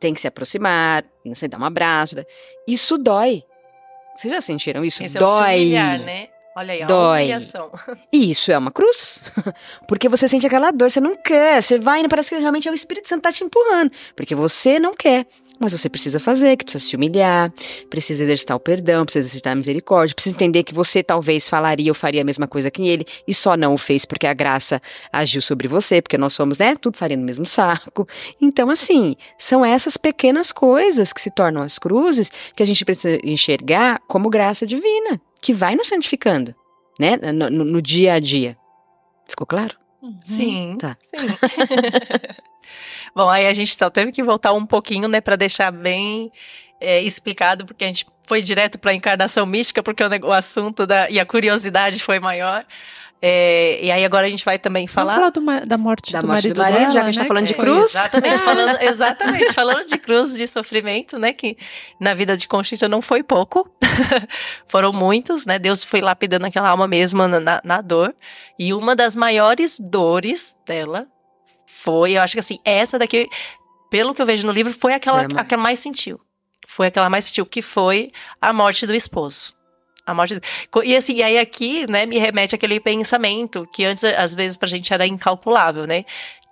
tem que se aproximar, você dá um abraço. Isso dói. Vocês já sentiram isso? Esse dói. É o humilhar, né? Olha aí, dói. humilhação. E isso é uma cruz. Porque você sente aquela dor, você não quer. Você vai e parece que realmente é o Espírito Santo tá te empurrando. Porque você não quer. Mas você precisa fazer, que precisa se humilhar, precisa exercitar o perdão, precisa exercitar a misericórdia, precisa entender que você talvez falaria ou faria a mesma coisa que ele e só não o fez porque a graça agiu sobre você, porque nós somos, né, tudo faria no mesmo saco. Então, assim, são essas pequenas coisas que se tornam as cruzes que a gente precisa enxergar como graça divina, que vai nos santificando, né, no, no, no dia a dia. Ficou claro? Sim. Tá. Sim. Bom, aí a gente só teve que voltar um pouquinho, né, para deixar bem é, explicado, porque a gente foi direto para a encarnação mística, porque o, o assunto da, e a curiosidade foi maior. É, e aí agora a gente vai também falar. Vamos falar do, da morte Da do morte marido do marido, dela, já que a gente tá né? falando de cruz. Exatamente, falando, exatamente, falando de cruz, de sofrimento, né? Que na vida de Conchita não foi pouco, foram muitos, né? Deus foi lapidando aquela alma mesmo na, na- na dor. E uma das maiores dores dela foi, eu acho que assim, essa daqui, pelo que eu vejo no livro, foi aquela, a mais. a que ela mais sentiu. Foi aquela mais sentiu, que foi a morte do esposo. A morte. E assim, e aí aqui, né, me remete àquele pensamento que antes, às vezes, pra gente era incalculável, né?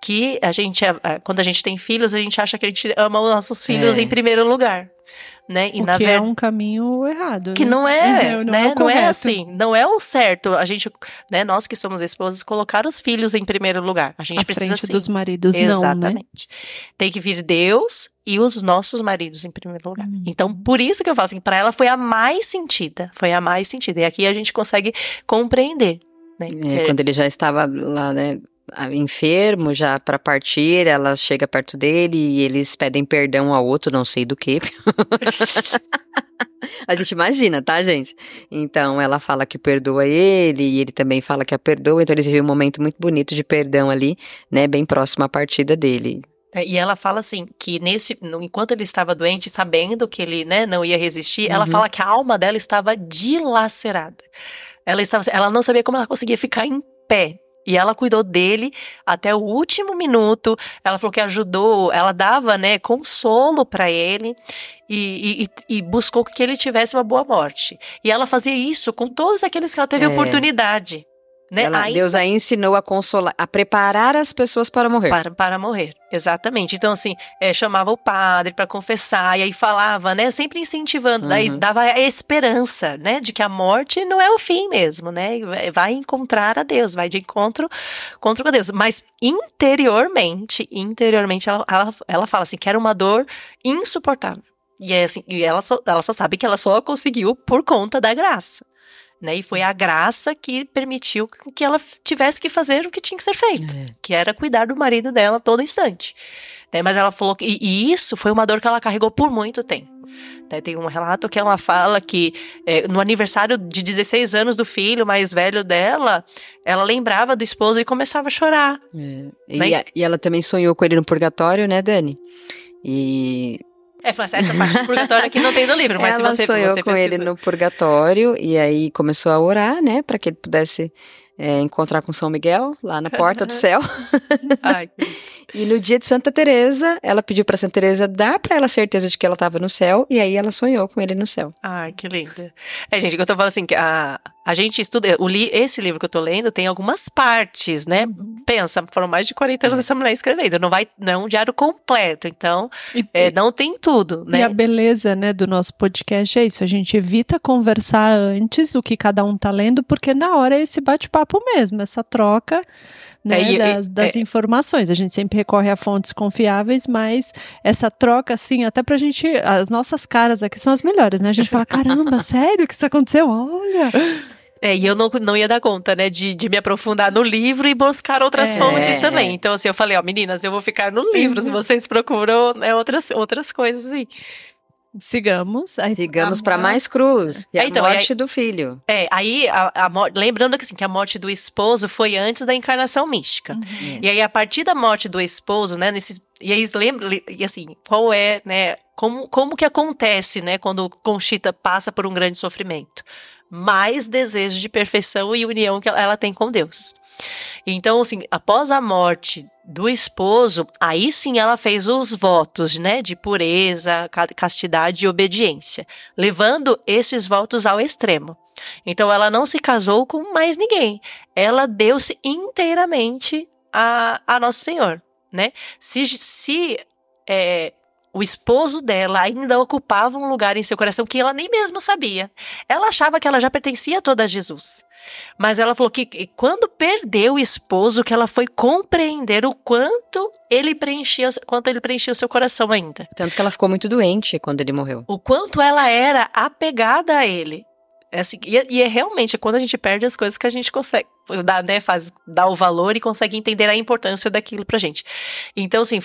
Que a gente, a- a- quando a gente tem filhos, a gente acha que a gente ama os nossos filhos É. em primeiro lugar. Né? E o na que é verdade. um caminho errado. Que né? não é, Não né? é o não é assim, não é o certo. A gente, né, nós que somos esposos, colocar os filhos em primeiro lugar. A gente À precisa frente sim. dos maridos, não, né? Exatamente. Tem que vir Deus e os nossos maridos em primeiro lugar. Hum. Então, por isso que eu falo assim, para ela foi a mais sentida, foi a mais sentida. E aqui a gente consegue compreender, né? É, É, quando ele já estava lá, né, enfermo, já para partir, ela chega perto dele e eles pedem perdão ao outro, não sei do que. A gente imagina, tá, gente? Então ela fala que perdoa ele e ele também fala que a perdoa. Então eles vivem um momento muito bonito de perdão ali, né, bem próximo à partida dele. É, E ela fala assim, que nesse, enquanto ele estava doente, sabendo que ele, né, não ia resistir, ela Uhum. fala que a alma dela estava dilacerada. Ela estava, ela não sabia como ela conseguia ficar em pé. E ela cuidou dele até o último minuto. Ela falou que ajudou, ela dava, né, consolo para ele e, e- e buscou que ele tivesse uma boa morte. E ela fazia isso com todos aqueles que ela teve É. oportunidade, né? Ela- Deus a ensinou a consolar, a preparar as pessoas para morrer. para, para morrer, exatamente. Então, assim, é, chamava o padre para confessar, e aí falava, né? Sempre incentivando, daí Uhum. dava a esperança, né? De que a morte não é o fim mesmo, né? Vai- Vai encontrar a Deus, vai de encontro, encontro com Deus. Mas interiormente, interiormente, ela, ela, ela fala assim, que era uma dor insuportável. E, é assim, e ela, só, ela só sabe que ela só conseguiu por conta da graça. Né? E foi a graça que permitiu que ela tivesse que fazer o que tinha que ser feito É. que era cuidar do marido dela todo instante. Né, Mas ela falou que. E, e isso foi uma dor que ela carregou por muito tempo. Né, Tem um relato que ela fala que é, no aniversário de 16 anos do filho mais velho dela, ela lembrava do esposo e começava a chorar. É. E, Né? a- e ela também sonhou com ele no purgatório, né, Dani? E É, falou assim, essa parte do purgatório aqui não tem no livro, mas ela se você, sonhou você com ele pesquisar- no purgatório e aí começou a orar, né, para que ele pudesse é, encontrar com São Miguel lá na porta do céu. Ai, E no dia de Santa Teresa, ela pediu para Santa Teresa dar para ela certeza de que ela estava no céu e aí ela sonhou com ele no céu. Ai, que lindo. É, gente, eu tô falando assim, que a, a gente estuda, o li, esse livro que eu tô lendo tem algumas partes, né? Pensa, foram mais de 40 anos essa mulher escrevendo, não vai, não é um diário completo, então, E, é, não tem tudo, e a né? beleza, né, do nosso podcast é isso. A gente evita conversar antes o que cada um tá lendo, porque na hora é esse bate-papo mesmo, essa troca né, É, das, das é. informações. A gente sempre recorre a fontes confiáveis, mas essa troca, assim, até pra gente. As nossas caras aqui são as melhores, né? A gente fala: caramba, sério que isso aconteceu? Olha! É, e eu não, não ia dar conta, né, de, de me aprofundar no livro e buscar outras É. fontes também. Então, assim, eu falei, ó, meninas, eu vou ficar no livro, se vocês procuram né, outras, outras coisas aí. Sigamos. Aí, Sigamos para mais cruz, que é É, então, a e morte do filho. É, aí, a, a lembrando que, assim, que a morte do esposo foi antes da encarnação mística. E aí, a partir da morte do esposo, né, nesses, e aí, lembra, e assim, qual é, né, como, como que acontece, né, quando Conchita passa por um grande sofrimento? Mais desejo de perfeição e união que ela, ela tem com Deus. Então, assim, após a morte do esposo, aí sim ela fez os votos, né, de pureza, ca- castidade e obediência, levando esses votos ao extremo. Então, ela não se casou com mais ninguém. Ela deu-se inteiramente a, a Nosso Senhor, né? Se, se é, o esposo dela ainda ocupava um lugar em seu coração que ela nem mesmo sabia. Ela achava que ela já pertencia toda a Jesus. Mas ela falou que quando perdeu o esposo, que ela foi compreender o quanto ele preenchia, quanto ele preenchia o seu coração ainda. Tanto que ela ficou muito doente quando ele morreu. O quanto ela era apegada a ele. É assim, e, é- e é realmente quando a gente perde as coisas que a gente consegue dar, né, faz, dar o valor e consegue entender a importância daquilo pra gente. Então, assim,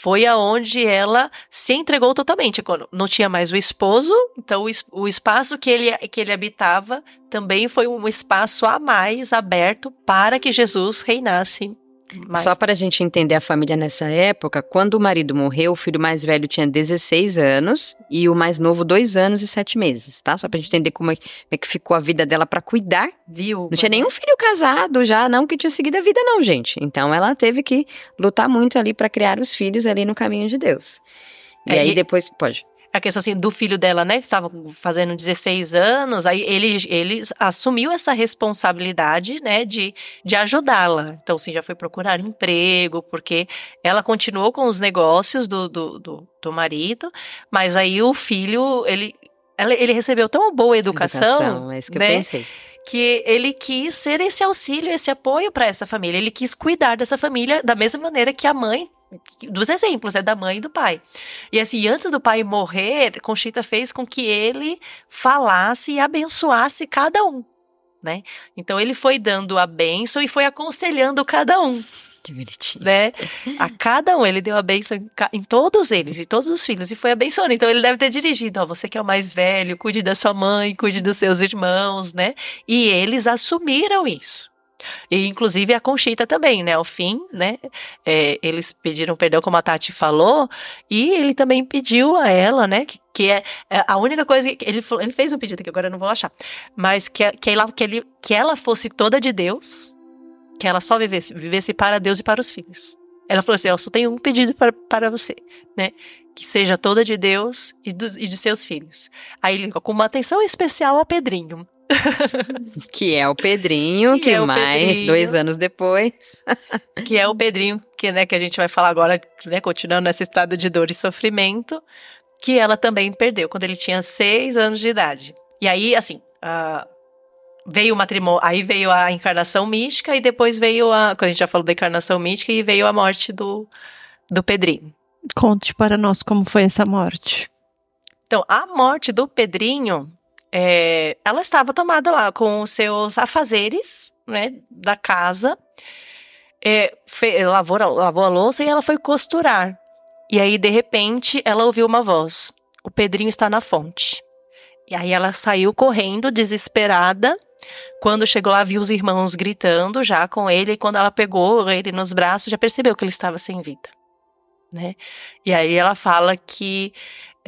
foi aonde ela se entregou totalmente. Quando não tinha mais o esposo, então o, o espaço que ele, que ele habitava também foi um espaço a mais aberto para que Jesus reinasse mas... Só para a gente entender a família nessa época, quando o marido morreu, o filho mais velho tinha 16 anos e o mais novo, 2 anos e 7 meses, tá? Só para a gente entender como é, como é, que ficou a vida dela para cuidar. Viu? Não tinha nenhum filho casado já, não que tinha seguido a vida, não, gente. Então ela teve que lutar muito ali para criar os filhos ali no caminho de Deus. E é, aí depois, pode a questão assim do filho dela, né, que estava fazendo 16 anos, aí ele, ele assumiu essa responsabilidade, né, de, de ajudá-la. Então, sim, já foi procurar emprego, porque ela continuou com os negócios do, do, do, do marido, mas aí o filho, ele, ele recebeu tão boa educação, educação é isso que né, eu pensei que ele quis ser esse auxílio, esse apoio para essa família. Ele quis cuidar dessa família da mesma maneira que a mãe dos exemplos, né, da mãe e do pai. E assim, antes do pai morrer, Conchita fez com que ele falasse e abençoasse cada um, né? Então ele foi dando a bênção e foi aconselhando cada um. Que bonitinho. Né? A cada um, ele deu a bênção em, em, todos eles, e todos os filhos, e foi abençoando. Então ele deve ter dirigido, ó, você que é o mais velho, cuide da sua mãe, cuide dos seus irmãos, né? E eles assumiram isso. E inclusive a Conchita também, né? Ao fim, né? É, eles pediram perdão, como a Tati falou, e ele também pediu a ela, né? Que, que é, é a única coisa que ele, ele fez um pedido que agora eu não vou achar, mas que, que, ela, que, ele, que ela fosse toda de Deus, que ela só vivesse, vivesse para Deus e para os filhos. Ela falou assim: Eu só tenho um pedido para, para você, né? Que seja toda de Deus e, dos, e de seus filhos. Aí ele com uma atenção especial ao Pedrinho. que é o Pedrinho, que, que é mais Pedrinho, dois anos depois. que é o Pedrinho, que, né, que a gente vai falar agora, né, continuando nessa estrada de dor e sofrimento, que ela também perdeu quando ele tinha seis anos de idade. E aí, assim, uh, veio o matrimônio, aí veio a encarnação mística e depois veio a, quando a gente já falou da encarnação mística, e veio a morte do, do Pedrinho. Conte para nós como foi essa morte. Então, a morte do Pedrinho é, ela estava tomada lá com os seus afazeres, né, da casa, é, fe, lavou, lavou a louça e ela foi costurar. E aí, de repente, ela ouviu uma voz: O Pedrinho está na fonte. E aí ela saiu correndo, desesperada. Quando chegou lá, viu os irmãos gritando já com ele. E quando ela pegou ele nos braços, já percebeu que ele estava sem vida. Né? E aí ela fala que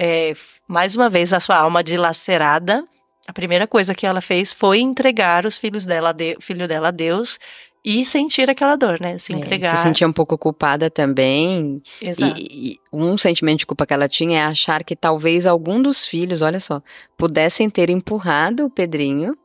é, mais uma vez, a sua alma dilacerada, a primeira coisa que ela fez foi entregar os filhos dela, de, filho dela a Deus e sentir aquela dor, né? Se entregar. É, se sentia um pouco culpada também. Exato. E, e, um sentimento de culpa que ela tinha é achar que talvez algum dos filhos, olha só, pudessem ter empurrado o Pedrinho.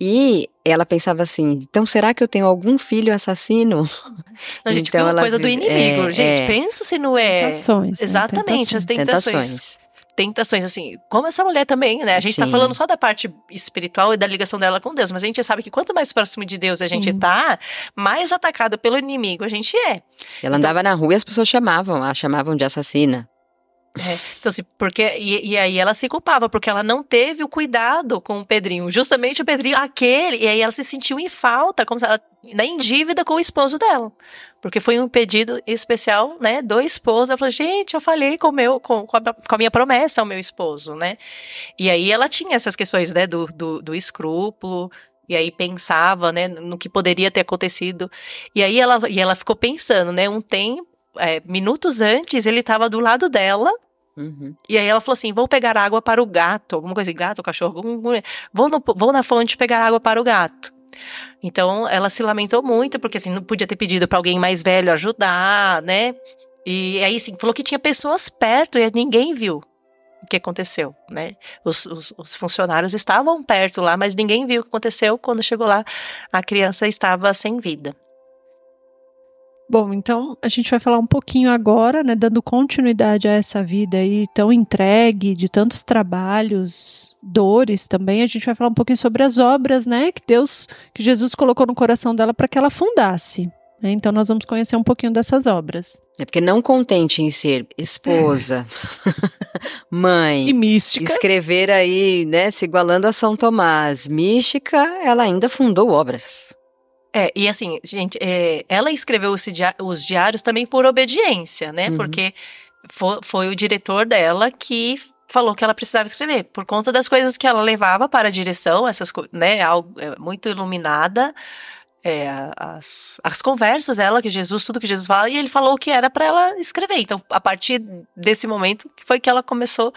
E ela pensava assim: então será que eu tenho algum filho assassino? Não, gente, então, uma coisa do inimigo. É, gente, é, pensa se não é. Tentações. Né? Exatamente, né? as tentações. tentações tentações, assim, como essa mulher também, né? A gente tá Sim. tá falando só da parte espiritual e da ligação dela com Deus, mas a gente sabe que quanto mais próximo de Deus a gente Sim. tá, mais atacado pelo inimigo a gente é. Ela então, andava na rua e as pessoas chamavam, a chamavam de assassina. É, então, assim, porque. E, e, aí ela se culpava, porque ela não teve o cuidado com o Pedrinho. Justamente o Pedrinho, aquele. E aí ela se sentiu em falta, como se ela. Né, em dívida com o esposo dela. Porque foi um pedido especial, né, do esposo. Ela falou, gente, eu falei com, meu, com, com, a, com a minha promessa ao meu esposo, né? E aí ela tinha essas questões, né, do, do, do escrúpulo, e aí pensava, né, no que poderia ter acontecido. E aí ela, e ela ficou pensando, né, um tempo, é, minutos antes, ele estava do lado dela. Uhum. E aí ela falou assim: vou pegar água para o gato, alguma coisa, gato, cachorro, vou, no, vou na fonte pegar água para o gato. Então ela se lamentou muito, porque assim, não podia ter pedido para alguém mais velho ajudar, né? E aí, assim, falou que tinha pessoas perto e ninguém viu o que aconteceu, né? Os, os, os, funcionários estavam perto lá, mas ninguém viu o que aconteceu. Quando chegou lá, a criança estava sem vida. Bom, então a gente vai falar um pouquinho agora, né, dando continuidade a essa vida aí tão entregue, de tantos trabalhos, dores também. A gente vai falar um pouquinho sobre as obras, né, que Deus, que Jesus colocou no coração dela para que ela fundasse. Né? Então nós vamos conhecer um pouquinho dessas obras. É porque não contente em ser esposa, mãe e mística, escrever aí, né, se igualando a São Tomás, mística, ela ainda fundou obras. É, e assim, gente, é, ela escreveu os diários também por obediência, né? Uhum. Porque foi, foi o diretor dela que falou que ela precisava escrever, por conta das coisas que ela levava para a direção, essas né, algo é, muito iluminada, é, as, as conversas dela, que Jesus, tudo que Jesus fala, e ele falou que era para ela escrever. Então, a partir desse momento, foi que ela começou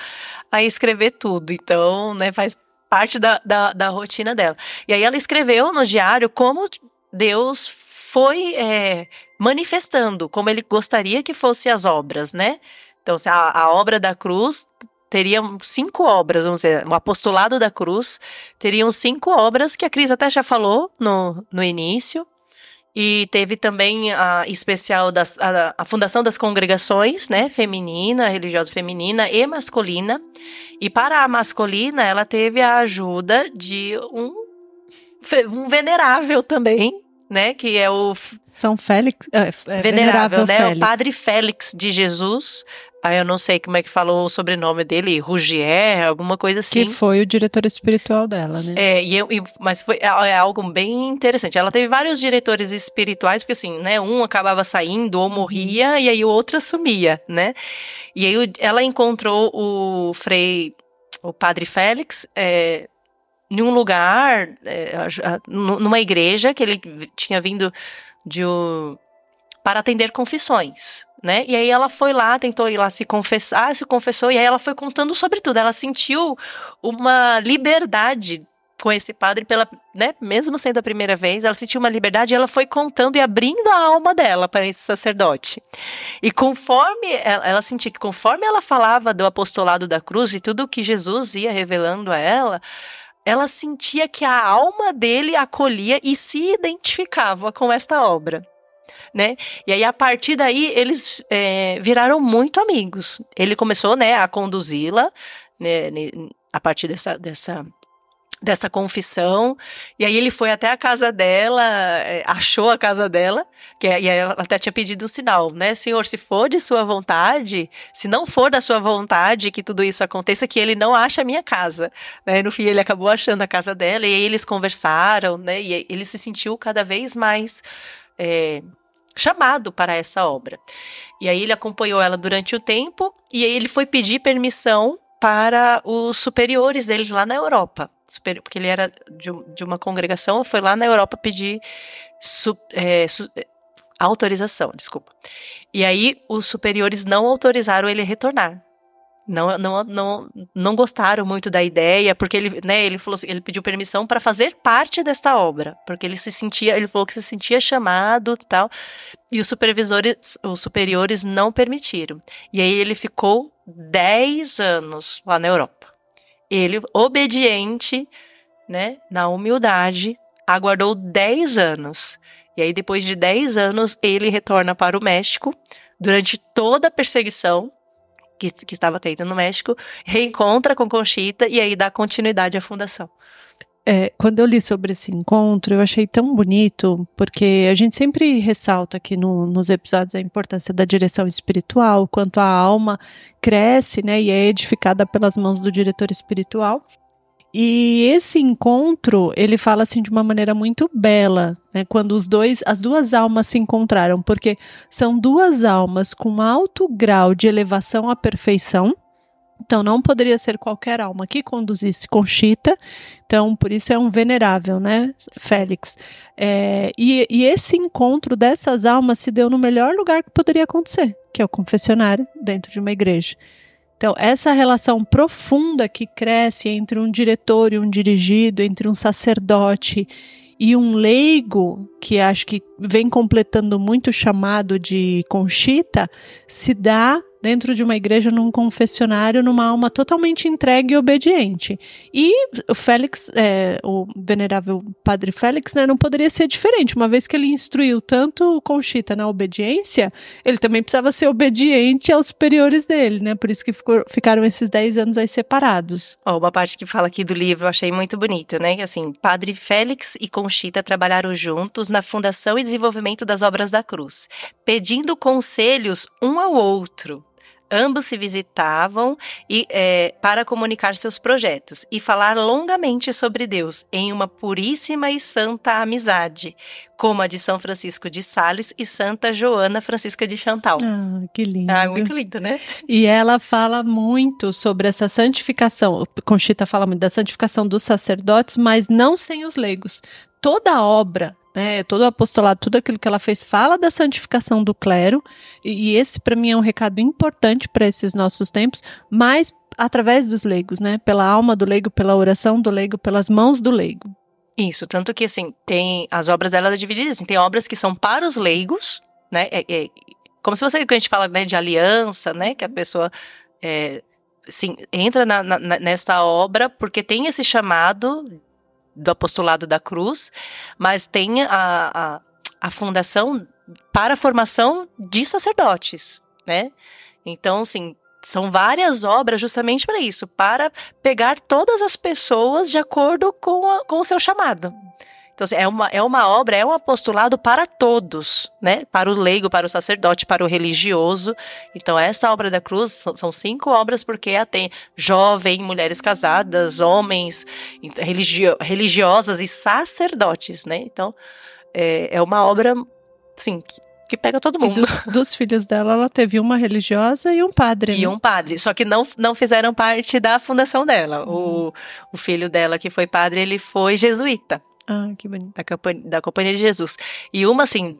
a escrever tudo. Então, né, faz parte da, da, da rotina dela. E aí ela escreveu no diário como Deus foi é, manifestando, como ele gostaria que fossem as obras, né? Então, a, a obra da cruz teria cinco obras, vamos dizer, o apostolado da cruz teriam cinco obras que a Cris até já falou no, no início. E teve também a especial das, a, a fundação das congregações, né, feminina, religiosa feminina e masculina. E para a masculina, ela teve a ajuda de um, um venerável também, né, que é o São Félix, é, é venerável, venerável né, Félix. o Padre Félix de Jesus, Aí eu não sei como é que falou o sobrenome dele, Rugier, alguma coisa assim. Que foi o diretor espiritual dela, né? É, e, eu, e, mas foi é, é algo bem interessante. Ela teve vários diretores espirituais, porque assim, né, um acabava saindo ou morria, e aí o outro assumia, né? E aí ela encontrou o Frei, o Padre Félix, é, em um lugar, é, numa igreja que ele tinha vindo de um, para atender confissões né? E aí ela foi lá, tentou ir lá se confessar, se confessou, e aí ela foi contando sobre tudo. Ela sentiu uma liberdade com esse padre pela, né, mesmo sendo a primeira vez, ela sentiu uma liberdade e ela foi contando e abrindo a alma dela para esse sacerdote. E conforme ela, ela sentia que conforme ela falava do apostolado da cruz e tudo o que Jesus ia revelando a ela, ela sentia que a alma dele acolhia e se identificava com esta obra né? E aí, a partir daí, eles é, viraram muito amigos. Ele começou, né, a conduzi-la, né, a partir dessa, dessa dessa confissão. E aí ele foi até a casa dela, é, achou a casa dela, que é, e ela até tinha pedido um sinal, né? Senhor, se for de sua vontade, se não for da sua vontade que tudo isso aconteça, que ele não acha a minha casa. Né? No fim, ele acabou achando a casa dela, e aí eles conversaram, né? E ele se sentiu cada vez mais. É, chamado para essa obra. E aí ele acompanhou ela durante o tempo e aí ele foi pedir permissão para os superiores deles lá na Europa. Porque ele era de, uma congregação, foi lá na Europa pedir su, é, su, é, autorização, desculpa. E aí os superiores não autorizaram ele retornar não, não, não, não gostaram muito da ideia, porque ele, né, ele falou assim, ele pediu permissão para fazer parte desta obra, porque ele se sentia, ele falou que se sentia chamado, tal, e os supervisores, os superiores não permitiram. E aí ele ficou 10 anos lá na Europa. Ele obediente, né, na humildade, aguardou 10 anos. E aí depois de 10 anos ele retorna para o México durante toda a perseguição que, que estava tendo no México, reencontra com Conchita e aí dá continuidade à fundação. É, quando eu li sobre esse encontro, eu achei tão bonito, porque a gente sempre ressalta aqui no, nos episódios a importância da direção espiritual, quanto a alma cresce né, e é edificada pelas mãos do diretor espiritual. E esse encontro, ele fala assim de uma maneira muito bela, né? Quando os dois, as duas almas se encontraram, porque são duas almas com alto grau de elevação à perfeição. Então não poderia ser qualquer alma que conduzisse Conchita. Então por isso é um venerável, né, Félix. É, e, e esse encontro dessas almas se deu no melhor lugar que poderia acontecer, que é o confessionário dentro de uma igreja. Então, essa relação profunda que cresce entre um diretor e um dirigido, entre um sacerdote e um leigo, que acho que vem completando muito o chamado de Conchita, se dá dentro de uma igreja, num confessionário, numa alma totalmente entregue e obediente. E o Félix, é, o venerável padre Félix, né, não poderia ser diferente, uma vez que ele instruiu tanto Conchita na obediência, ele também precisava ser obediente aos superiores dele, né? Por isso que ficou, ficaram esses 10 anos aí separados. Oh, uma parte que fala aqui do livro eu achei muito bonito, né? Assim, padre Félix e Conchita trabalharam juntos na fundação e desenvolvimento das obras da cruz, pedindo conselhos um ao outro Ambos se visitavam e, é, para comunicar seus projetos e falar longamente sobre Deus em uma puríssima e santa amizade, como a de São Francisco de Sales e Santa Joana Francisca de Chantal. Ah, que lindo. Ah, muito lindo, né? E ela fala muito sobre essa santificação. Conchita fala muito da santificação dos sacerdotes, mas não sem os leigos. Toda a obra né, todo o apostolado, tudo aquilo que ela fez fala da santificação do clero, e esse para mim é um recado importante para esses nossos tempos, mas através dos leigos, né, pela alma do leigo, pela oração do leigo, pelas mãos do leigo. Isso, tanto que assim, tem as obras dela divididas, assim, tem obras que são para os leigos, né, é, é, como se você, que a gente fala, né, de aliança, né, que a pessoa é, sim, entra na, na, nessa obra porque tem esse chamado do apostolado da cruz, mas tem a, a, a fundação para a formação de sacerdotes, né? Então, assim, são várias obras justamente para isso, para pegar todas as pessoas de acordo com, a, com o seu chamado. Então, assim, é uma, é uma obra, é um apostolado para todos, né? Para o leigo, para o sacerdote, para o religioso. Então, esta obra da cruz são, são cinco obras porque ela tem jovem, mulheres casadas, homens, religio, religiosas e sacerdotes, né? Então, é, é uma obra, sim, que que pega todo mundo. Dos, dos, filhos dela, ela teve uma religiosa e um padre. E né? um padre, só que não, não fizeram parte da fundação dela. Uhum. O, o filho dela, que foi padre, ele foi jesuíta. Ah, que bonito. Da, companhia, da Companhia de Jesus. E uma, assim,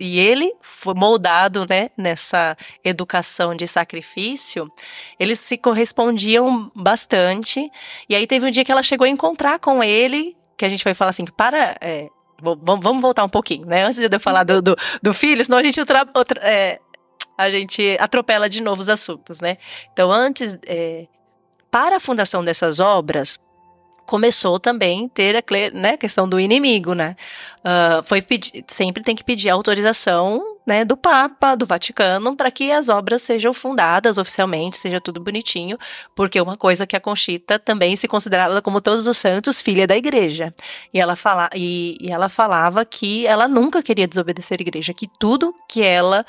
e ele foi moldado, né, nessa educação de sacrifício, eles se correspondiam bastante. E aí teve um dia que ela chegou a encontrar com ele, que a gente vai falar assim, para. É, vamos voltar um pouquinho, né? Antes de eu falar do, do, do filho, senão a gente outra, outra é, a gente atropela de novo os assuntos, né? Então, antes, é, para a fundação dessas obras, começou também ter a né, questão do inimigo, né? Uh, foi pedir, sempre tem que pedir autorização né, do Papa, do Vaticano, para que as obras sejam fundadas oficialmente, seja tudo bonitinho, porque uma coisa que a Conchita também se considerava como todos os santos, filha da igreja. E ela, fala, e, e ela falava que ela nunca queria desobedecer a igreja, que tudo que ela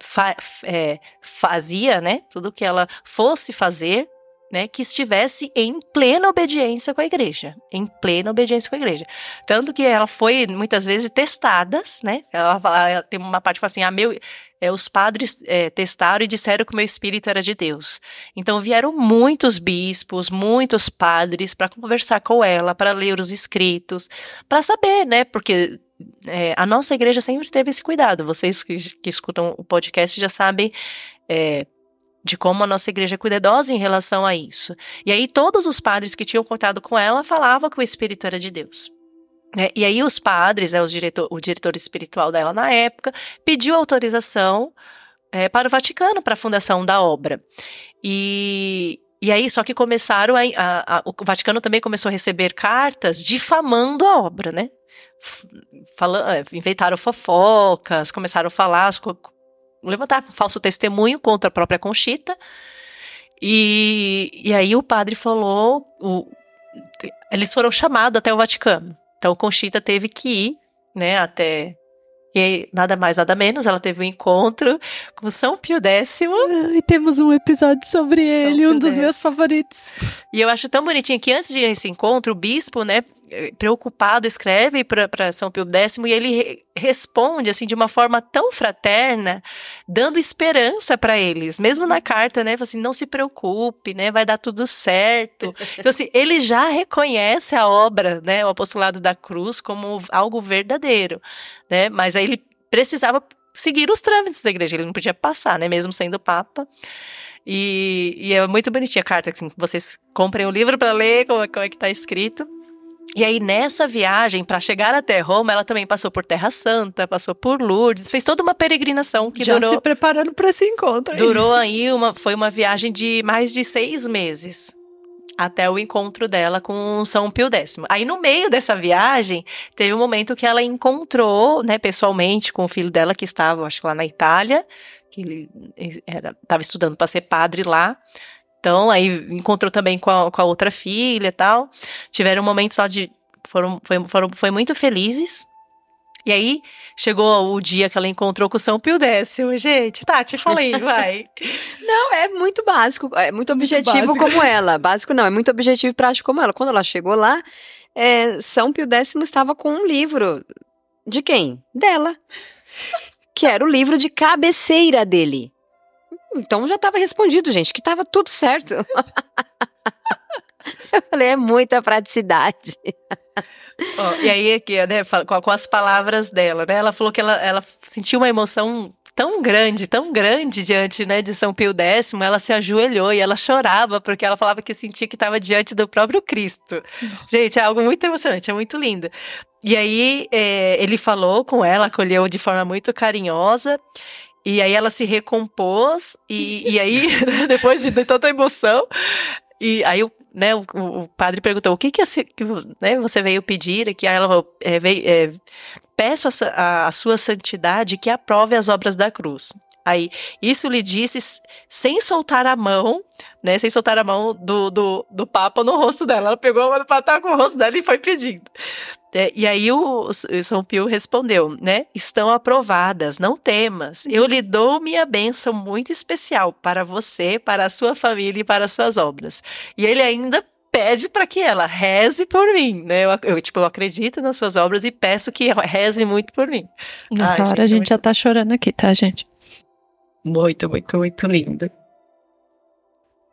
fa, é, fazia, né, tudo que ela fosse fazer, né, que estivesse em plena obediência com a igreja, em plena obediência com a igreja. Tanto que ela foi muitas vezes testada, né? Ela, ela tem uma parte que fala assim: ah, meu, é, os padres é, testaram e disseram que o meu espírito era de Deus. Então vieram muitos bispos, muitos padres para conversar com ela, para ler os escritos, para saber, né? Porque é, a nossa igreja sempre teve esse cuidado. Vocês que, que escutam o podcast já sabem. É, de como a nossa igreja é cuidadosa em relação a isso. E aí todos os padres que tinham contato com ela falavam que o Espírito era de Deus. É, e aí os padres, né, os diretor, o diretor espiritual dela na época, pediu autorização é, para o Vaticano para a fundação da obra. E, e aí, só que começaram a, a, a, o Vaticano também começou a receber cartas difamando a obra, né? É, inventaram fofocas, começaram a falar levantar falso testemunho contra a própria Conchita. E, e aí o padre falou, o, eles foram chamados até o Vaticano. Então Conchita teve que ir, né, até e nada mais, nada menos, ela teve um encontro com São Pio X. E temos um episódio sobre São ele, Pio um dos X. meus favoritos. E eu acho tão bonitinho que antes de ir nesse encontro, o bispo, né, preocupado, escreve para São Pio X e ele re responde assim de uma forma tão fraterna, dando esperança para eles, mesmo na carta, né? Assim, não se preocupe, né? Vai dar tudo certo. Então assim, ele já reconhece a obra, né? O apostolado da cruz como algo verdadeiro, né? Mas aí ele precisava seguir os trâmites da igreja, ele não podia passar, né? Mesmo sendo papa. E, e é muito bonitinha a carta, assim, vocês comprem o livro para ler como, como é que tá escrito. E aí, nessa viagem, para chegar até Roma, ela também passou por Terra Santa, passou por Lourdes, fez toda uma peregrinação que Já durou. se preparando para esse encontro. Aí. Durou aí uma, foi uma viagem de mais de seis meses até o encontro dela com São Pio X. Aí no meio dessa viagem, teve um momento que ela encontrou, né, pessoalmente com o filho dela que estava, acho que lá na Itália, que ele estava estudando para ser padre lá. Então, aí encontrou também com a, com a outra filha e tal. Tiveram momentos lá de. Foram, foi, foram, foi muito felizes. E aí, chegou o dia que ela encontrou com São Pio X. Gente, Tati, falei, vai. Não, é muito básico, é muito objetivo básico. como ela. Básico não, é muito objetivo e prático como ela. Quando ela chegou lá, é, São Pio X estava com um livro. De quem? Dela. Que era o livro de cabeceira dele. Então já estava respondido, gente, que estava tudo certo. Eu falei, é muita praticidade. Ó, e aí, aqui, né, fala- com, com as palavras dela, né? Ela falou que ela, ela sentiu uma emoção tão grande, tão grande diante né, de São Pio X, ela se ajoelhou e ela chorava, porque ela falava que sentia que estava diante do próprio Cristo. Gente, é algo muito emocionante, é muito lindo. E aí, é, ele falou com ela, acolheu de forma muito carinhosa. E aí ela se recompôs, e, e aí, depois de tanta emoção, e aí o, né, o, o padre perguntou: o que, que, esse- que, né, você veio pedir aqui? Aí ela falou: é, veio, é, peço a, a, a sua santidade que aprove as obras da cruz. Aí, isso lhe disse sem soltar a mão, né? Sem soltar a mão do, do, do Papa no rosto dela. Ela pegou a mão do Papa com o rosto dela e foi pedindo. É, e aí o, o São Pio respondeu, né? Estão aprovadas, não temas. Eu lhe dou minha bênção muito especial para você, para a sua família e para as suas obras. E ele ainda pede para que ela reze por mim, né? Eu, eu, tipo, eu acredito nas suas obras e peço que reze muito por mim. Nessa Ai, hora a gente, é gente já tá chorando aqui, tá, gente? Muito, muito, muito lindo.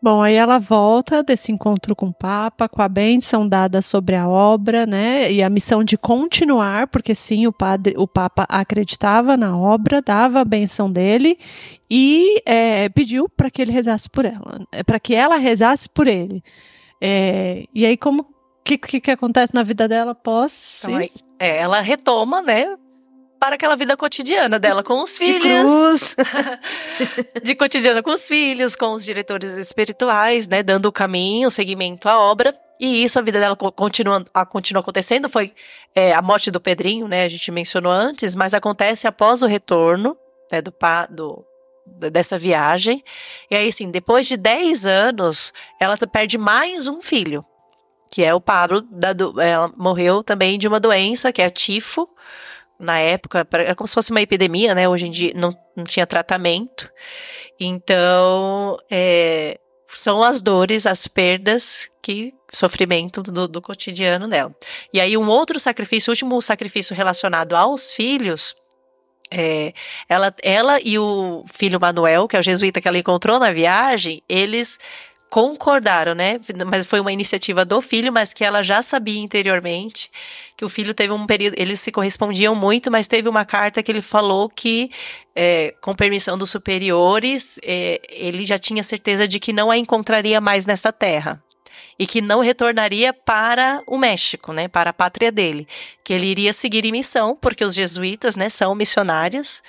Bom, aí ela volta desse encontro com o Papa, com a bênção dada sobre a obra, né? E a missão de continuar, porque sim, o padre, o Papa acreditava na obra, dava a benção dele e é, pediu para que ele rezasse por ela, para que ela rezasse por ele. É, e aí, como que, que, que acontece na vida dela após Então, aí, é, ela retoma, né? Para aquela vida cotidiana dela com os De filhos. cruz. de cotidiano com os filhos, com os diretores espirituais, né, dando o caminho, o seguimento à obra. E isso, a vida dela co- continua, a- continua acontecendo. Foi é, a morte do Pedrinho, né, a gente mencionou antes, mas acontece após o retorno né, do, pa- do dessa viagem. E aí, sim, depois de 10 anos, ela perde mais um filho, que é o Pablo. Da, do- ela morreu também de uma doença, que é tifo. Na época, era como se fosse uma epidemia, né? Hoje em dia não, não tinha tratamento. Então, é, são as dores, as perdas que sofrimento do, do cotidiano dela. E aí um outro sacrifício, o último sacrifício relacionado aos filhos, é, ela, ela e o filho Manuel, que é o jesuíta que ela encontrou na viagem, eles concordaram, né? Mas foi uma iniciativa do filho, mas que ela já sabia interiormente que o filho teve um período, eles se correspondiam muito, mas teve uma carta que ele falou que, é, com permissão dos superiores, é, ele já tinha certeza de que não a encontraria mais nessa terra e que não retornaria para o México, né, para a pátria dele, que ele iria seguir em missão, porque os jesuítas, né, são missionários,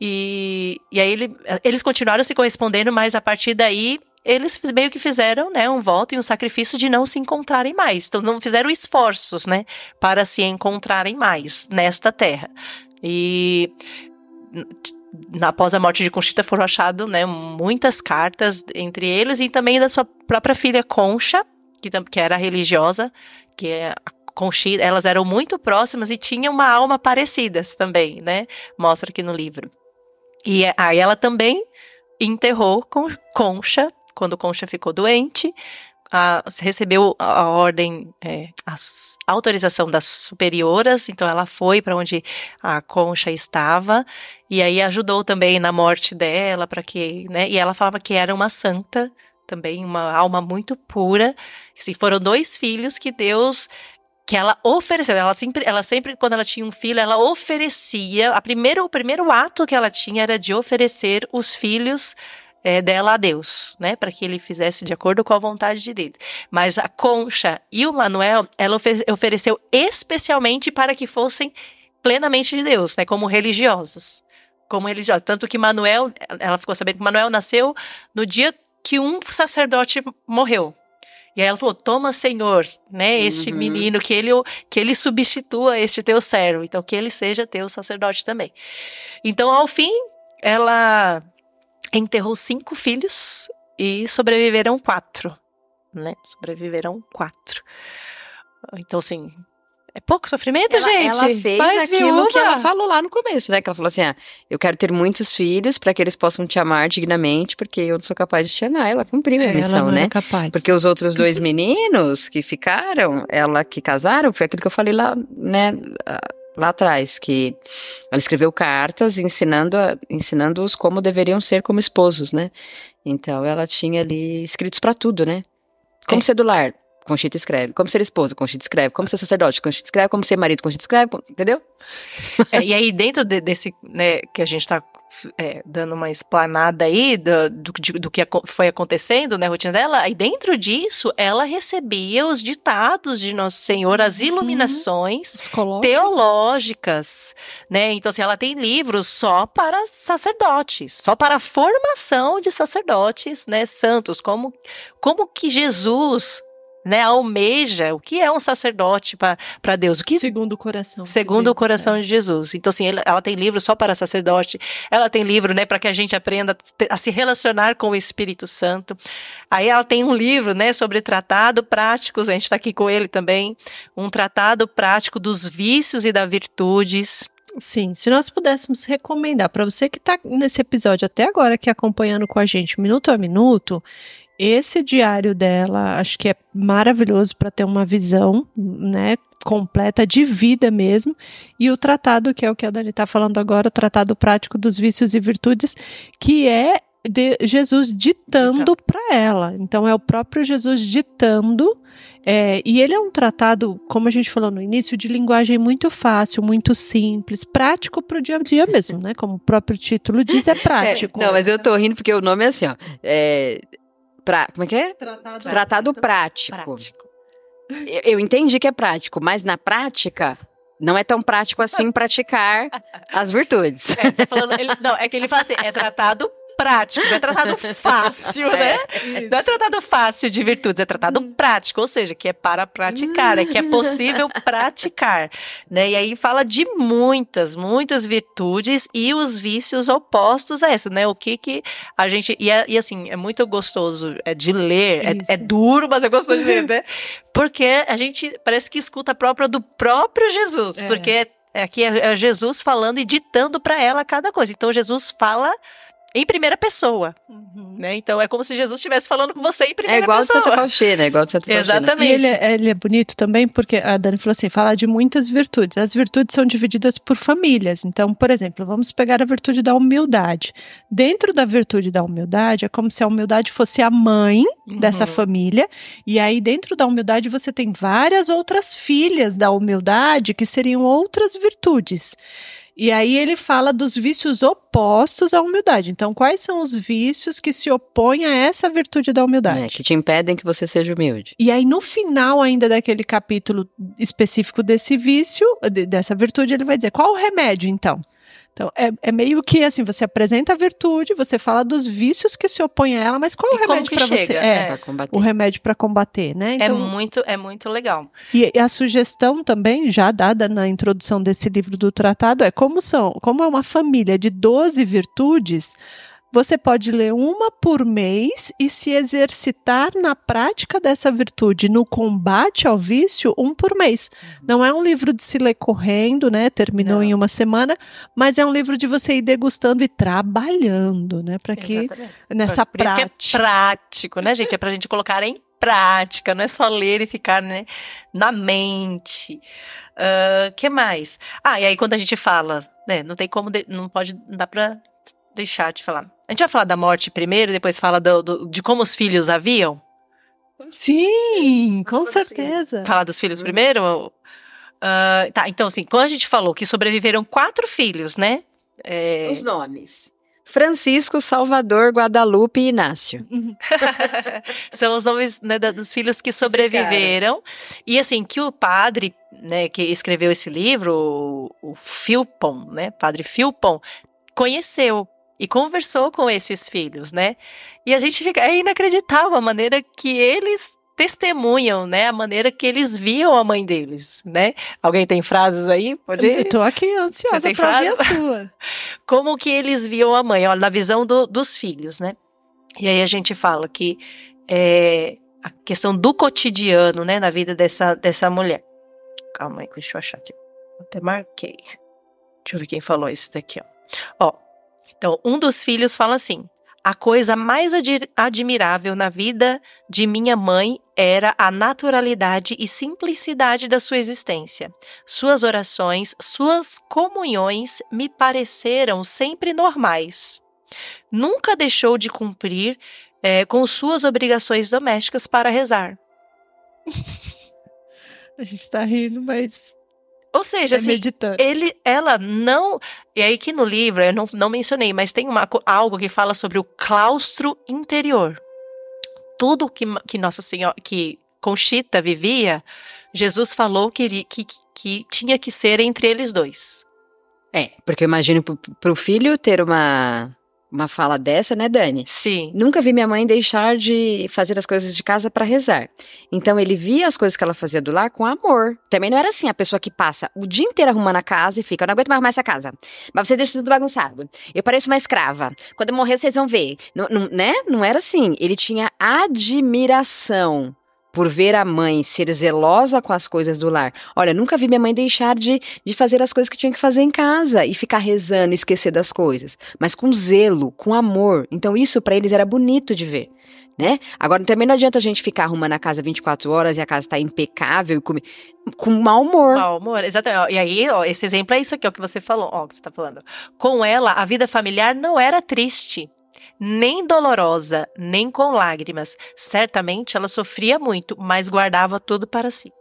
e, e aí ele, eles continuaram se correspondendo, mas a partir daí eles meio que fizeram, né, um voto e um sacrifício de não se encontrarem mais, então não fizeram esforços, né, para se encontrarem mais nesta terra. E após a morte de Conchita foram achadas né, muitas cartas entre eles e também da sua própria filha Concha, que, que era religiosa, que é Conchita, elas eram muito próximas e tinham uma alma parecidas também, né? Mostra aqui no livro. E aí ela também enterrou com Concha, quando Concha ficou doente, a- recebeu a, ordem, é, a autorização das superioras, então ela foi para onde a Concha estava e aí ajudou também na morte dela para que, né? E ela falava que era uma santa também, uma alma muito pura. Se foram dois filhos que Deus que ela ofereceu, ela sempre, ela sempre quando ela tinha um filho, ela oferecia, a primeiro, o primeiro ato que ela tinha era de oferecer os filhos é, dela a Deus, né, para que ele fizesse de acordo com a vontade de Deus. Mas a Concha e o Manuel, ela ofe- ofereceu especialmente para que fossem plenamente de Deus, né, como religiosos, como religiosos. Tanto que Manuel, ela ficou sabendo que Manuel nasceu no dia que um sacerdote morreu. E aí ela falou: Toma, Senhor, né, este Uhum. menino, que ele, que ele substitua este teu servo, então que ele seja teu sacerdote também. Então, ao fim, ela enterrou cinco filhos e sobreviveram quatro, né? Sobreviveram quatro. Então, assim, É pouco sofrimento, ela, gente? Ela fez aquilo viúva. que ela falou lá no começo, né? Que ela falou assim: ah, eu quero ter muitos filhos para que eles possam te amar dignamente, porque eu não sou capaz de te amar. Ela cumpriu a É, ela missão, não né? capaz. Porque os outros dois meninos que ficaram, ela que casaram, foi aquilo que eu falei lá, né, lá atrás, que ela escreveu cartas ensinando ensinando-os como deveriam ser como esposos, né? Então ela tinha ali escritos para tudo, né? Como É. ser do lar, Conchita escreve. Como ser esposa, Conchita escreve. Como ser sacerdote, Conchita escreve. Como ser marido, Conchita escreve. Entendeu? É, e aí, dentro de- desse, né, que a gente tá é, dando uma explanada aí do, do, do que foi acontecendo, né, a rotina dela, aí dentro disso, ela recebia os ditados de Nosso Senhor, as iluminações Os colóquios. teológicas, né? Então, assim, ela tem livros só para sacerdotes, só para a formação de sacerdotes, né, santos, como, como que Jesus, né, almeja o que é um sacerdote para Deus, o que Segundo o coração. Segundo Deus, o coração é. de Jesus. Então, assim, ela, tem livro só para sacerdote, ela tem livro, né, para que a gente aprenda a se relacionar com o Espírito Santo. Aí ela tem um livro, né, sobre tratado práticos, a gente está aqui com ele também, um tratado prático dos vícios e das virtudes. Sim, se nós pudéssemos recomendar para você que está nesse episódio até agora, aqui acompanhando com a gente minuto a minuto, esse diário dela acho que é maravilhoso para ter uma visão, né, completa de vida mesmo. E o tratado, que é o que a Dani está falando agora, o tratado prático dos vícios e virtudes, que é de Jesus ditando para ela. Então é o próprio Jesus ditando é, e ele é um tratado, como a gente falou no início, de linguagem muito fácil, muito simples, prático para o dia a dia mesmo, né? Como o próprio título diz, é prático. Não, mas eu tô rindo porque o nome é assim, ó. É, pra, como é que é? Tratado, Tratado prático. Prático. Eu, eu entendi que é prático, mas na prática não é tão prático assim praticar as virtudes. É, tá falando- ele- não, é que ele fala assim, é tratado prático, não é tratado fácil, né? Não é tratado fácil de virtudes, é tratado prático, ou seja, que é para praticar, é que é possível praticar, né? E aí fala de muitas, muitas virtudes e os vícios opostos a essa, né? O que que a gente e, é- e assim é muito gostoso é de ler, é, é duro, mas é gostoso de ler, né? Porque a gente parece que escuta a própria do próprio Jesus, É. porque aqui é, é Jesus falando e ditando para ela cada coisa. Então Jesus fala em primeira pessoa, Uhum. né? Então é como se Jesus estivesse falando com você em É primeira igual de pessoa. Santa Faustina, é igual de Santa Faustina. Exatamente. E ele, é- ele é bonito também porque a Dani falou assim, fala de muitas virtudes. As virtudes são divididas por famílias. Então, por exemplo, vamos pegar a virtude da humildade. Dentro da virtude da humildade, é como se a humildade fosse a mãe dessa Uhum. família. E aí, dentro da humildade, você tem várias outras filhas da humildade que seriam outras virtudes. E aí ele fala dos vícios opostos à humildade. Então, quais são os vícios que se opõem a essa virtude da humildade? É, que te impedem que você seja humilde. E aí, no final ainda daquele capítulo específico desse vício, de- dessa virtude, ele vai dizer qual o remédio, então? Então, é, é meio que assim, você apresenta a virtude, você fala dos vícios que se opõem a ela, mas qual E o remédio para você? É, é. Pra combater. o remédio para combater, né? É Então, muito, é muito legal. e, e a sugestão também, já dada na introdução desse livro do tratado, é como são, como é uma família de 12 virtudes, você pode ler uma por mês e se exercitar na prática dessa virtude, no combate ao vício, um por mês. Não é um livro de se ler correndo, né? Terminou Não. em uma semana, mas é um livro de você ir degustando e trabalhando, né? Para que Exatamente. nessa Por isso que é prática. prático, né, gente? É pra gente colocar em prática, não é só ler e ficar, né, na mente. O que mais? Ah, e aí quando a gente fala, né, não tem como, de- não pode, não dá pra deixar de falar. A gente vai falar da morte primeiro, depois fala do- do- de como os filhos haviam? Sim, com Todos certeza. Falar dos filhos primeiro? Ah, tá, então assim, quando a gente falou que sobreviveram quatro filhos, né? É, Os nomes. Francisco, Salvador, Guadalupe e Inácio. São os nomes né, dos filhos que sobreviveram. E assim, que o padre, né, que escreveu esse livro, o, o Philpon, né, padre Philpon, conheceu e conversou com esses filhos, né? E a gente fica, é inacreditável a maneira que eles testemunham, né, a maneira que eles viam a mãe deles, né? Alguém tem frases aí? Pode Eu tô aqui ansiosa para ver a sua. como que eles viam a mãe, olha, na visão do- dos filhos, né? E aí a gente fala que é, a questão do cotidiano, né, na vida dessa, dessa mulher. calma aí, deixa eu achar aqui. Até marquei. Deixa eu ver quem falou isso daqui, ó. Ó, então, um dos filhos fala assim: a coisa mais ad admirável na vida de minha mãe era a naturalidade e simplicidade da sua existência. Suas orações, suas comunhões me pareceram sempre normais. Nunca deixou de cumprir é, com suas obrigações domésticas para rezar. a gente tá rindo, mas ou seja, é assim, meditando. ele, ela não. E aí que no livro, eu não, não mencionei, mas tem uma, algo que fala sobre o claustro interior. Tudo que, que Nossa Senhora, que Conchita vivia, Jesus falou que, que, que tinha que ser entre eles dois. É, porque eu imagino para o filho ter uma uma fala dessa, né, Dani? Sim. Nunca vi minha mãe deixar de fazer as coisas de casa para rezar. Então ele via as coisas que ela fazia do lar com amor. Também não era assim a pessoa que passa o dia inteiro arrumando a casa e fica, eu não aguento mais arrumar essa casa. Mas você deixa tudo bagunçado. Eu pareço uma escrava. Quando eu morrer, vocês vão ver. Não, não, né? Não era assim. Ele tinha admiração por ver a mãe ser zelosa com as coisas do lar. Olha, nunca vi minha mãe deixar de, de fazer as coisas que tinha que fazer em casa e ficar rezando esquecer das coisas, mas com zelo, com amor. Então isso para eles era bonito de ver. Né? Agora também não adianta a gente ficar arrumando a casa 24 horas e a casa tá impecável e com, com mau humor. Mau humor, exatamente. E aí, ó, esse exemplo é isso aqui, ó, que você falou, ó, que você tá falando. Com ela, a vida familiar não era triste nem dolorosa, nem com lágrimas. Certamente ela sofria muito, mas guardava tudo para si.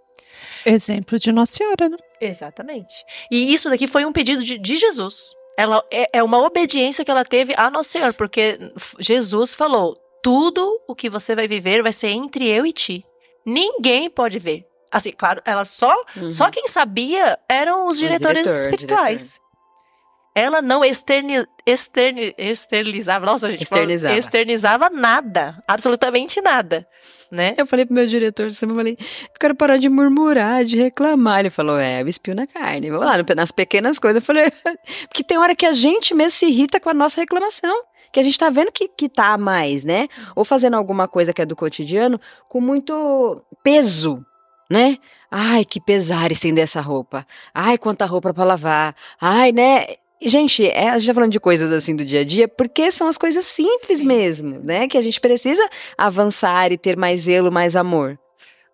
Exemplo de Nossa Senhora, né? Exatamente. E isso daqui foi um pedido de, de Jesus. Ela é, é uma obediência que ela teve a Nosso Senhor, porque Jesus falou: tudo o que você vai viver vai ser entre eu e ti. Ninguém pode ver. Assim, claro, ela só, uhum. só quem sabia eram os diretores diretor, espirituais. Ela não externi, externi, externizava, nossa, gente, externizava. externizava nada, absolutamente nada, né? Eu falei pro meu diretor eu falei, eu quero parar de murmurar, de reclamar. Ele falou, é, eu espio na carne. Vamos lá, nas pequenas coisas. Eu falei, porque tem hora que a gente mesmo se irrita com a nossa reclamação. Que a gente tá vendo que, que tá a mais, né? Ou fazendo alguma coisa que é do cotidiano com muito peso, né? Ai, que pesar estender essa roupa. Ai, quanta roupa para lavar. Ai, né? Gente, é, a gente tá falando de coisas assim do dia a dia, porque são as coisas simples Sim. mesmo, né? Que a gente precisa avançar e ter mais zelo, mais amor.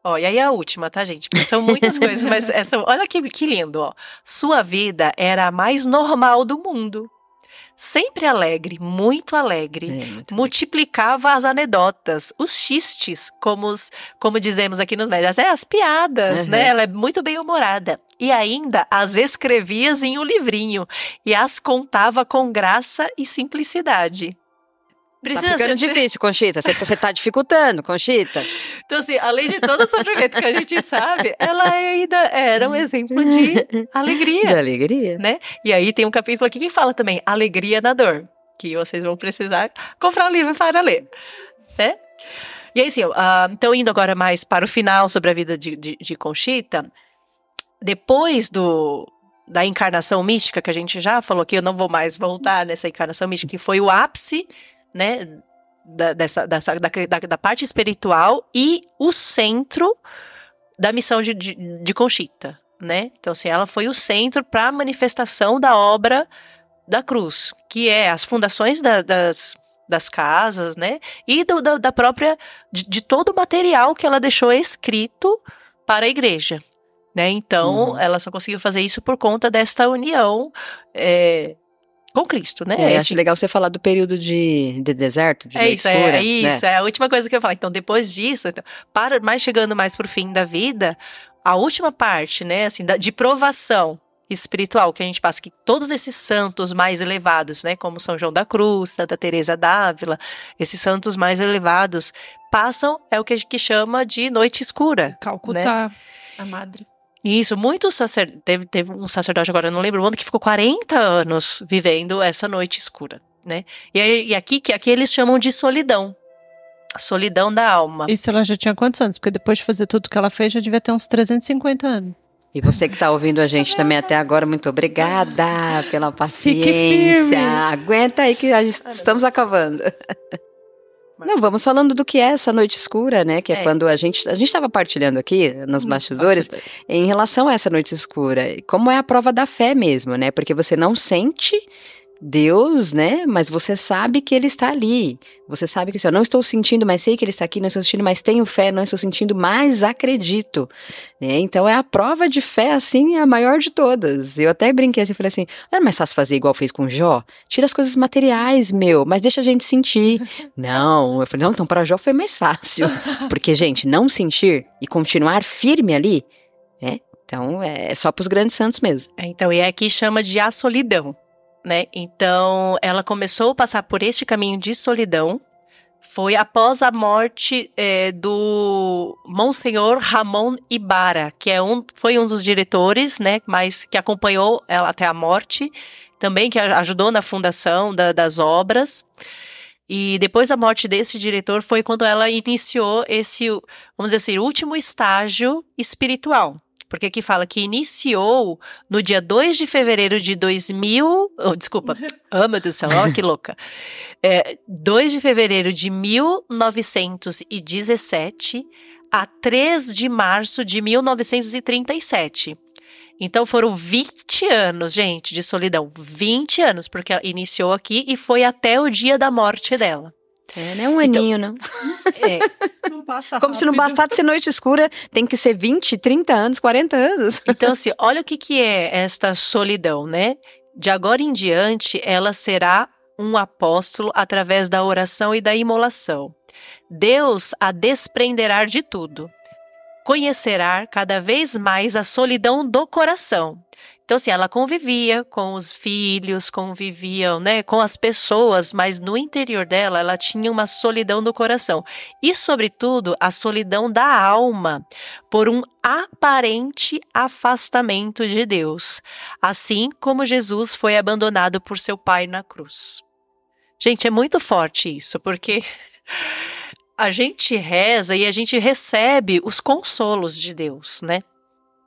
Ó, e aí a última, tá, gente? Porque são muitas coisas, mas essa, olha que, que lindo, ó. Sua vida era a mais normal do mundo sempre alegre, muito alegre, é, muito multiplicava as anedotas, os xistes, como, os, como dizemos aqui nos médias, é as piadas, uhum. né? Ela é muito bem humorada. E ainda as escrevia em um livrinho e as contava com graça e simplicidade. Precisa tá ficando ser... difícil, Conchita. Você tá, tá dificultando, Conchita. Então, assim, além de todo o sofrimento que a gente sabe, ela ainda era um exemplo de alegria. De alegria. Né? E aí tem um capítulo aqui que fala também alegria na dor, que vocês vão precisar comprar um livro para ler. Né? E aí, assim, uh, então indo agora mais para o final sobre a vida de, de, de Conchita, depois do, da encarnação mística, que a gente já falou aqui, eu não vou mais voltar nessa encarnação mística, que foi o ápice né, da, dessa, dessa da, da, da, parte espiritual e o centro da missão de, de, de Conchita, né? Então, assim, ela foi o centro para a manifestação da obra da cruz, que é as fundações da, das, das casas, né? E do, da, da própria, de, de, todo o material que ela deixou escrito para a igreja, né? Então, uhum. ela só conseguiu fazer isso por conta desta união é, com Cristo, né? É, acho legal você falar do período de, de deserto, de é isso, é, escura, é, é isso, né? é a última coisa que eu falar. Então, depois disso, então, para mais chegando mais pro fim da vida, a última parte, né, assim, da, de provação espiritual que a gente passa, que todos esses santos mais elevados, né, como São João da Cruz, Santa Teresa d'Ávila, esses santos mais elevados passam é o que a gente chama de noite escura. Calcutá, né? a madre. Isso, muitos sacerdotes. Teve, teve um sacerdote agora, não lembro o ano, que ficou 40 anos vivendo essa noite escura, né? E, aí, e aqui, que aqui eles chamam de solidão. A solidão da alma. Isso ela já tinha quantos anos? Porque depois de fazer tudo que ela fez, já devia ter uns 350 anos. E você que está ouvindo a gente também até agora, muito obrigada pela paciência. Aguenta aí que estamos acabando. Não, vamos falando do que é essa noite escura, né? Que é, É. quando a gente a gente estava partilhando aqui nos bastidores em relação a essa noite escura, como é a prova da fé mesmo, né? Porque você não sente Deus, né? Mas você sabe que ele está ali. Você sabe que assim, eu não estou sentindo, mas sei que ele está aqui, não estou sentindo, mas tenho fé, não estou sentindo, mas acredito. Né? Então é a prova de fé, assim, a maior de todas. Eu até brinquei assim, falei assim: não é mais fácil fazer igual fez com Jó? Tira as coisas materiais, meu, mas deixa a gente sentir. não, eu falei, não, então para Jó foi mais fácil. Porque, gente, não sentir e continuar firme ali, né? Então é só para os grandes santos mesmo. É, Então, e aqui chama de a solidão, né? Então, ela começou a passar por este caminho de solidão. Foi após a morte é, do Monsenhor Ramon Ibarra, que é um, foi um dos diretores, né? Mas que acompanhou ela até a morte, também que ajudou na fundação da- das obras. E depois da morte desse diretor foi quando ela iniciou esse, vamos dizer assim, último estágio espiritual. Porque aqui fala que iniciou no dia 2 de fevereiro de 2000. Oh, desculpa. Ah, meu Deus do céu, olha que louca. É, 2 de fevereiro de 1917 a 3 de março de 1937. Então foram 20 anos, gente, de solidão. 20 anos, porque ela iniciou aqui e foi até o dia da morte dela. É, não é um aninho, não. É, Não passa Como se não rápido. bastasse ser noite escura, tem que ser 20, 30 anos, 40 anos. Então, assim, olha o que, que é esta solidão, né? De agora em diante, ela será um apóstolo através da oração e da imolação. Deus a desprenderá de tudo. Conhecerá cada vez mais a solidão do coração. Então, assim, ela convivia com os filhos, conviviam, né, com as pessoas, mas no interior dela, ela tinha uma solidão do coração. E, sobretudo, a solidão da alma, por um aparente afastamento de Deus, assim como Jesus foi abandonado por seu pai na cruz. Gente, é muito forte isso, porque a gente reza e a gente recebe os consolos de Deus, né?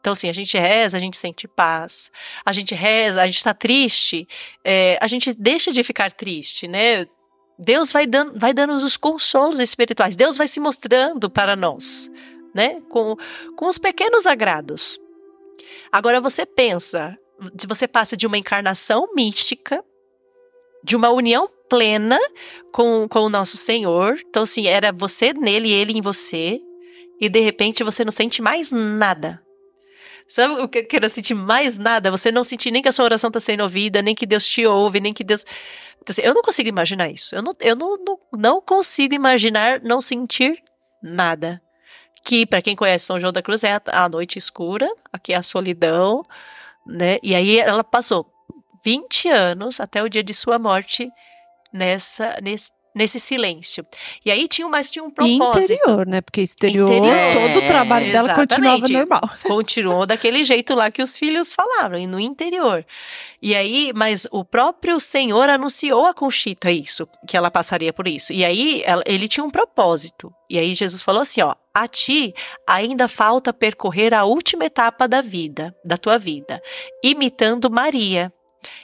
Então, assim, a gente reza, a gente sente paz. A gente reza, a gente está triste, é, a gente deixa de ficar triste, né? Deus vai dando, vai dando os consolos espirituais. Deus vai se mostrando para nós, né? Com, com os pequenos agrados. Agora você pensa, você passa de uma encarnação mística, de uma união plena com, com o nosso Senhor. Então, assim, era você nele ele em você. E de repente você não sente mais nada. Sabe o que eu quero sentir mais nada? Você não sentir nem que a sua oração está sendo ouvida, nem que Deus te ouve, nem que Deus. Então, assim, eu não consigo imaginar isso. Eu não, eu não, não, não consigo imaginar não sentir nada. Que, para quem conhece São João da Cruz, é a, a noite escura, aqui é a solidão, né? E aí ela passou 20 anos até o dia de sua morte nessa, nesse, nesse silêncio. E aí tinha, mas tinha um propósito. interior, né? Porque exterior, Interior. todo o trabalho dela Exatamente. continuava normal. continuou daquele jeito lá que os filhos falaram, e no interior. E aí, mas o próprio Senhor anunciou a Conchita isso, que ela passaria por isso. E aí, ela- ele tinha um propósito. E aí, Jesus falou assim: ó, a ti ainda falta percorrer a última etapa da vida, da tua vida, imitando Maria.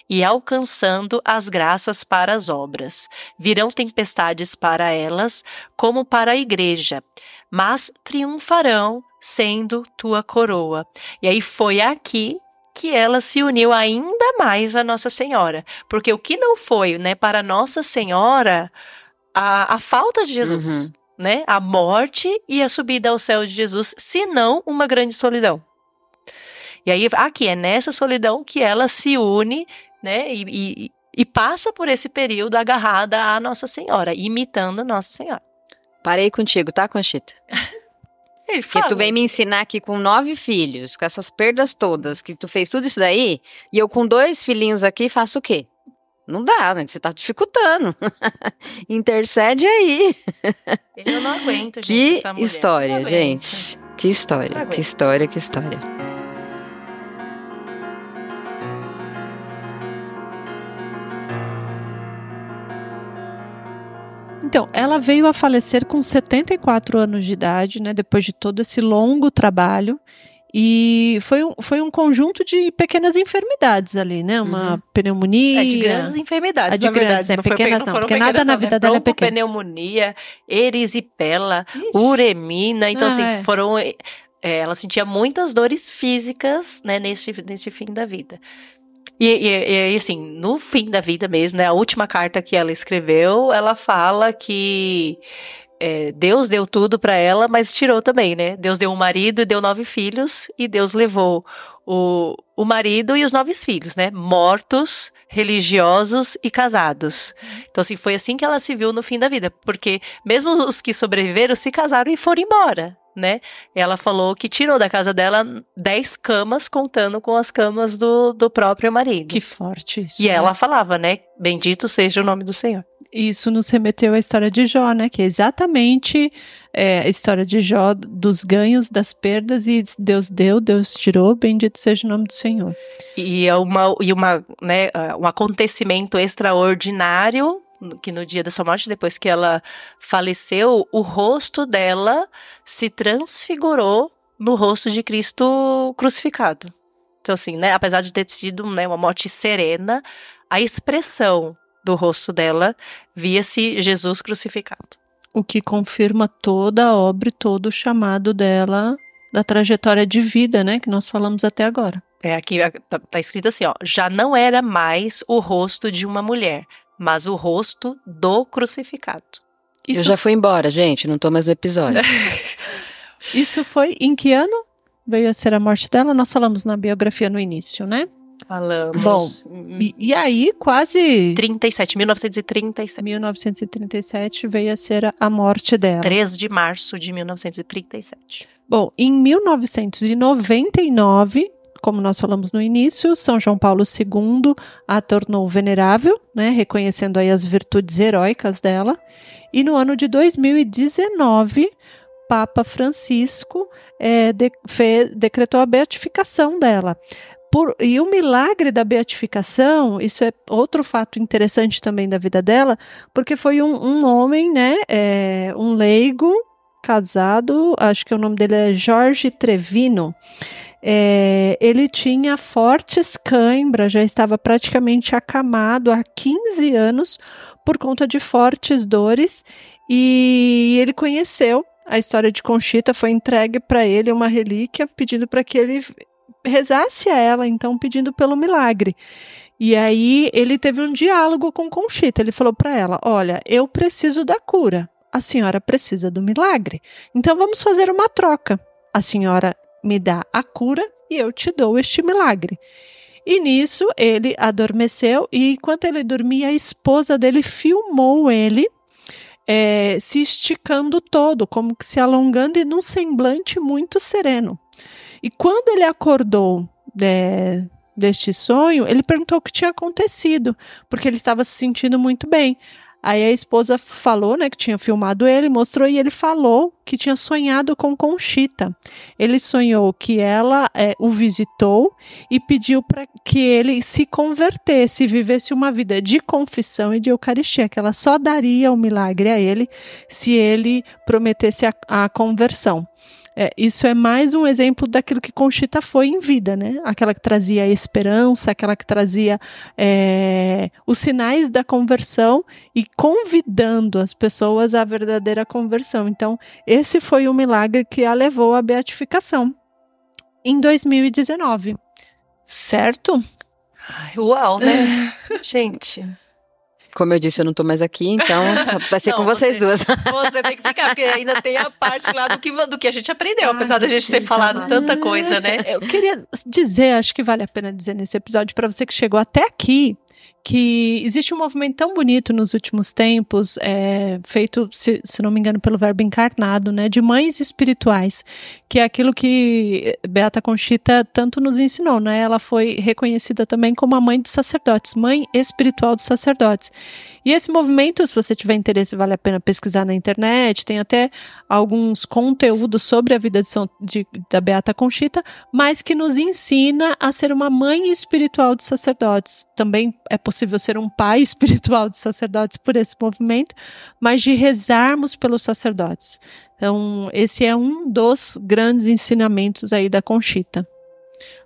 E alcançando as graças para as obras. Virão tempestades para elas, como para a igreja, mas triunfarão sendo tua coroa. E aí foi aqui que ela se uniu ainda mais a Nossa Senhora, porque o que não foi, né, para Nossa Senhora a, a falta de Jesus, Uhum. né, a morte e a subida ao céu de Jesus, senão uma grande solidão. E aí aqui é nessa solidão que ela se une, né, e, e, e passa por esse período agarrada à Nossa Senhora, imitando Nossa Senhora. Parei contigo, tá, Conchita? Ele Porque tu fala. vem me ensinar aqui com nove filhos, com essas perdas todas, que tu fez tudo isso daí, e eu com dois filhinhos aqui faço o quê? Não dá, né? Você tá dificultando. Intercede aí. Eu não aguento, gente. Que história, gente. Que história, que história, que história. Então, ela veio a falecer com 74 anos de idade, né? Depois de todo esse longo trabalho. E foi um, foi um conjunto de pequenas enfermidades ali, né? Uma uhum. pneumonia. É de grandes enfermidades, é de grandes, verdade. Né? Não pequenas não, não porque nada na vida dela é pequena. pneumonia, erisipela, Ixi. uremina. Então, assim, ah, assim, é. foram... É, ela sentia muitas dores físicas, né, nesse, nesse fim da vida. E, e, e, assim, no fim da vida mesmo, né? A última carta que ela escreveu, ela fala que é, Deus deu tudo para ela, mas tirou também, né? Deus deu um marido e deu nove filhos, e Deus levou o, o marido e os nove filhos, né? Mortos, religiosos e casados. Então, assim, foi assim que ela se viu no fim da vida, porque mesmo os que sobreviveram se casaram e foram embora. Né? Ela falou que tirou da casa dela dez camas, contando com as camas do, do próprio marido. Que forte isso. E né? ela falava, né? Bendito seja o nome do Senhor isso nos remeteu à história de Jó, né? Que é exatamente é, a história de Jó, dos ganhos, das perdas, e Deus deu, Deus tirou, bendito seja o nome do Senhor. E é uma, e uma, né, um acontecimento extraordinário que no dia da sua morte, depois que ela faleceu, o rosto dela se transfigurou no rosto de Cristo crucificado. Então, assim, né, apesar de ter sido né, uma morte serena, a expressão do rosto dela via-se Jesus crucificado. O que confirma toda a obra e todo o chamado dela da trajetória de vida, né, que nós falamos até agora. É, aqui tá, tá escrito assim, ó, já não era mais o rosto de uma mulher, mas o rosto do crucificado. Isso... Eu já fui embora, gente, não tô mais no episódio. Isso foi em que ano veio a ser a morte dela? Nós falamos na biografia no início, né? Falamos. Bom, e, e, aí quase... 37, 1937. 1937 veio a ser a morte dela. 3 de março de 1937. Bom, em 1999, como nós falamos no início, São João Paulo II a tornou venerável, né, reconhecendo aí as virtudes heróicas dela. E no ano de 2019, Papa Francisco é, de, decretou a beatificação dela. Por, e o milagre da beatificação, isso é outro fato interessante também da vida dela, porque foi um, um homem, né, é, um leigo, casado, acho que o nome dele é Jorge Trevino. É, ele tinha fortes cãibras, já estava praticamente acamado há 15 anos por conta de fortes dores, e ele conheceu a história de Conchita, foi entregue para ele uma relíquia pedindo para que ele rezasse a ela, então, pedindo pelo milagre. E aí ele teve um diálogo com Conchita. Ele falou para ela: Olha, eu preciso da cura. A senhora precisa do milagre. Então vamos fazer uma troca. A senhora me dá a cura e eu te dou este milagre. E nisso ele adormeceu e enquanto ele dormia, a esposa dele filmou ele é, se esticando todo, como que se alongando e num semblante muito sereno. E quando ele acordou é, deste sonho, ele perguntou o que tinha acontecido, porque ele estava se sentindo muito bem. Aí a esposa falou, né, que tinha filmado ele, mostrou e ele falou que tinha sonhado com Conchita. Ele sonhou que ela é, o visitou e pediu para que ele se convertesse, vivesse uma vida de confissão e de Eucaristia, que ela só daria o milagre a ele se ele prometesse a, a conversão. É, isso é mais um exemplo daquilo que Conchita foi em vida, né? Aquela que trazia esperança, aquela que trazia é, os sinais da conversão e convidando as pessoas à verdadeira conversão. Então, esse foi o milagre que a levou à beatificação em 2019. Certo? Uau, né? Gente. Como eu disse, eu não tô mais aqui, então vai ser não, com vocês você, duas. Você tem que ficar, porque ainda tem a parte lá do que, do que a gente aprendeu, ah, apesar da gente ter falado tanta coisa, né? Eu queria dizer, acho que vale a pena dizer nesse episódio, para você que chegou até aqui, que existe um movimento tão bonito nos últimos tempos, é, feito, se, se, não me engano, pelo verbo encarnado, né, de mães espirituais, que é aquilo que Beata Conchita tanto nos ensinou, né? Ela foi reconhecida também como a mãe dos sacerdotes, mãe espiritual dos sacerdotes. E esse movimento, se você tiver interesse, vale a pena pesquisar na internet, tem até alguns conteúdos sobre a vida de São, de, da Beata Conchita, mas que nos ensina a ser uma mãe espiritual dos sacerdotes. Também é possível ser um pai espiritual de sacerdotes por esse movimento, mas de rezarmos pelos sacerdotes. Então, esse é um dos grandes ensinamentos aí da Conchita.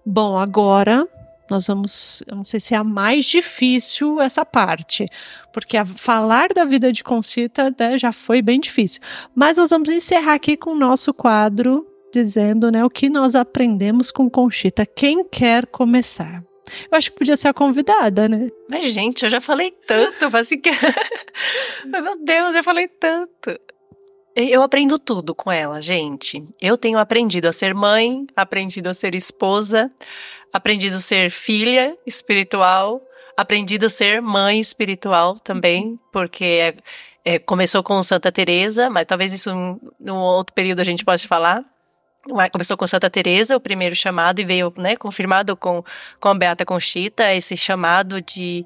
Bom, agora nós vamos, eu não sei se é a mais difícil essa parte, porque falar da vida de Conchita né, já foi bem difícil. Mas nós vamos encerrar aqui com o nosso quadro dizendo né, o que nós aprendemos com Conchita. Quem quer começar? Eu acho que podia ser a convidada, né? Mas, gente, eu já falei tanto, assim que. Meu Deus, eu falei tanto. Eu aprendo tudo com ela, gente. Eu tenho aprendido a ser mãe, aprendido a ser esposa, aprendido a ser filha espiritual, aprendido a ser mãe espiritual também, porque é, é, começou com Santa Teresa, mas talvez isso num outro período a gente possa falar. Começou com Santa Teresa, o primeiro chamado, e veio, né, confirmado com, com a Beata Conchita, esse chamado de,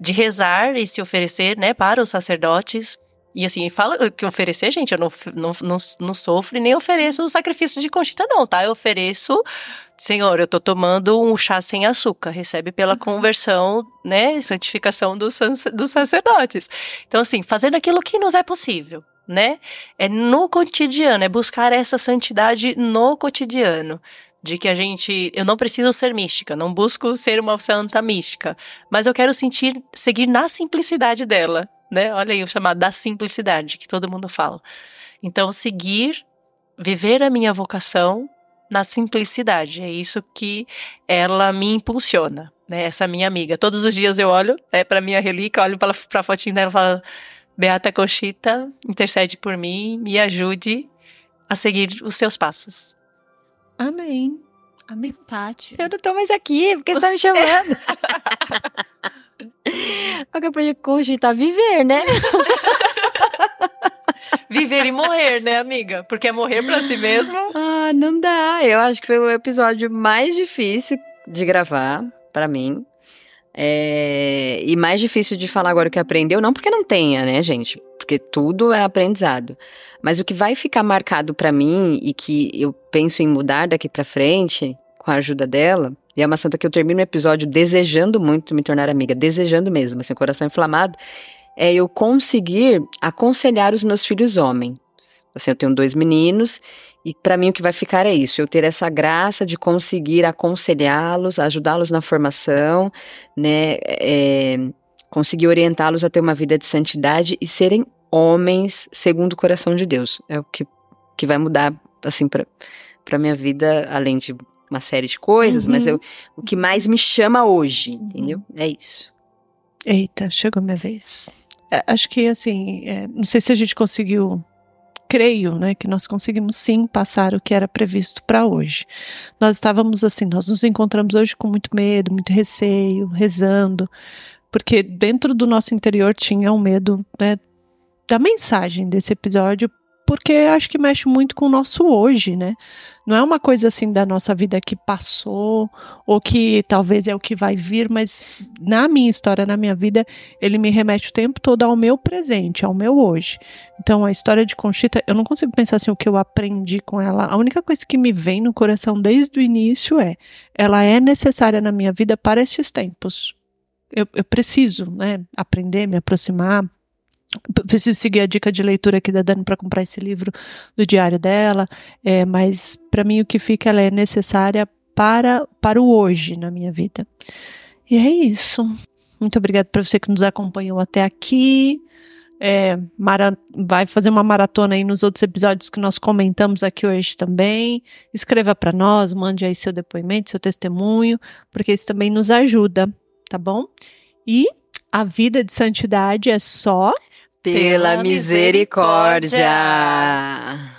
de rezar e se oferecer, né, para os sacerdotes. E assim, fala que oferecer, gente, eu não, não, não, não sofro e nem ofereço o sacrifício de Conchita, não, tá? Eu ofereço, Senhor, eu tô tomando um chá sem açúcar, recebe pela uhum. conversão, né, santificação dos, dos sacerdotes. Então, assim, fazendo aquilo que nos é possível, né? É no cotidiano, é buscar essa santidade no cotidiano de que a gente, eu não preciso ser mística, não busco ser uma santa mística, mas eu quero sentir, seguir na simplicidade dela, né? Olha aí o chamado da simplicidade que todo mundo fala. Então, seguir, viver a minha vocação na simplicidade. É isso que ela me impulsiona, né? Essa minha amiga. Todos os dias eu olho é para minha relíquia, olho para a fotinha dela e falo: Beata Cochita, intercede por mim, me ajude a seguir os seus passos. Amém. Amém, Paty. Eu não tô mais aqui, porque você tá me chamando. O que eu podia cogitar viver, né? viver e morrer, né, amiga? Porque é morrer para si mesmo. Ah, não dá. Eu acho que foi o episódio mais difícil de gravar para mim. É... E mais difícil de falar agora o que aprendeu, não porque não tenha, né, gente? Porque tudo é aprendizado. Mas o que vai ficar marcado para mim e que eu penso em mudar daqui para frente, com a ajuda dela, e é uma santa que eu termino o episódio desejando muito me tornar amiga, desejando mesmo, assim, coração inflamado, é eu conseguir aconselhar os meus filhos homens. Assim, eu tenho dois meninos e para mim o que vai ficar é isso, eu ter essa graça de conseguir aconselhá-los, ajudá-los na formação, né, é, conseguir orientá-los a ter uma vida de santidade e serem homens segundo o coração de Deus. É o que, que vai mudar, assim, para para minha vida, além de uma série de coisas, uhum. mas eu, o que mais me chama hoje, uhum. entendeu? É isso. Eita, chegou minha vez. É, acho que assim, é, não sei se a gente conseguiu creio, né, que nós conseguimos sim passar o que era previsto para hoje. Nós estávamos assim, nós nos encontramos hoje com muito medo, muito receio, rezando, porque dentro do nosso interior tinha um medo, né, da mensagem desse episódio porque acho que mexe muito com o nosso hoje, né? Não é uma coisa assim da nossa vida que passou ou que talvez é o que vai vir, mas na minha história, na minha vida, ele me remete o tempo todo ao meu presente, ao meu hoje. Então, a história de Conchita, eu não consigo pensar assim o que eu aprendi com ela. A única coisa que me vem no coração desde o início é: ela é necessária na minha vida para esses tempos. Eu, eu preciso, né, aprender, me aproximar, preciso seguir a dica de leitura aqui da Dani para comprar esse livro do diário dela, é, mas para mim o que fica ela é necessária para, para o hoje na minha vida. E é isso. Muito obrigada para você que nos acompanhou até aqui. É, mara, vai fazer uma maratona aí nos outros episódios que nós comentamos aqui hoje também. Escreva para nós, mande aí seu depoimento, seu testemunho, porque isso também nos ajuda, tá bom? E a vida de santidade é só pela misericórdia.